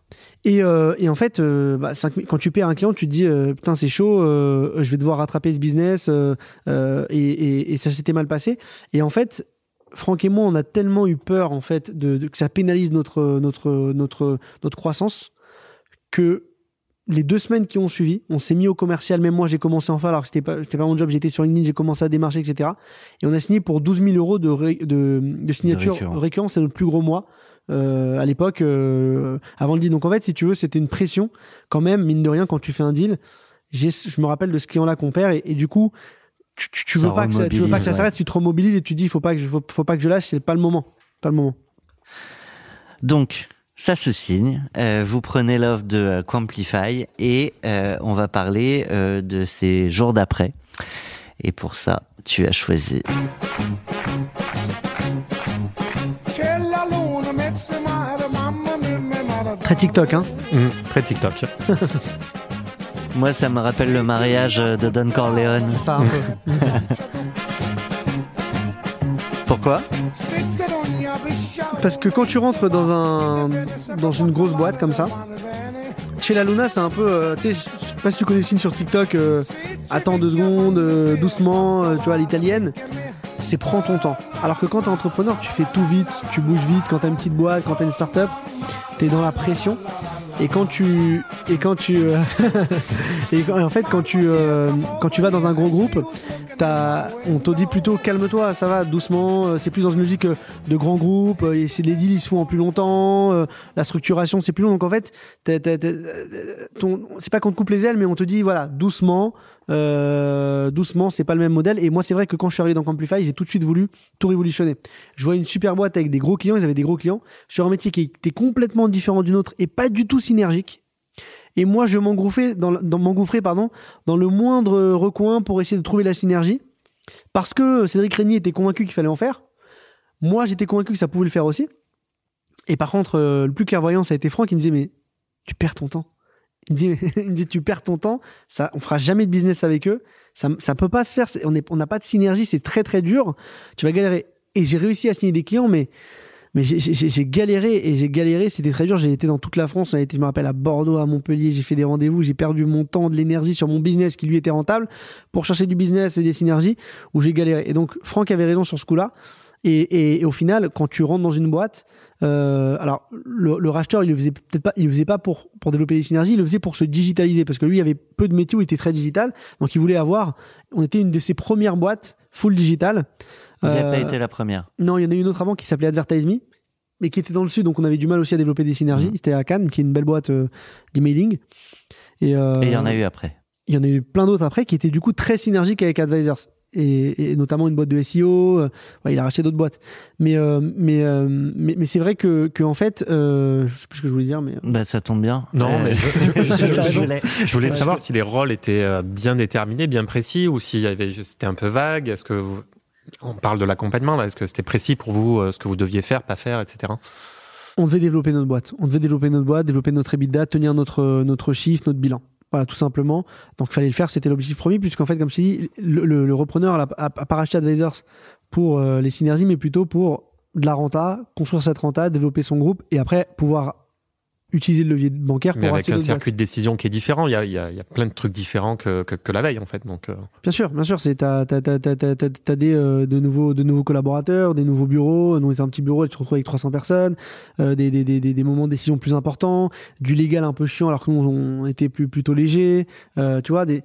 [SPEAKER 2] Et, et en fait, bah, cinq mille- quand tu perds un client, tu te dis putain c'est chaud, je vais devoir rattraper ce business et, et, et ça s'était mal passé. Et en fait, Franck et moi, on a tellement eu peur en fait de, de- que ça pénalise notre notre notre notre croissance que les deux semaines qui ont suivi, on s'est mis au commercial. Même moi, j'ai commencé enfin, alors que c'était pas, c'était pas mon job. J'étais sur LinkedIn, j'ai commencé à démarcher, etc. Et on a signé pour 12 000 euros de, ré- de, de signature
[SPEAKER 1] récurrent.
[SPEAKER 2] récurrent. C'est notre plus gros mois euh, à l'époque, euh, avant le deal. Donc en fait, si tu veux, c'était une pression quand même, mine de rien, quand tu fais un deal. J'ai, je me rappelle de ce client-là qu'on perd et, et du coup, tu, tu, veux pas que ça, tu veux pas que ça
[SPEAKER 1] remobilise,
[SPEAKER 2] s'arrête. Tu te remobilises et tu te dis, faut pas que je, faut, faut pas que je lâche. C'est pas le moment. Pas le moment.
[SPEAKER 1] Donc, ça se signe. Euh, vous prenez l'offre de euh, Quamplify et euh, on va parler euh, de ces jours d'après. Et pour ça, tu as choisi
[SPEAKER 2] Très TikTok, hein.
[SPEAKER 3] Mmh. Très TikTok.
[SPEAKER 1] Moi, ça me rappelle le mariage de Don Corleone.
[SPEAKER 2] C'est ça un peu.
[SPEAKER 1] Pourquoi?
[SPEAKER 2] Parce que quand tu rentres dans un dans une grosse boîte comme ça, chez la Luna, c'est un peu, euh, tu sais, je sais pas si tu connais le signe sur TikTok, euh, attends deux secondes, euh, doucement, euh, tu vois, à l'italienne. C'est prends ton temps. Alors que quand t'es entrepreneur, tu fais tout vite, tu bouges vite. Quand t'as une petite boîte, quand t'as une start-up, t'es dans la pression. Et quand tu et quand tu euh, et en fait quand tu euh, quand tu vas dans un gros groupe, t'as on te dit plutôt calme-toi, ça va doucement. euh, C'est plus dans une logique euh, de grand groupe. et C'est les deals ils se font en plus longtemps. La structuration c'est plus long. Donc en fait, c'est pas qu'on te coupe les ailes, mais on te dit voilà doucement, euh, doucement. C'est pas le même modèle. Et moi c'est vrai que quand je suis arrivé dans Camplify, j'ai tout de suite voulu tout révolutionner. Je vois une super boîte avec des gros clients. Ils avaient des gros clients sur un métier qui était complètement différent d'une autre et pas du tout synergique. Et moi, je m'engouffrais dans, dans m'engouffrais, pardon, dans le moindre recoin pour essayer de trouver la synergie. Parce que Cédric Régnier était convaincu qu'il fallait en faire. Moi, j'étais convaincu que ça pouvait le faire aussi. Et par contre, euh, le plus clairvoyant, ça a été Franck. Il me disait, mais tu perds ton temps. Il me dit, il me dit tu perds ton temps. Ça, on fera jamais de business avec eux. Ça, ça peut pas se faire. On est- on n'a pas de synergie. C'est très, très dur. Tu vas galérer. Et j'ai réussi à signer des clients, mais mais j'ai- galéré et j'ai galéré, c'était très dur. J'ai été dans toute la France, on a été, je me rappelle, à Bordeaux, à Montpellier, j'ai fait des rendez-vous, j'ai perdu mon temps, de l'énergie sur mon business qui lui était rentable pour chercher du business et des synergies où j'ai galéré. Et donc, Franck avait raison sur ce coup-là. Et- et au final, quand tu rentres dans une boîte, euh, alors le, le racheteur, il le faisait peut-être pas, il le faisait pas pour pour développer des synergies, il le faisait pour se digitaliser parce que lui, il avait peu de métiers où il était très digital, donc il voulait avoir. On était une de ses premières boîtes full digital.
[SPEAKER 1] Vous n'avez pas
[SPEAKER 2] Euh,
[SPEAKER 1] été la première.
[SPEAKER 2] non, il y en a une autre avant qui s'appelait Advertise Me, mais qui était dans le sud, donc on avait du mal aussi à développer des synergies.
[SPEAKER 1] Mhm.
[SPEAKER 2] C'était à Cannes, qui est une belle boîte euh, d'emailing. Et, euh,
[SPEAKER 1] Et il y en a eu après.
[SPEAKER 2] il y en a eu plein d'autres après qui étaient du coup très synergiques avec Advisors. Et, et notamment une boîte de SEO. euh, ouais, il a racheté d'autres boîtes. Mais, euh, mais, euh, mais, mais c'est vrai que, que en fait, euh, je sais plus ce que je voulais dire, mais.
[SPEAKER 1] Bah, ça tombe bien.
[SPEAKER 3] Non,
[SPEAKER 1] Euh,
[SPEAKER 3] mais je, je- je- je-
[SPEAKER 1] voulais-
[SPEAKER 3] je voulais
[SPEAKER 2] Ouais.
[SPEAKER 3] savoir si les rôles étaient euh, bien déterminés, bien précis, ou s'il y avait juste- c'était un peu vague. Est-ce que vous- on parle de l'accompagnement là Est-ce que c'était précis pour vous euh, ce que vous deviez faire, pas faire, etc.
[SPEAKER 2] On devait développer notre boîte. On devait développer notre boîte, développer notre EBITDA, tenir notre, notre chiffre, notre bilan. Voilà, tout simplement. Donc, fallait le faire. C'était l'objectif premier, puisqu'en fait, comme je t'ai dit, le, repreneur n'a pas racheté Advisors pour euh, les synergies, mais plutôt pour de la renta, construire cette renta, développer son groupe et après pouvoir utiliser le levier bancaire pour
[SPEAKER 3] Mais avec un circuit de décision qui est différent, il y a, il y a- il y a plein de trucs différents que, que, que la veille en fait. Donc, euh,
[SPEAKER 2] Bien sûr, bien sûr, t'as- t'as des euh, de nouveaux de nouveaux collaborateurs, des nouveaux bureaux. Nous on était un petit bureau, et tu te retrouves avec 300 personnes, euh, des, des des des des moments de décision plus importants, du légal un peu chiant alors que nous on était plus plutôt léger. Euh, tu vois des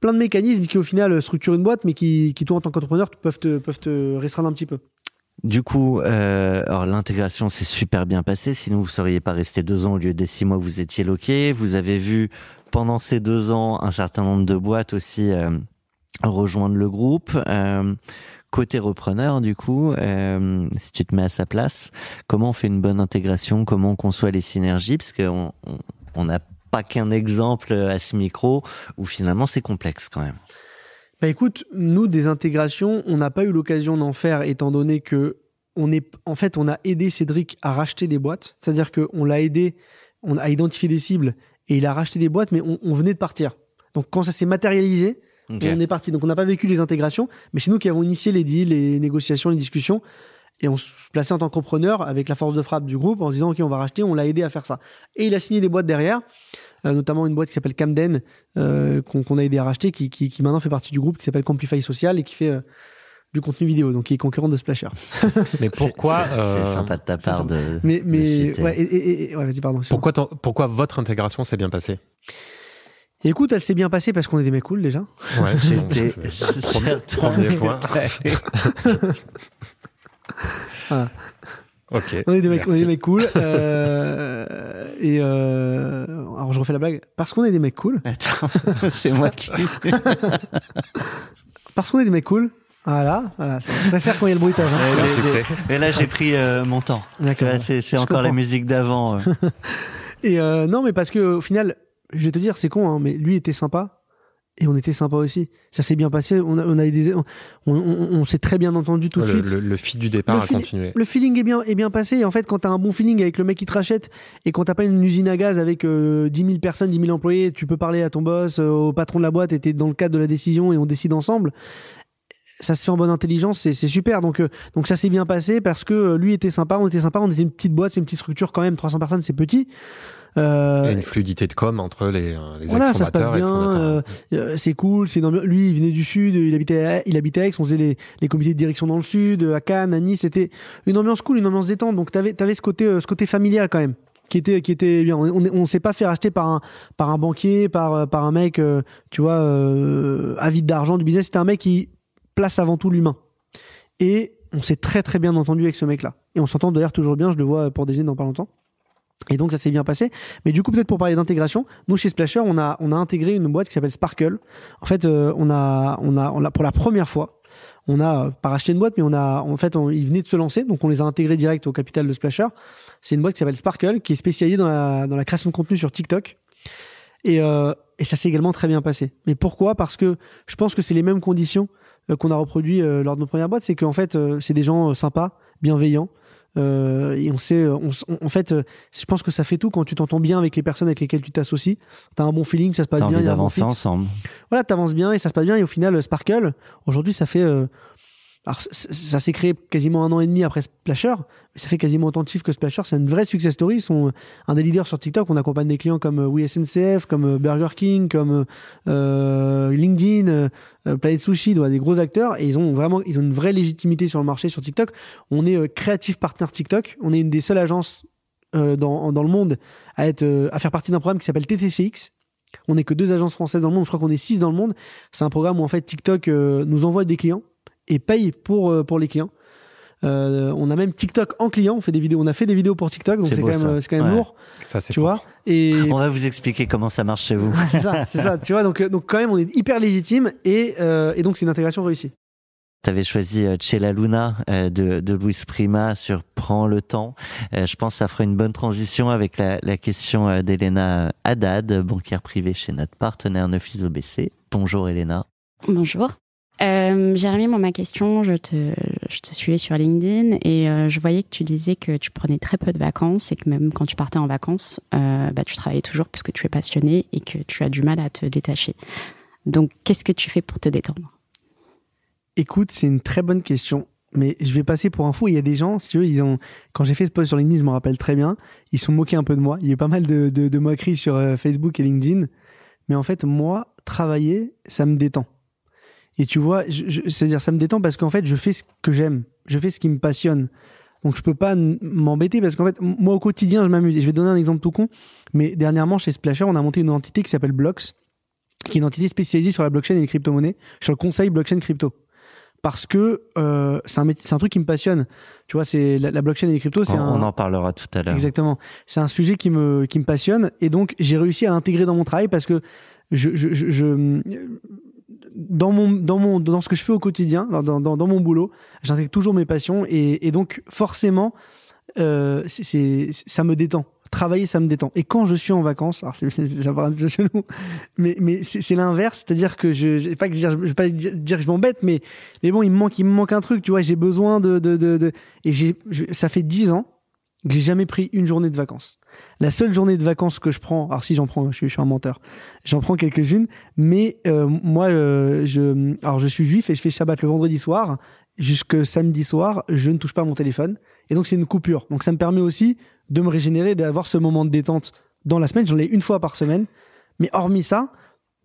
[SPEAKER 2] plein de mécanismes qui au final structurent une boîte, mais qui qui toi en tant qu'entrepreneur peuvent te peuvent te restreindre un petit peu.
[SPEAKER 1] Du coup, euh, l'intégration s'est super bien passée. Sinon, vous seriez pas resté deux ans au lieu des six mois. Vous étiez loqué. Vous avez vu pendant ces deux ans un certain nombre de boîtes aussi euh, rejoindre le groupe. Euh, côté repreneur, du coup, si tu te mets à sa place, comment on fait une bonne intégration? Comment on conçoit les synergies? Parce qu'on on- on n'a pas qu'un exemple à ce micro où finalement c'est complexe quand même.
[SPEAKER 2] Bah écoute, nous des intégrations, on n'a pas eu l'occasion d'en faire étant donné que on est en fait on a aidé Cédric à racheter des boîtes, c'est-à-dire que on l'a aidé, on a identifié des cibles et il a racheté des boîtes, mais on, on venait de partir. Donc quand ça s'est matérialisé, on est parti. Donc on n'a pas vécu les intégrations, mais c'est nous qui avons initié les deals, les négociations, les discussions. Et on se plaçait en tant qu'entrepreneur avec la force de frappe du groupe en se disant ok on va racheter, on l'a aidé à faire ça. Et il a signé des boîtes derrière, notamment une boîte qui s'appelle Camden euh, qu'on a aidé à racheter, qui, qui, qui maintenant fait partie du groupe, qui s'appelle Complify Social et qui fait euh, du contenu vidéo, donc qui est concurrent de Splasher.
[SPEAKER 3] mais pourquoi
[SPEAKER 1] C'est-
[SPEAKER 3] euh,
[SPEAKER 1] sympa de ta part de.
[SPEAKER 2] Mais mais ouais, et, et- et- ouais vas-y pardon.
[SPEAKER 3] pourquoi, ton- pourquoi votre intégration s'est bien passée?
[SPEAKER 2] Écoute, elle s'est bien passée parce qu'on est des mecs cool déjà.
[SPEAKER 3] Ouais,
[SPEAKER 1] C'était
[SPEAKER 3] premier, premier point.
[SPEAKER 2] Voilà.
[SPEAKER 3] Ok.
[SPEAKER 2] On est des mecs, on est des mecs cool. euh, et euh, alors je refais la blague. Parce qu'on est des mecs cool.
[SPEAKER 1] Attends, c'est moi qui.
[SPEAKER 2] Parce qu'on est des mecs cool. Voilà, voilà. Je préfère quand il y a le bruitage. hein.
[SPEAKER 1] Et
[SPEAKER 3] Quel
[SPEAKER 1] là,
[SPEAKER 3] succès.
[SPEAKER 1] j'ai- Et là, j'ai pris euh, mon temps.
[SPEAKER 2] D'accord.
[SPEAKER 1] C'est encore la musique d'avant. euh.
[SPEAKER 2] Et euh, non, mais parce que au final, je vais te dire, c'est con, hein, mais lui était sympa. Et on était sympa aussi. Ça s'est bien passé. On a, on a des, on, on, on s'est très bien entendu tout de suite.
[SPEAKER 3] Le, le du départ
[SPEAKER 2] Le
[SPEAKER 3] a continué.
[SPEAKER 2] Le feeling est bien, est bien passé. Et en fait, quand t'as un bon feeling avec le mec qui te rachète et quand t'as pas une usine à gaz avec euh, 10 000 personnes, 10 000 employés, tu peux parler à ton boss, euh, au patron de la boîte et t'es dans le cadre de la décision et on décide ensemble. Ça se fait en bonne intelligence, c'est c'est super. Donc, euh, donc ça s'est bien passé parce que euh, lui était sympa, on était sympa, on était une petite boîte, c'est une petite structure quand même, 300 personnes, c'est petit. Euh,
[SPEAKER 3] Il y a une fluidité de com entre les, euh, les
[SPEAKER 2] voilà, ça se passe bien. euh, euh, c'est cool. C'est lui, il venait du sud, il habitait, à, il habitait à Aix. On faisait les, les comités de direction dans le sud, à Cannes, à Nice. C'était une ambiance cool, une ambiance détente. Donc t'avais, t'avais ce côté, euh, ce côté familial quand même, qui était, qui était bien. On, on, on s'est pas fait racheter par un, par un banquier, par, euh, par un mec, euh, tu vois, euh, avide d'argent du business. C'était un mec qui place avant tout l'humain. Et on s'est très très bien entendu avec ce mec-là. Et on s'entend d'ailleurs toujours bien. Je le vois pour déjeuner dans pas longtemps. Et donc ça s'est bien passé. Mais du coup, peut-être pour parler d'intégration, nous chez Splasher, on a, on a intégré une boîte qui s'appelle Sparkle. En fait, euh, on, a, on, a, on pour la première fois, on a euh, pas racheté une boîte, mais on a, en fait, on, ils venaient de se lancer, donc on les a intégrés direct au capital de Splasher. C'est une boîte qui s'appelle Sparkle, qui est spécialisée dans la, dans la création de contenu sur TikTok. Et, euh, et ça s'est également très bien passé. Mais pourquoi? Parce que je pense que c'est les mêmes conditions euh, qu'on a reproduit euh, lors de nos premières boîtes. C'est qu'en fait, c'est des gens sympas, bienveillants. Euh, et on sait, on, on- en fait, euh, je pense que ça fait tout quand tu t'entends bien avec les personnes avec lesquelles tu t'associes. T'as un bon feeling, ça se passe bien,
[SPEAKER 1] envie
[SPEAKER 2] il y a un bon
[SPEAKER 1] d'avancer
[SPEAKER 2] fit.
[SPEAKER 1] ensemble.
[SPEAKER 2] Voilà, t'avances bien et ça se passe bien. Et au final, euh, Sparkle, aujourd'hui, ça fait. Euh, alors, ça s'est créé quasiment un an et demi après Splasher, mais ça fait quasiment autant de chiffres que Splasher. C'est une vraie success story. Ils sont un des leaders sur TikTok. On accompagne des clients comme euh, WeSNCF, comme euh, Burger King, comme euh, LinkedIn, euh, euh, Planet Sushi, des gros acteurs. Et ils ont vraiment, ils ont une vraie légitimité sur le marché sur TikTok. On est euh, créatif partner TikTok. On est une des seules agences euh, dans, dans le monde à être, euh, à faire partie d'un programme qui s'appelle TTCX. On n'est que deux agences françaises dans le monde. Je crois qu'on est six dans le monde. C'est un programme où en fait TikTok euh, nous envoie des clients et paye pour euh, pour les clients. Euh, on a même TikTok en client. On fait des vidéos. On a fait des vidéos pour TikTok, donc
[SPEAKER 1] C'est
[SPEAKER 2] quand même
[SPEAKER 1] ça.
[SPEAKER 2] c'est quand même
[SPEAKER 1] Ouais.
[SPEAKER 2] lourd,
[SPEAKER 3] Ça, c'est
[SPEAKER 2] tu vois. Et
[SPEAKER 1] On va vous expliquer comment ça marche chez vous.
[SPEAKER 2] c'est ça, c'est ça. Tu vois, donc euh, donc quand même on est hyper légitime et euh, et donc c'est une intégration réussie.
[SPEAKER 1] Tu avais choisi euh, Chez la Luna de, de Luis Prima sur Prends le temps. Je pense que ça fera une bonne transition avec la, la question d'Elena Haddad, banquière privée chez notre partenaire Neufis OBC. Bonjour Elena.
[SPEAKER 4] Bonjour. Euh, Jérémy, ma question, je te, suivais sur LinkedIn et euh, je voyais que tu disais que tu prenais très peu de vacances et que même quand tu partais en vacances, euh, bah, tu travaillais toujours puisque tu es passionné et que tu as du mal à te détacher. Donc, qu'est-ce que tu fais pour te détendre?
[SPEAKER 2] Écoute, c'est une très bonne question. Mais je vais passer pour un fou. Il y a des gens, si tu veux, ils ont. Quand j'ai fait ce post sur LinkedIn, je me rappelle très bien. Ils sont moqués un peu de moi. Il y a eu pas mal de, de, moqueries sur Facebook et LinkedIn. Mais en fait, moi, travailler, ça me détend. Et tu vois, c'est-à-dire, ça me détend parce qu'en fait, je fais ce que j'aime. Je fais ce qui me passionne. Donc, je peux pas m'embêter parce qu'en fait, moi, au quotidien, je m'amuse. Et je vais donner un exemple tout con. Mais dernièrement, chez Splasher, on a monté une entité qui s'appelle Blocks, qui est une entité spécialisée sur la blockchain et les crypto-monnaies, sur le conseil blockchain crypto parce que euh, c'est un, un truc qui me passionne. Tu vois, c'est la, la blockchain et les cryptos,
[SPEAKER 1] On,
[SPEAKER 2] c'est un
[SPEAKER 1] on en parlera tout à l'heure.
[SPEAKER 2] exactement. C'est un sujet qui me qui me passionne et donc j'ai réussi à l'intégrer dans mon travail parce que je, je, je, je- dans mon dans mon dans ce que je fais au quotidien, dans dans, mon boulot, j'intègre toujours mes passions et, et donc forcément euh, c'est ça me détend. Travailler, ça me détend. Et quand je suis en vacances, alors c'est, ça un peu chelou, mais, mais c'est, l'inverse, c'est-à-dire que je, je vais pas que dire, je vais pas dire, que je m'embête, mais, mais bon, il me manque, il me manque un truc, tu vois, j'ai besoin de, de, de, de- et j'ai, je- ça fait dix ans que j'ai jamais pris une journée de vacances. La seule journée de vacances que je prends, alors si j'en prends, je suis, je suis un menteur, j'en prends quelques-unes, mais euh, moi, euh, je, alors je suis juif et je fais Shabbat le vendredi soir, jusque samedi soir, je ne touche pas mon téléphone, et donc c'est une coupure. Donc ça me permet aussi de me régénérer, d'avoir ce moment de détente dans la semaine. J'en ai une fois par semaine, mais hormis ça,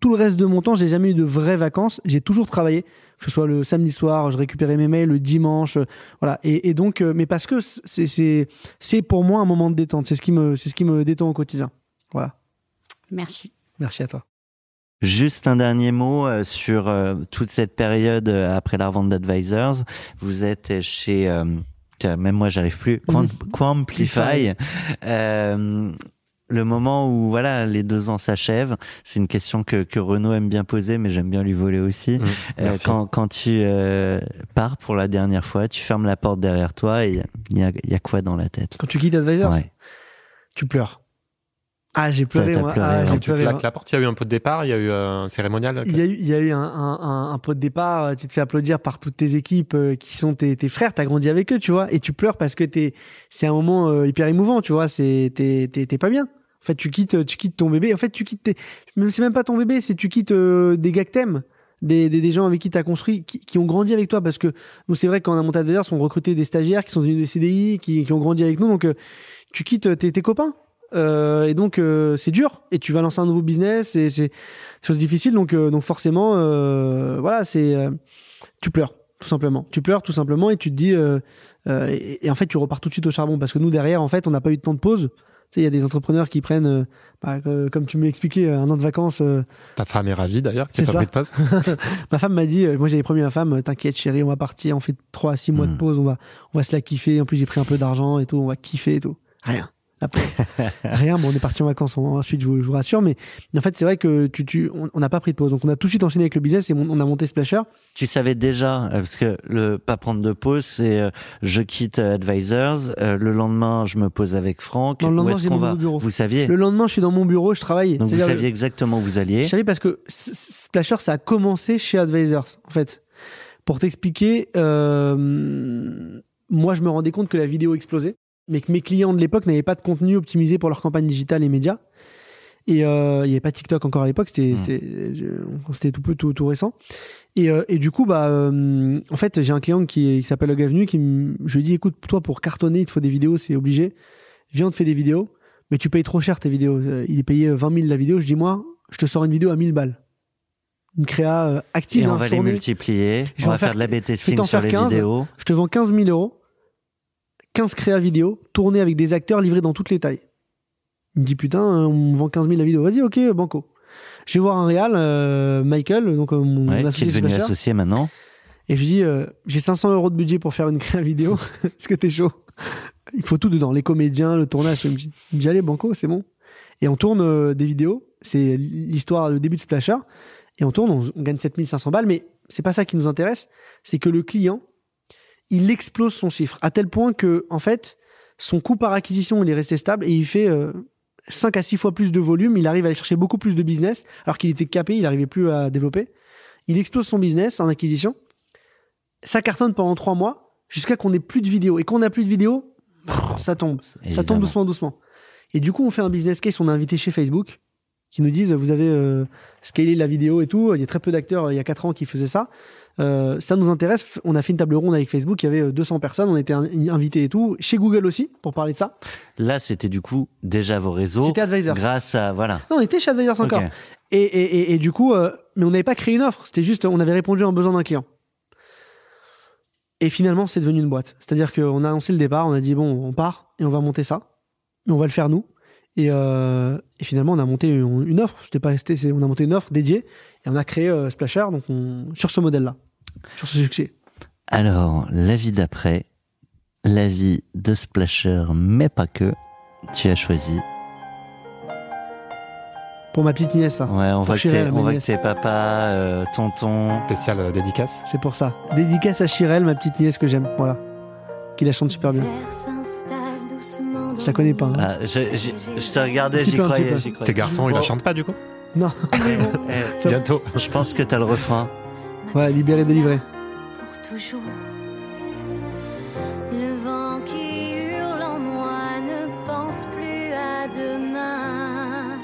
[SPEAKER 2] tout le reste de mon temps, j'ai jamais eu de vraies vacances. J'ai toujours travaillé, que ce soit le samedi soir, je récupérais mes mails le dimanche, euh, voilà. Et, et donc, euh, mais parce que c'est c'est c'est pour moi un moment de détente. C'est ce qui me c'est ce qui me détend au quotidien. Voilà.
[SPEAKER 4] Merci.
[SPEAKER 2] Merci à toi.
[SPEAKER 1] Juste un dernier mot euh, sur toute cette période après la revente d'Advisors. Vous êtes chez, euh, même moi j'arrive plus, Quamplify. Euh, le moment où voilà les deux ans s'achèvent, c'est une question que, que Renaud aime bien poser, mais j'aime bien lui voler aussi.
[SPEAKER 3] Mmh,
[SPEAKER 1] Euh, quand, quand tu euh, pars pour la dernière fois, tu fermes la porte derrière toi et il y a, il y a quoi dans la tête?
[SPEAKER 2] Quand tu quittes Advisors,
[SPEAKER 1] Ouais.
[SPEAKER 2] tu pleures. Ah, j'ai pleuré, moi.
[SPEAKER 1] pleuré,
[SPEAKER 2] Ah, j'ai pleuré.
[SPEAKER 3] claques
[SPEAKER 2] moi.
[SPEAKER 3] la porte, il y a eu un peu de départ, il y a eu un cérémonial.
[SPEAKER 2] Il y a eu, il y a eu un, un, un, un pot de départ, euh, tu te fais applaudir par toutes tes équipes euh, qui sont tes, tes frères, t'as grandi avec eux, tu vois, et tu pleures parce que t'es, c'est un moment euh, hyper émouvant, tu vois, c'est, t'es, t'es, t'es pas bien. En fait, tu quittes, tu quittes ton bébé. En fait, tu quittes tes, c'est même pas ton bébé, c'est tu quittes euh, des gars que t'aimes, des, des, gens avec qui t'as construit, qui, qui ont grandi avec toi, parce que nous, c'est vrai que quand on a monté Adversaire, on recrutait des stagiaires qui sont devenus des CDI, qui, qui ont grandi avec nous, donc euh, tu quittes tes, tes copains. Euh, et donc euh, c'est dur. Et tu vas lancer un nouveau business et c'est chose difficile donc euh, donc forcément euh, voilà c'est euh, tu pleures tout simplement. Tu pleures tout simplement. Et tu te dis euh, euh, et, et en fait tu repars tout de suite au charbon. Parce que nous derrière en fait on n'a pas eu de temps de pause tu sais il y a des entrepreneurs qui prennent euh, bah, euh, comme tu m'as expliqué un an de vacances euh,
[SPEAKER 3] Ta femme est ravie d'ailleurs, qui pas pris de poste.
[SPEAKER 2] ma femme m'a dit euh, moi j'avais promis à ma femme euh, t'inquiète chérie on va partir on fait 3 à 6 mois de
[SPEAKER 1] Mm.
[SPEAKER 2] pause on va on va se la kiffer. En plus j'ai pris un peu d'argent et tout on va kiffer et tout. Rien Paix. rien bon on est parti en vacances en- ensuite je vous, je vous rassure mais, mais en fait c'est vrai que tu, tu on n'a pas pris de pause donc on a tout de suite enchaîné avec le business et on, on a monté Splasher
[SPEAKER 1] Tu savais déjà, euh, parce que le pas prendre de pause, c'est euh, je quitte Advisors, euh, le lendemain je me pose avec Franck.
[SPEAKER 2] Non, le
[SPEAKER 1] Où
[SPEAKER 2] lendemain,
[SPEAKER 1] est-ce
[SPEAKER 2] j'ai
[SPEAKER 1] qu'on va
[SPEAKER 2] bureau.
[SPEAKER 1] Vous saviez
[SPEAKER 2] le lendemain je suis dans mon bureau je travaille
[SPEAKER 1] Donc vous saviez exactement où vous alliez.
[SPEAKER 2] Je savais parce que Splasher, ça a commencé chez Advisors, en fait. Pour t'expliquer, euh, moi, je me rendais compte que la vidéo explosait, mais que mes clients de l'époque n'avaient pas de contenu optimisé pour leur campagne digitale et médias. Et euh, il n'y avait pas TikTok encore à l'époque, c'était c'était tout, peu- tout, tout récent. Et, euh, et du coup, bah, euh, en fait, j'ai un client qui, qui s'appelle Hog Avenue, qui me- je lui dis, écoute, toi, pour cartonner, il te faut des vidéos, c'est obligé. Viens, on te fait des vidéos, mais tu payes trop cher tes vidéos. Euh, Il est payé 20 000 la vidéo. Je dis, moi, je te sors une vidéo à 1000 balles. Une créa euh, active
[SPEAKER 1] Et on
[SPEAKER 2] dans
[SPEAKER 1] va les multiplier.
[SPEAKER 2] Je
[SPEAKER 1] on va
[SPEAKER 2] faire-
[SPEAKER 1] faire de la B
[SPEAKER 2] je vais
[SPEAKER 1] testing
[SPEAKER 2] t'en
[SPEAKER 1] sur les
[SPEAKER 2] 15.
[SPEAKER 1] vidéos.
[SPEAKER 2] Je te vends 15 000 euros, 15 créas vidéo, tournées avec des acteurs livrés dans toutes les tailles. Il me dit putain, euh, on vend 15 000 la vidéo. Vas-y, ok, banco. Je vais voir un réal, euh, Michael, donc euh, mon
[SPEAKER 1] Ouais, qui est
[SPEAKER 2] associé
[SPEAKER 1] devenu associé maintenant.
[SPEAKER 2] et je lui dis euh, j'ai 500 euros de budget pour faire une créa vidéo. Est-ce que t'es chaud Il faut tout dedans, les comédiens, le tournage. Il me dit, il me dit, allez, banco, c'est bon. Et on tourne euh, des vidéos. C'est l'histoire, le début de Splasher. Et on tourne, on, on gagne 7500 balles. Mais c'est pas ça qui nous intéresse. C'est que le client, il explose son chiffre à tel point que, en fait, son coût par acquisition, il est resté stable et il fait euh, 5 à 6 fois plus de volume. Il arrive à aller chercher beaucoup plus de business alors qu'il était capé, il n'arrivait plus à développer. Il explose son business en acquisition. Ça cartonne pendant 3 mois jusqu'à qu'on ait plus de vidéos. Et quand on n'a plus de vidéos, ça tombe. Ça tombe doucement, doucement. Et du coup, on fait un business case. On a invité chez Facebook qui nous disent vous avez euh, scalé la vidéo et tout. Il y a très peu d'acteurs euh, il y a 4 ans qui faisaient ça. Euh, ça nous intéresse. On a fait une table ronde avec Facebook. Il y avait euh, 200 personnes. On était in- invités et tout. Chez Google aussi pour parler de ça.
[SPEAKER 1] Là, c'était du coup déjà vos réseaux.
[SPEAKER 2] C'était Advisors.
[SPEAKER 1] Grâce à voilà.
[SPEAKER 2] Non, on était chez Advisors encore. Et, et, et, et du coup, euh, mais on n'avait pas créé une offre. C'était juste, on avait répondu à un besoin d'un client. Et finalement, c'est devenu une boîte. C'est-à-dire qu'on a annoncé le départ, on a dit, bon, on part et on va monter ça. Mais on va le faire nous. Et, euh, et finalement, on a monté une, une offre. C'était pas resté, on a monté une offre dédiée et on a créé euh, Splasher donc on, sur ce modèle-là, sur ce succès.
[SPEAKER 1] Alors, la vie d'après, la vie de Splasher, mais pas que. Tu as choisi.
[SPEAKER 2] Pour ma petite nièce, ça.
[SPEAKER 1] Ouais, on voit que t'es, papa, euh, tonton.
[SPEAKER 3] Spécial euh, dédicace.
[SPEAKER 2] C'est pour ça. Dédicace à Chirel, ma petite nièce que j'aime. Voilà. Qui la chante super bien.
[SPEAKER 5] Je la connais pas. hein.
[SPEAKER 1] Ah, je, je- je te regardais, j'y croyais.
[SPEAKER 3] Tes garçons, ils la chantent pas du coup?
[SPEAKER 2] Non,
[SPEAKER 1] eh,
[SPEAKER 3] Bientôt.
[SPEAKER 1] je pense que t'as le refrain.
[SPEAKER 2] Ouais, libéré, délivré.
[SPEAKER 5] Pour toujours. Le vent qui hurle en moi ne pense plus à demain.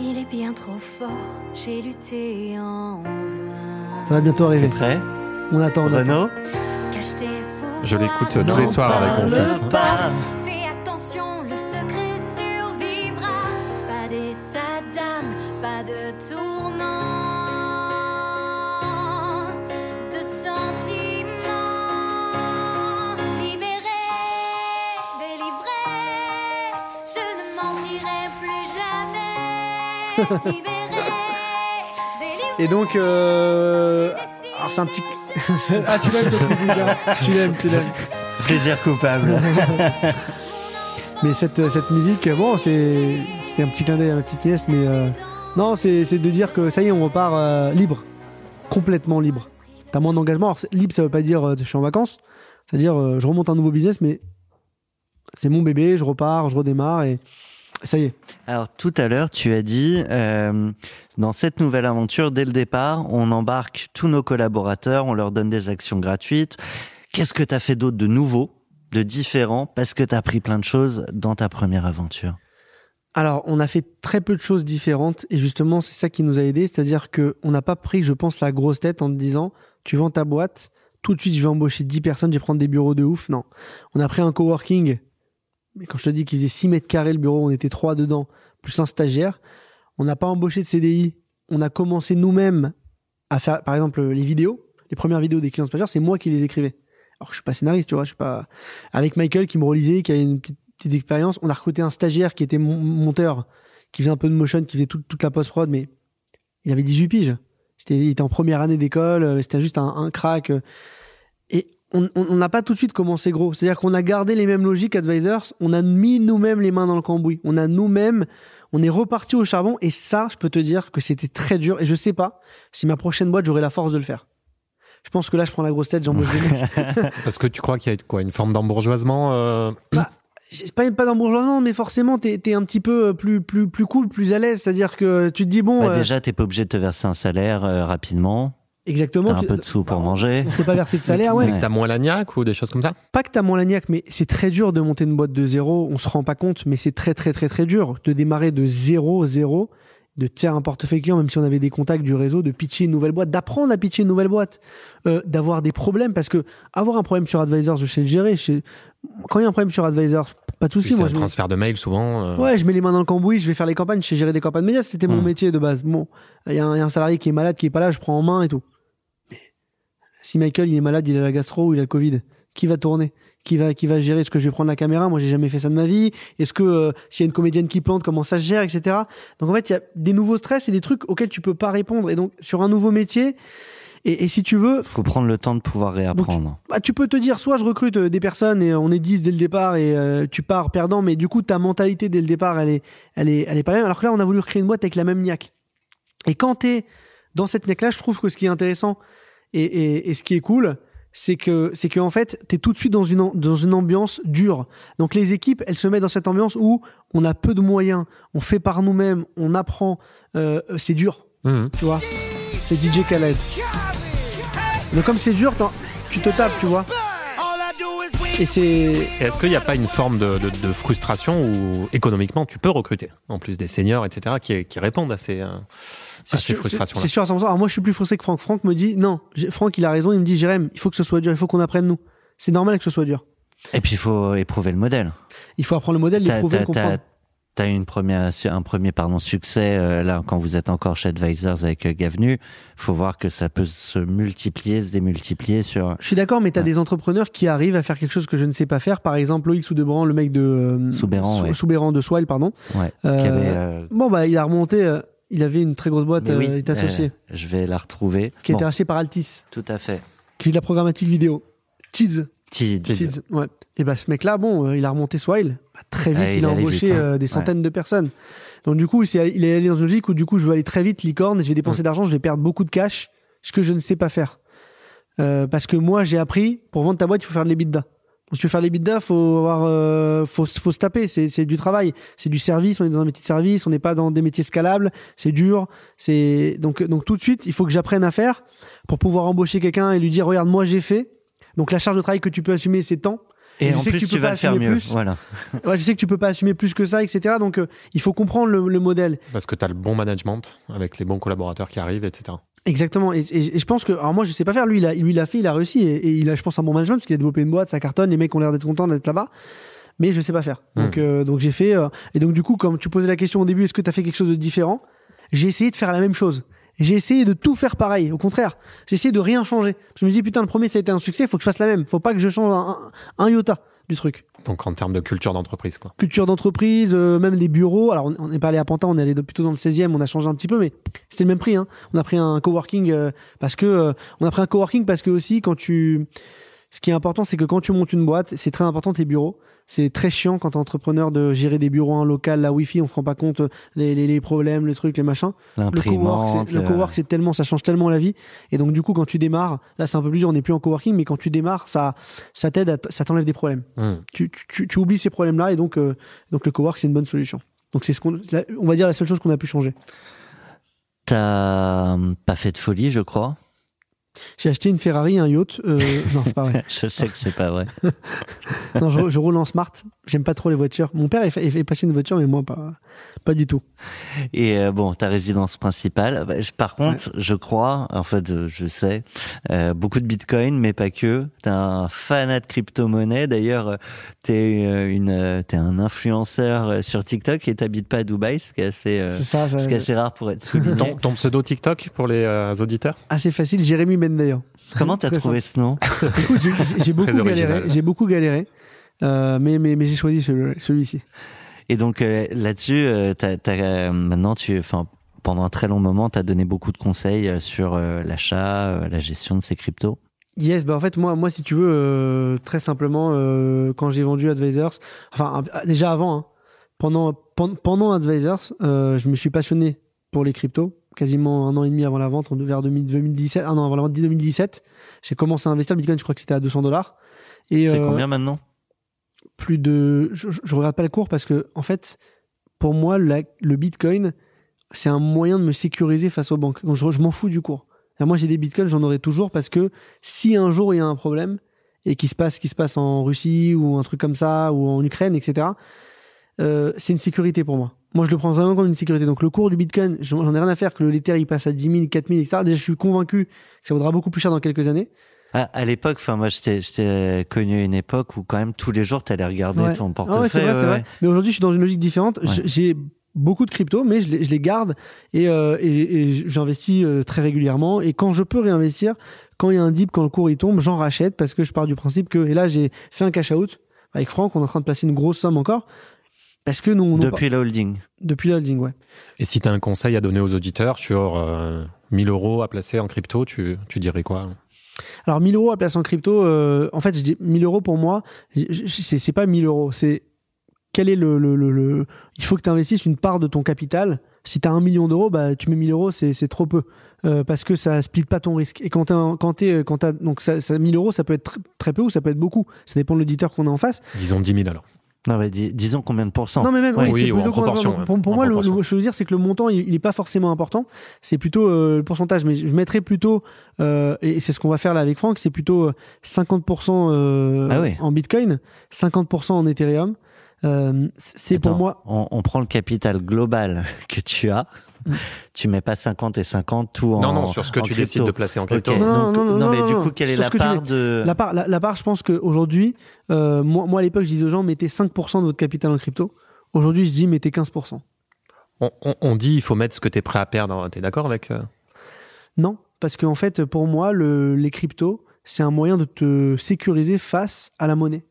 [SPEAKER 5] Il est bien trop fort, j'ai lutté en vain.
[SPEAKER 2] Ça va bientôt
[SPEAKER 1] T'es
[SPEAKER 2] arriver.
[SPEAKER 1] prêt?
[SPEAKER 2] On attend, on.
[SPEAKER 1] Renaud?
[SPEAKER 3] Je l'écoute tous les soirs avec mon fils.
[SPEAKER 2] Et donc, euh... alors c'est un petit. ah, tu l'aimes cette musique, hein Tu l'aimes, tu l'aimes.
[SPEAKER 1] Plaisir coupable.
[SPEAKER 2] Mais cette, cette musique, bon, c'est c'était un petit clin d'œil à ma petite nièce, mais euh, non, c'est de dire que ça y est, on repart euh, libre, complètement libre. T'as moins d'engagement. Alors, libre, ça veut pas dire euh, je suis en vacances. C'est-à-dire, euh, je remonte un nouveau business, mais c'est mon bébé, je repars, je redémarre et, Ça y est.
[SPEAKER 1] Alors tout à l'heure, tu as dit, euh, dans cette nouvelle aventure, dès le départ, on embarque tous nos collaborateurs, on leur donne des actions gratuites. Qu'est-ce que tu as fait d'autre de nouveau, de différent, parce que tu as appris plein de choses dans ta première aventure?
[SPEAKER 2] Alors, on a fait très peu de choses différentes et justement, c'est ça qui nous a aidés, c'est-à-dire que on n'a pas pris, je pense, la grosse tête en te disant, tu vends ta boîte, tout de suite, je vais embaucher 10 personnes, je vais prendre des bureaux de ouf. Non. On a pris un coworking mais quand je te dis qu'il faisait 6 mètres carrés le bureau, on était trois dedans, plus un stagiaire. On n'a pas embauché de CDI. On a commencé nous-mêmes à faire, par exemple, les vidéos. Les premières vidéos des clients stagiaires, c'est moi qui les écrivais. Alors je suis pas scénariste, tu vois, je suis pas avec Michael qui me relisait, qui avait une petite, expérience. On a recruté un stagiaire qui était monteur, qui faisait un peu de motion, qui faisait toute la post prod, mais il avait 18 piges. C'était, il était en première année d'école, euh, c'était juste un, un crack. Et on n'a pas tout de suite commencé gros. C'est-à-dire qu'on a gardé les mêmes logiques advisors, on a mis nous-mêmes les mains dans le cambouis. On a nous-mêmes, on est reparti au charbon et ça, je peux te dire que c'était très dur et je sais pas si ma prochaine boîte, j'aurai la force de le faire. Je pense que là, je prends la grosse tête, j'embauche des
[SPEAKER 3] Parce que tu crois qu'il y a quoi Une forme d'embourgeoisement euh...
[SPEAKER 2] bah, pas, pas d'embourgeoisement, mais forcément, t'es es un petit peu plus, plus, plus cool, plus à l'aise. C'est-à-dire que tu te dis, bon.
[SPEAKER 1] Bah, euh, Déjà, t'es pas obligé de te verser un salaire euh, rapidement.
[SPEAKER 2] Exactement.
[SPEAKER 1] T'as un peu de sous pour manger.
[SPEAKER 2] On s'est pas versé de salaire, ouais.
[SPEAKER 3] T'as moins l'agnac ou des choses comme ça
[SPEAKER 2] Pas que t'as moins l'agnac, mais c'est très dur de monter une boîte de zéro. On se rend pas compte, mais c'est très très très très dur de démarrer de zéro zéro, de te faire un portefeuille client, même si on avait des contacts du réseau, de pitcher une nouvelle boîte, d'apprendre à pitcher une nouvelle boîte, euh, d'avoir des problèmes parce que avoir un problème sur Advisors, je sais le gérer. Quand il y a un problème sur Advisors, pas de souci.
[SPEAKER 3] Moi, je transfert de mail souvent.
[SPEAKER 2] Euh. Ouais, je mets les mains dans le cambouis, je vais faire les campagnes, je sais gérer des campagnes médias. C'était mon hmm. métier de base. Bon, il y, a un salarié qui est malade, qui est pas là, je prends en main et tout. Si Michael il est malade, il a la gastro ou il a le Covid, qui va tourner? Qui va qui va gérer? Est-ce que je vais prendre la caméra? Moi, j'ai jamais fait ça de ma vie. Est-ce que euh, s'il y a une comédienne qui plante, comment ça se gère, etc. Donc en fait, il y a des nouveaux stress et des trucs auxquels tu peux pas répondre. Et donc sur un nouveau métier, et, si tu veux,
[SPEAKER 1] faut prendre le temps de pouvoir réapprendre.
[SPEAKER 2] Tu, bah, tu peux te dire, soit je recrute euh, des personnes et on est 10 dès le départ et euh, tu pars perdant, mais du coup ta mentalité dès le départ, elle est, elle est, elle est pas la même. Alors que là, on a voulu recréer une boîte avec la même niaque. Et quand t'es dans cette niaque là, je trouve que ce qui est intéressant, et, ce qui est cool, c'est que c'est que en fait, t'es tout de suite dans une dans une ambiance dure. Donc les équipes, elles se mettent dans cette ambiance où on a peu de moyens, on fait par nous-mêmes, on apprend. Euh, c'est dur, mhm. tu vois? C'est DJ Khaled. Donc comme c'est dur, tu te tapes, tu vois. Et c'est.
[SPEAKER 3] Est-ce qu'il n'y a pas une forme de, frustration où économiquement tu peux recruter, en plus des seniors, etc., qui, qui répondent à ces. Euh, c'est sûr,
[SPEAKER 2] c'est sûr à 100%. Alors moi, je suis plus frustré que Franck. Franck me dit, non, Franck, il a raison. Il me dit, Jérém, il faut que ce soit dur. Il faut qu'on apprenne nous. C'est normal que ce soit dur.
[SPEAKER 1] Et puis, il faut éprouver le modèle.
[SPEAKER 2] Il faut apprendre le modèle, l'éprouver, le comprendre.
[SPEAKER 1] T'as une première, un premier pardon succès euh, là quand vous êtes encore chez Advisors avec euh, Gavenu. Faut voir que ça peut se multiplier, se démultiplier sur.
[SPEAKER 2] Je suis d'accord, mais t'as as des entrepreneurs qui arrivent à faire quelque chose que je ne sais pas faire. Par exemple, Loïc Soudebran, le mec de euh,
[SPEAKER 1] Soubéran,
[SPEAKER 2] de Swile, pardon.
[SPEAKER 1] Ouais, avait,
[SPEAKER 2] Bon bah il a remonté il avait une très grosse boîte, il est associé.
[SPEAKER 1] je vais la retrouver.
[SPEAKER 2] Qui a été racheté par Altis.
[SPEAKER 1] Tout à fait.
[SPEAKER 2] Qui est de la programmatique vidéo. Tids.
[SPEAKER 1] Tids.
[SPEAKER 2] ouais. Et bah ce mec-là, bon, euh, il a remonté Swile. Bah, très vite, ah, il, a embauché hein. euh, des centaines de personnes. Donc du coup, il est, allé dans une logique où du coup, je veux aller très vite, licorne, je vais dépenser mm. d'argent, je vais perdre beaucoup de cash, ce que je ne sais pas faire. Euh, parce que moi, j'ai appris, pour vendre ta boîte, il faut faire de l'EBITDA. Si tu veux faire les bidas, faut avoir, euh, faut, faut se taper. C'est, c'est du travail, c'est du service. On est dans un métier de service, on n'est pas dans des métiers scalables. C'est dur. C'est donc, donc tout de suite, il faut que j'apprenne à faire pour pouvoir embaucher quelqu'un et lui dire, regarde, moi j'ai fait. Donc la charge de travail que tu peux assumer, c'est tant.
[SPEAKER 1] Et, je sais que tu, peux pas assumer plus. Voilà.
[SPEAKER 2] ouais, je sais que tu peux pas assumer plus que ça, etc. Donc, euh, il faut comprendre le, le modèle.
[SPEAKER 3] Parce que tu as le bon management avec les bons collaborateurs qui arrivent, etc.
[SPEAKER 2] Exactement. Et, je pense que, alors moi, je sais pas faire. Lui, il a, lui, il a fait, il a réussi, et, il a, je pense, un bon management parce qu'il a développé une boîte, ça cartonne, les mecs ont l'air d'être contents d'être là-bas. Mais je sais pas faire. Hmm. Donc, euh, donc j'ai fait. Euh, et donc, du coup, comme tu posais la question au début, est-ce que tu as fait quelque chose de différent? J'ai essayé de faire la même chose. J'ai essayé de tout faire pareil. Au contraire, j'ai essayé de rien changer. Je me dis putain, le premier ça a été un succès, faut que je fasse la même. Faut pas que je change un, un iota du truc.
[SPEAKER 3] Donc en termes de culture d'entreprise, quoi.
[SPEAKER 2] Culture d'entreprise, euh, même des bureaux. Alors on, est pas allé à Pantin, on est allé plutôt dans le 16e, on a changé un petit peu, mais c'était le même prix. Hein. On a pris un coworking euh, parce que euh, on a pris un coworking parce que aussi quand tu, ce qui est important, c'est que quand tu montes une boîte, c'est très important tes bureaux c'est très chiant quand t'es entrepreneur de gérer des bureaux en local, la wifi, on se rend pas compte les, les, les problèmes, les trucs, les machins. Le cowork, le cowork, c'est tellement, ça change tellement la vie. Et donc du coup, quand tu démarres, là c'est un peu plus dur, on n'est plus en coworking, mais quand tu démarres, ça, ça t'aide, ça t'enlève des problèmes. Hmm. Tu, tu, tu, oublies ces problèmes-là et donc, euh, donc le cowork c'est une bonne solution. Donc c'est ce qu'on, on va dire la seule chose qu'on a pu changer.
[SPEAKER 1] T'as hum, pas fait de folie, je crois.
[SPEAKER 2] J'ai acheté une Ferrari, un yacht. euh, non, c'est pas vrai.
[SPEAKER 1] Je sais que c'est pas vrai.
[SPEAKER 2] Non, je, je roule en smart. J'aime pas trop les voitures. Mon père est, fa- est passionné de voitures, mais moi pas, pas du tout.
[SPEAKER 1] Et euh, bon, ta résidence principale. bah, je- Par contre, je crois, en fait, je sais, euh, beaucoup de Bitcoin, mais pas que. T'es un fanat de crypto-monnaie. D'ailleurs, euh, t'es une, t'es un influenceur sur TikTok et t'habites pas à Dubaï, ce qui est assez, euh,
[SPEAKER 2] C'est ça, ça
[SPEAKER 1] ce qui est assez rare pour être souligné.
[SPEAKER 3] Ton, ton pseudo TikTok pour les euh, auditeurs
[SPEAKER 2] assez facile. Jérémy d'ailleurs.
[SPEAKER 1] Comment t'as trouvé ce nom?
[SPEAKER 2] Écoute, j'ai- j'ai- j'ai beaucoup galéré. J'ai beaucoup galéré. Euh, mais mais, mais j'ai choisi celui- celui-ci.
[SPEAKER 1] Et donc euh, là-dessus, euh, maintenant, tu, pendant un très long moment, t'as donné beaucoup de conseils sur l'achat, la gestion de ces cryptos?
[SPEAKER 2] Yes, bah en fait moi moi si tu veux euh, très simplement euh, quand j'ai vendu Advisors, enfin euh, déjà avant, hein, pendant pen- pendant Advisors, euh, je me suis passionné pour les cryptos quasiment un an et demi avant la vente, en- vers 2000 2017, un an avant la vente 2017, j'ai commencé à investir le Bitcoin, je crois que c'était à 200 dollars. Et
[SPEAKER 1] C'est combien maintenant?
[SPEAKER 2] Plus de. Je, je regarde pas le cours parce que, en fait, pour moi, le bitcoin, c'est un moyen de me sécuriser face aux banques. Donc, je, m'en fous du cours. Moi, j'ai des bitcoins, j'en aurai toujours parce que si un jour il y a un problème et qu'il se passe, qu'il se passe en Russie ou un truc comme ça ou en Ukraine, etc., euh, c'est une sécurité pour moi. Moi, je le prends vraiment comme une sécurité. Donc, le cours du bitcoin, j'en ai rien à faire que le l'Ether il passe à 10 000, 4 000, etc. Déjà, je suis convaincu que ça vaudra beaucoup plus cher dans quelques années.
[SPEAKER 1] Ah, à l'époque, enfin moi, je t'ai- je t'ai connu une époque où quand même tous les jours, t'allais regarder
[SPEAKER 2] Ouais.
[SPEAKER 1] ton
[SPEAKER 2] Ah
[SPEAKER 1] portefeuille.
[SPEAKER 2] ouais, c'est vrai,
[SPEAKER 1] ouais,
[SPEAKER 2] vrai. Mais aujourd'hui, je suis dans une logique différente. J'ai beaucoup de crypto, mais je les, je les garde et, euh, et, et j'investis euh, très régulièrement. Et quand je peux réinvestir, quand il y a un dip, quand le cours il tombe, j'en rachète parce que je pars du principe que. Et là, j'ai fait un cash out avec Franck. On est en train de placer une grosse somme encore parce que nous,
[SPEAKER 1] Depuis la holding.
[SPEAKER 2] depuis la holding, ouais.
[SPEAKER 3] Et si tu as un conseil à donner aux auditeurs sur euh, 1000 euros à placer en crypto, tu, tu dirais quoi?
[SPEAKER 2] Alors 1000 euros à placer en crypto, euh, en fait, je dis 1000 euros pour moi, c'est pas 1000 euros, c'est quel est le, le, le, il faut que tu investisses une part de ton capital. Si tu as un million d'euros, bah tu mets 1000 euros, c'est trop peu euh, parce que ça split pas ton risque. Et quand t'as quand donc ça, ça 1000 euros, ça peut être tr- très peu ou ça peut être beaucoup. Ça dépend de l'auditeur qu'on a en face.
[SPEAKER 3] Disons 10 000 alors.
[SPEAKER 1] Non, mais dis- disons combien de pourcents
[SPEAKER 2] Non mais même
[SPEAKER 3] Ouais,
[SPEAKER 2] oui,
[SPEAKER 3] oui, en
[SPEAKER 2] plutôt
[SPEAKER 3] proportion,
[SPEAKER 2] Pour, pour- pour
[SPEAKER 3] En
[SPEAKER 2] moi, le,
[SPEAKER 3] proportion.
[SPEAKER 2] le- je veux dire, c'est que le montant, il, il est pas forcément important. C'est plutôt euh, le pourcentage. Mais je mettrais plutôt, euh, et c'est ce qu'on va faire là avec Franck, c'est plutôt euh, 50% euh,
[SPEAKER 1] Ah oui.
[SPEAKER 2] en Bitcoin, 50% en Ethereum. Euh, c'est pour moi.
[SPEAKER 1] On, on prend le capital global que tu as.
[SPEAKER 2] Mm.
[SPEAKER 1] Tu mets pas 50 et 50 tout en.
[SPEAKER 3] non, non, sur ce que tu
[SPEAKER 1] crypto.
[SPEAKER 3] décides de placer en crypto.
[SPEAKER 2] Non,
[SPEAKER 1] Donc,
[SPEAKER 2] non, non,
[SPEAKER 1] mais
[SPEAKER 2] non,
[SPEAKER 1] du
[SPEAKER 2] non,
[SPEAKER 1] coup, quelle est la part de.
[SPEAKER 2] La part, la, la part, je pense qu'aujourd'hui, euh, moi, moi à l'époque, je disais aux gens, mettez 5% de votre capital en crypto. Aujourd'hui, je dis, mettez 15%.
[SPEAKER 3] On, on- on dit il faut mettre ce que tu es prêt à perdre. Tu es d'accord avec euh
[SPEAKER 2] Non, parce qu'en fait, pour moi, le, les cryptos, c'est un moyen de te sécuriser face à la monnaie.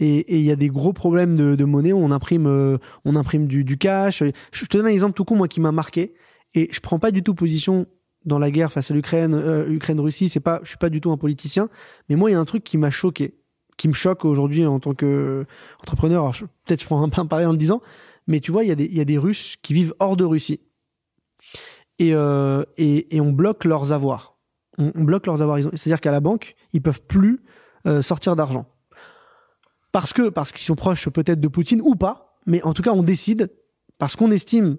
[SPEAKER 2] Et il y a des gros problèmes de, de monnaie. On imprime, euh, on imprime du, du cash. Je te donne un exemple tout con, moi, qui m'a marqué. Et je prends pas du tout position dans la guerre face à l'Ukraine, euh, Ukraine-Russie. C'est pas, je suis pas du tout un politicien. Mais moi, il y a un truc qui m'a choqué, qui me choque aujourd'hui en tant que entrepreneur. Alors, je- peut-être je prends un peu un pari en le disant, mais tu vois, il y a des, il y a des Russes qui vivent hors de Russie. Et, euh, et, et on bloque leurs avoirs. On, on bloque leurs avoirs. C'est-à-dire qu'à la banque, ils peuvent plus euh, sortir d'argent. Parce que parce qu'ils sont proches peut-être de Poutine ou pas, mais en tout cas on décide parce qu'on estime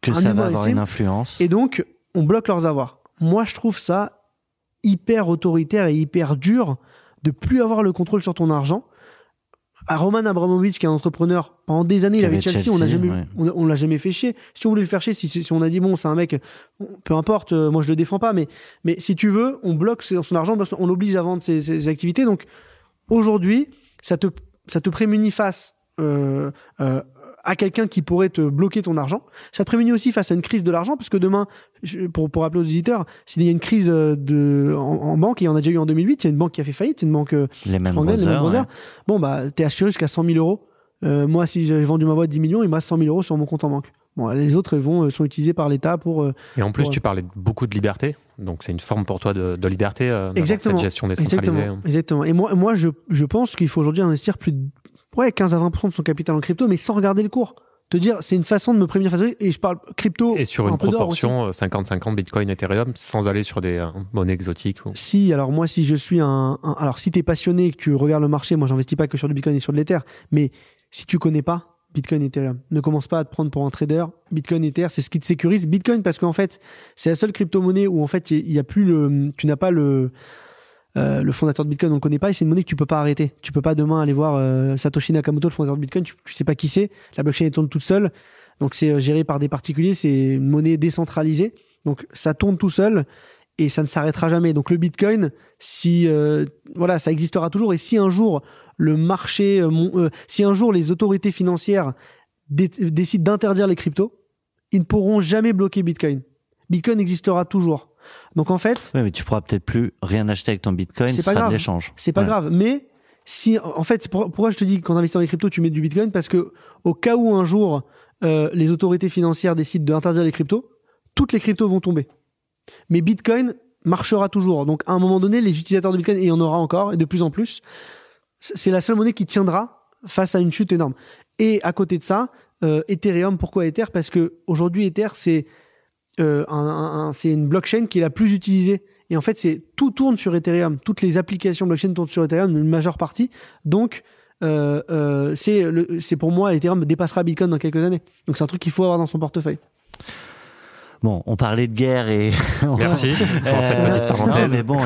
[SPEAKER 1] que ça va avoir
[SPEAKER 2] estime,
[SPEAKER 1] une influence.
[SPEAKER 2] et donc on bloque leurs avoirs. Moi je trouve ça hyper autoritaire et hyper dur de plus avoir le contrôle sur ton argent. À Roman Abramovich, qui est un entrepreneur, pendant des années, il avait
[SPEAKER 1] avait
[SPEAKER 2] Chelsea, on n'a
[SPEAKER 1] Chelsea,
[SPEAKER 2] jamais,
[SPEAKER 1] ouais.
[SPEAKER 2] on, on l'a jamais fait chier. Si on voulait le faire chier, si, on a dit bon, c'est un mec, peu importe, euh, moi je le défends pas, mais, mais si tu veux, on bloque son son argent, on l'oblige à vendre ses, ses activités. Donc aujourd'hui, ça te, ça te prémunit face euh, euh, à quelqu'un qui pourrait te bloquer ton argent. Ça te prémunit aussi face à une crise de l'argent, parce que demain, pour, pour rappeler aux auditeurs, s'il y a une crise euh, de, en, en banque, et il y en a déjà eu en 2008, il y a une banque qui a fait faillite, une banque
[SPEAKER 1] les mêmes
[SPEAKER 2] anglaise, les
[SPEAKER 1] Brothers,
[SPEAKER 2] Brothers. Bon, bah, t'es assuré jusqu'à 100 000 euros. Euh, moi, si j'ai vendu ma boîte 10 millions, il me reste 100 000 euros sur mon compte en banque. Bon, les autres vont, sont utilisés par l'État pour.
[SPEAKER 3] Et en plus, tu parlais de beaucoup de liberté. Donc, c'est une forme pour toi de, de liberté, euh,
[SPEAKER 2] Exactement.
[SPEAKER 3] cette gestion décentralisée.
[SPEAKER 2] Exactement. Exactement. Et moi, moi je, je pense qu'il faut aujourd'hui investir plus de ouais, 15 à 20% de son capital en crypto, mais sans regarder le cours. Te dire, c'est une façon de me prévenir face Et je parle crypto.
[SPEAKER 3] Et sur
[SPEAKER 2] un
[SPEAKER 3] une proportion euh, 50-50 Bitcoin, Ethereum, sans aller sur des euh, monnaies exotiques. ou-
[SPEAKER 2] Si, alors moi, si je suis un, un- alors si t'es passionné et que tu regardes le marché, moi, j'investis pas que sur du Bitcoin et sur de l'Ether, mais si tu connais pas, Bitcoin, Ethereum. Ne commence pas à te prendre pour un trader. Bitcoin, Ether, c'est ce qui te sécurise. Bitcoin, parce qu'en fait, c'est la seule crypto-monnaie où en fait, il y a plus le, tu n'as pas le, euh, le fondateur de Bitcoin, on ne connaît pas et c'est une monnaie que tu peux pas arrêter. Tu peux pas demain aller voir euh, Satoshi Nakamoto, le fondateur de Bitcoin, tu, tu sais pas qui c'est. La blockchain tourne toute seule. Donc c'est euh, géré par des particuliers, c'est une monnaie décentralisée. Donc ça tourne tout seul et ça ne s'arrêtera jamais. Donc le Bitcoin, si euh, voilà, ça existera toujours et si un jour le marché, euh, mon- euh, si un jour les autorités financières dé- décident d'interdire les cryptos, ils ne pourront jamais bloquer Bitcoin. Bitcoin existera toujours. Donc en fait,
[SPEAKER 1] Ouais, mais tu pourras peut-être plus rien acheter avec ton bitcoin,
[SPEAKER 2] C'est
[SPEAKER 1] ce
[SPEAKER 2] pas
[SPEAKER 1] sera
[SPEAKER 2] grave.
[SPEAKER 1] l'échange.
[SPEAKER 2] c'est pas
[SPEAKER 1] Ouais.
[SPEAKER 2] grave. Mais si, en fait, pour- pourquoi je te dis quand investis dans les cryptos, tu mets du Bitcoin? Parce que au cas où un jour euh, les autorités financières décident d'interdire les cryptos, toutes les cryptos vont tomber. Mais Bitcoin marchera toujours. Donc à un moment donné, les utilisateurs de Bitcoin, et il y en aura encore, et de plus en plus, c'est la seule monnaie qui tiendra face à une chute énorme. Et à côté de ça, euh, Ethereum, pourquoi Ether? Parce que aujourd'hui, Ether, c'est euh, c'est une blockchain qui est la plus utilisée. Et en fait, c'est tout tourne sur Ethereum. Toutes les applications blockchain tournent sur Ethereum, une majeure partie. Donc, euh, c'est c'est pour moi, Ethereum dépassera Bitcoin dans quelques années. Donc, c'est un truc qu'il faut avoir dans son portefeuille.
[SPEAKER 1] Bon, on parlait de guerre et
[SPEAKER 3] Merci pour cette
[SPEAKER 1] Euh,
[SPEAKER 3] petite parenthèse.
[SPEAKER 1] Non, mais bon,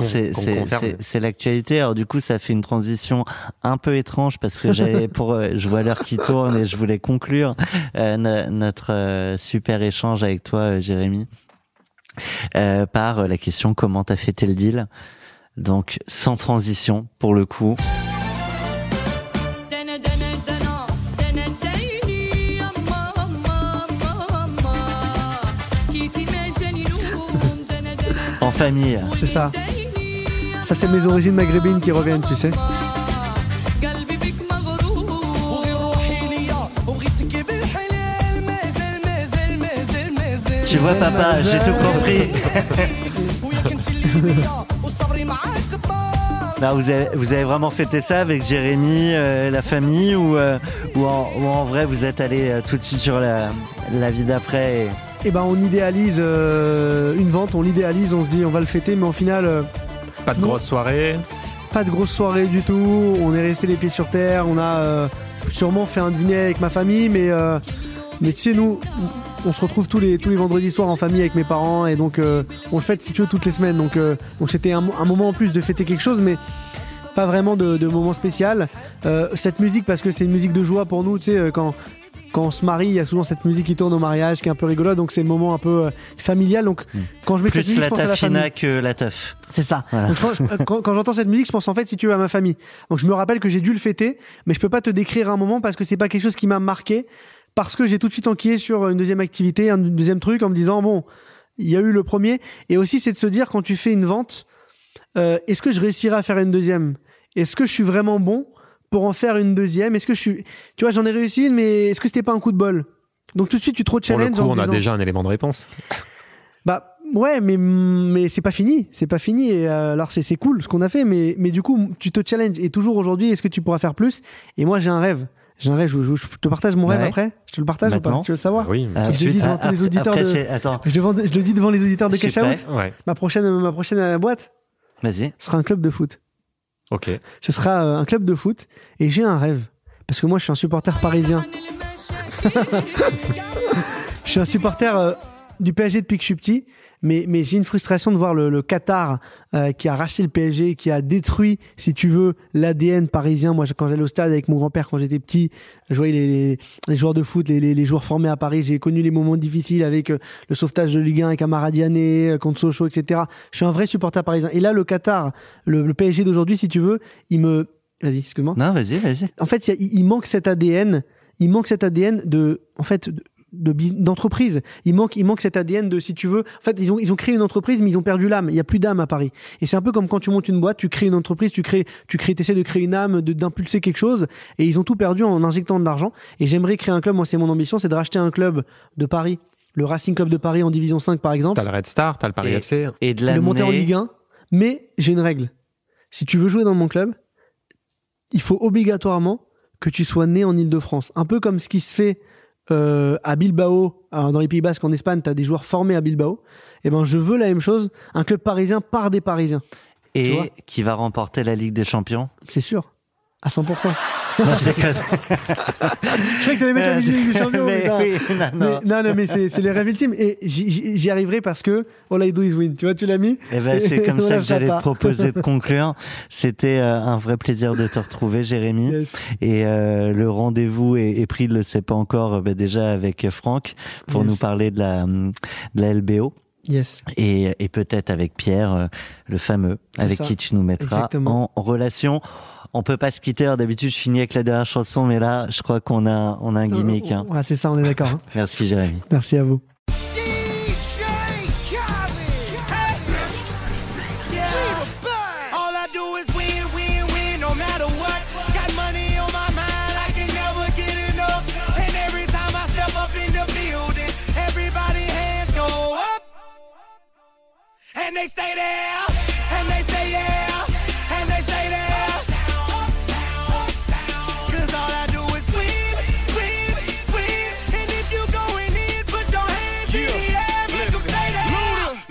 [SPEAKER 1] c'est l'actualité. Alors du coup, ça fait une transition un peu étrange parce que j'avais pour, euh, je vois l'heure qui tourne et je voulais conclure euh, no- notre euh, super échange avec toi, euh, Jérémy, euh, par la question comment t'as fêté le deal? Donc sans transition pour le coup.
[SPEAKER 2] C'est ça. Ça, c'est mes origines maghrébines qui reviennent, tu sais.
[SPEAKER 1] Tu vois, papa, j'ai tout compris. non, vous, avez, vraiment fêté ça avec Jérémy, euh, la famille, euh, ou, en, vrai, vous êtes allé euh, tout de suite sur la, la vie d'après et...
[SPEAKER 2] Et ben, on idéalise euh, une vente, on l'idéalise, on se dit on va le fêter, mais au final, euh,
[SPEAKER 3] Pas de
[SPEAKER 2] Non.
[SPEAKER 3] grosse soirée.
[SPEAKER 2] pas de grosse soirée du tout. On est resté les pieds sur terre. On a euh, sûrement fait un dîner avec ma famille, mais euh, mais tu sais nous, on se retrouve tous les tous les vendredis soirs en famille avec mes parents et donc euh, on le fête si tu veux toutes les semaines. Donc euh, donc c'était un, mo- un moment en plus de fêter quelque chose, mais pas vraiment de, de moment spécial. Euh, cette musique parce que c'est une musique de joie pour nous. Tu sais quand quand on se marie, il y a souvent cette musique qui tourne au mariage, qui est un peu rigolo. Donc c'est le moment un peu euh, familial. Donc quand je mets cette musique, je pense à la famille.
[SPEAKER 1] que la teuf.
[SPEAKER 2] C'est ça.
[SPEAKER 1] Voilà.
[SPEAKER 2] Donc, euh, quand quand j'entends cette musique, je pense en fait, si tu veux, à ma famille. Donc je me rappelle que j'ai dû le fêter, mais je peux pas te décrire un moment parce que c'est pas quelque chose qui m'a marqué, parce que j'ai tout de suite enquillé sur une deuxième activité, un deuxième truc, en me disant bon, il y a eu le premier, et aussi c'est de se dire quand tu fais une vente, euh, est-ce que je réussirai à faire une deuxième? Est-ce que je suis vraiment bon? Pour en faire une deuxième Est-ce que je suis, tu vois, j'en ai réussi une, mais est-ce que c'était pas un coup de bol? Donc tout de suite tu te
[SPEAKER 3] Pour le
[SPEAKER 2] challenges
[SPEAKER 3] coup,
[SPEAKER 2] en
[SPEAKER 3] on a déjà un élément de réponse.
[SPEAKER 2] bah ouais, mais mais c'est pas fini, c'est pas fini. Et, euh, alors c'est c'est cool ce qu'on a fait, mais mais du coup tu te challenges et toujours aujourd'hui, est-ce que tu pourras faire plus? Et moi j'ai un rêve, j'ai un rêve. Je, je- je te partage mon rêve
[SPEAKER 1] Ouais.
[SPEAKER 2] après. Je te le partage ou
[SPEAKER 1] Maintenant.
[SPEAKER 2] pas Tu veux le savoir?
[SPEAKER 3] Ah oui.
[SPEAKER 1] Ah,
[SPEAKER 2] Je le dis devant tous les
[SPEAKER 1] après-
[SPEAKER 2] auditeurs
[SPEAKER 1] après,
[SPEAKER 2] de-
[SPEAKER 1] Attends,
[SPEAKER 2] je, devant- je le dis devant les auditeurs de Cash Out.
[SPEAKER 3] Ouais.
[SPEAKER 2] Ma prochaine ma prochaine euh, boîte
[SPEAKER 1] vas-y.
[SPEAKER 2] ce sera un club de foot.
[SPEAKER 3] Ok.
[SPEAKER 2] Ce sera euh, un club de foot et j'ai un rêve parce que moi je suis un supporter parisien. Je suis un supporter euh, du PSG depuis que je suis petit, mais, mais j'ai une frustration de voir le, le Qatar euh, qui a racheté le PSG, qui a détruit, si tu veux, l'ADN parisien. Moi, quand j'allais au stade avec mon grand-père quand j'étais petit, je voyais les, les, les joueurs de foot, les, les, les joueurs formés à Paris. J'ai connu les moments difficiles avec euh, le sauvetage de Ligue 1 avec Amaradiané, euh, contre Sochaux, etc. Je suis un vrai supporter parisien. Et là, le Qatar, le, le PSG d'aujourd'hui, si tu veux, il me... Vas-y, excuse-moi
[SPEAKER 1] Non, vas-y, vas-y.
[SPEAKER 2] en fait, il manque cet ADN. Il manque cet ADN de, en fait, de- de d'entreprise. Il manque, il manque cet ADN de, si tu veux. En fait, ils ont, ils ont créé une entreprise, mais ils ont perdu l'âme. Il y a plus d'âme à Paris. Et c'est un peu comme quand tu montes une boîte, tu crées une entreprise, tu crées, tu crées, essaies de créer une âme, de, d'impulser quelque chose. Et ils ont tout perdu en injectant de l'argent. Et j'aimerais créer un club. Moi, c'est mon ambition, c'est de racheter un club de Paris. Le Racing Club de Paris en Division 5, par exemple
[SPEAKER 3] T'as le Red Star, t'as le Paris
[SPEAKER 1] Et-
[SPEAKER 3] FC.
[SPEAKER 1] Et de
[SPEAKER 2] le monter en. Ligue 1. Mais j'ai une règle. Si tu veux jouer dans mon club, il faut obligatoirement que tu sois né en Ile-de-France. Un peu comme ce qui se fait euh, à Bilbao, alors, dans les Pays Basques, en Espagne, tu as des joueurs formés à Bilbao. Et ben, je veux la même chose, un club parisien par des Parisiens.
[SPEAKER 1] Et qui va remporter la Ligue des Champions?
[SPEAKER 2] C'est sûr. À 100%.
[SPEAKER 1] Non, je déconne.
[SPEAKER 2] Je croyais que t'allais mettre la musique des champions.
[SPEAKER 1] Mais
[SPEAKER 2] mais non.
[SPEAKER 1] oui, non, non.
[SPEAKER 2] Mais- non, non, mais c'est c'est les rêves ultimes. Et j'y- arriverai parce que All I Do Is Win. Tu vois, tu l'as mis?
[SPEAKER 1] Eh ben, c'est comme ça que j'allais te proposer de conclure. C'était euh, un vrai plaisir de te retrouver, Jérémy.
[SPEAKER 2] Yes.
[SPEAKER 1] Et euh, le rendez-vous est, est pris, il le sait pas encore, euh, bah, déjà avec Franck pour
[SPEAKER 2] Yes.
[SPEAKER 1] nous parler de la, de la LBO.
[SPEAKER 2] Yes.
[SPEAKER 1] Et, et peut-être avec Pierre, euh, le fameux, avec
[SPEAKER 2] ça.
[SPEAKER 1] qui tu nous mettras
[SPEAKER 2] Exactement.
[SPEAKER 1] en relation. On peut pas se quitter. D'habitude, je finis avec la dernière chanson, mais là, je crois qu'on a, on a un gimmick. hein.
[SPEAKER 2] Ouais, c'est ça, on est d'accord. hein.
[SPEAKER 1] Merci, Jérémy.
[SPEAKER 2] Merci à vous.
[SPEAKER 6] And they stay there, and they say yeah, and they stay there. Cause all I do is win, win, win. And if you going in, put your hands in the air, make 'em stay there.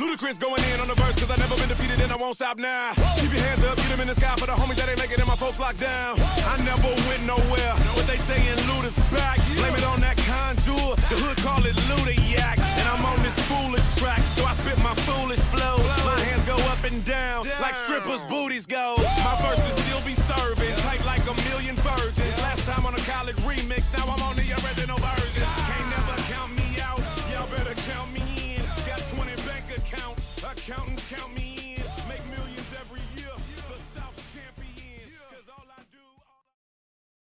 [SPEAKER 7] Luda, Ludacris going in on the verse, cause I never been defeated and I won't stop now. Keep your hands up, get them in the sky for the homies that ain't making it and my folks locked down. I never went nowhere, they saying loot is back. Blame it on that contour. The hood call it Ludiac. And I'm on this foolish track, so I spit my foolish flow. My hands go up and down, like strippers' booties go. My verses still be serving, tight like a million virgins. Last time on a college remix, now I'm on the original version. Can't never count me out, y'all better count me in. Got 20 bank accounts, accountants.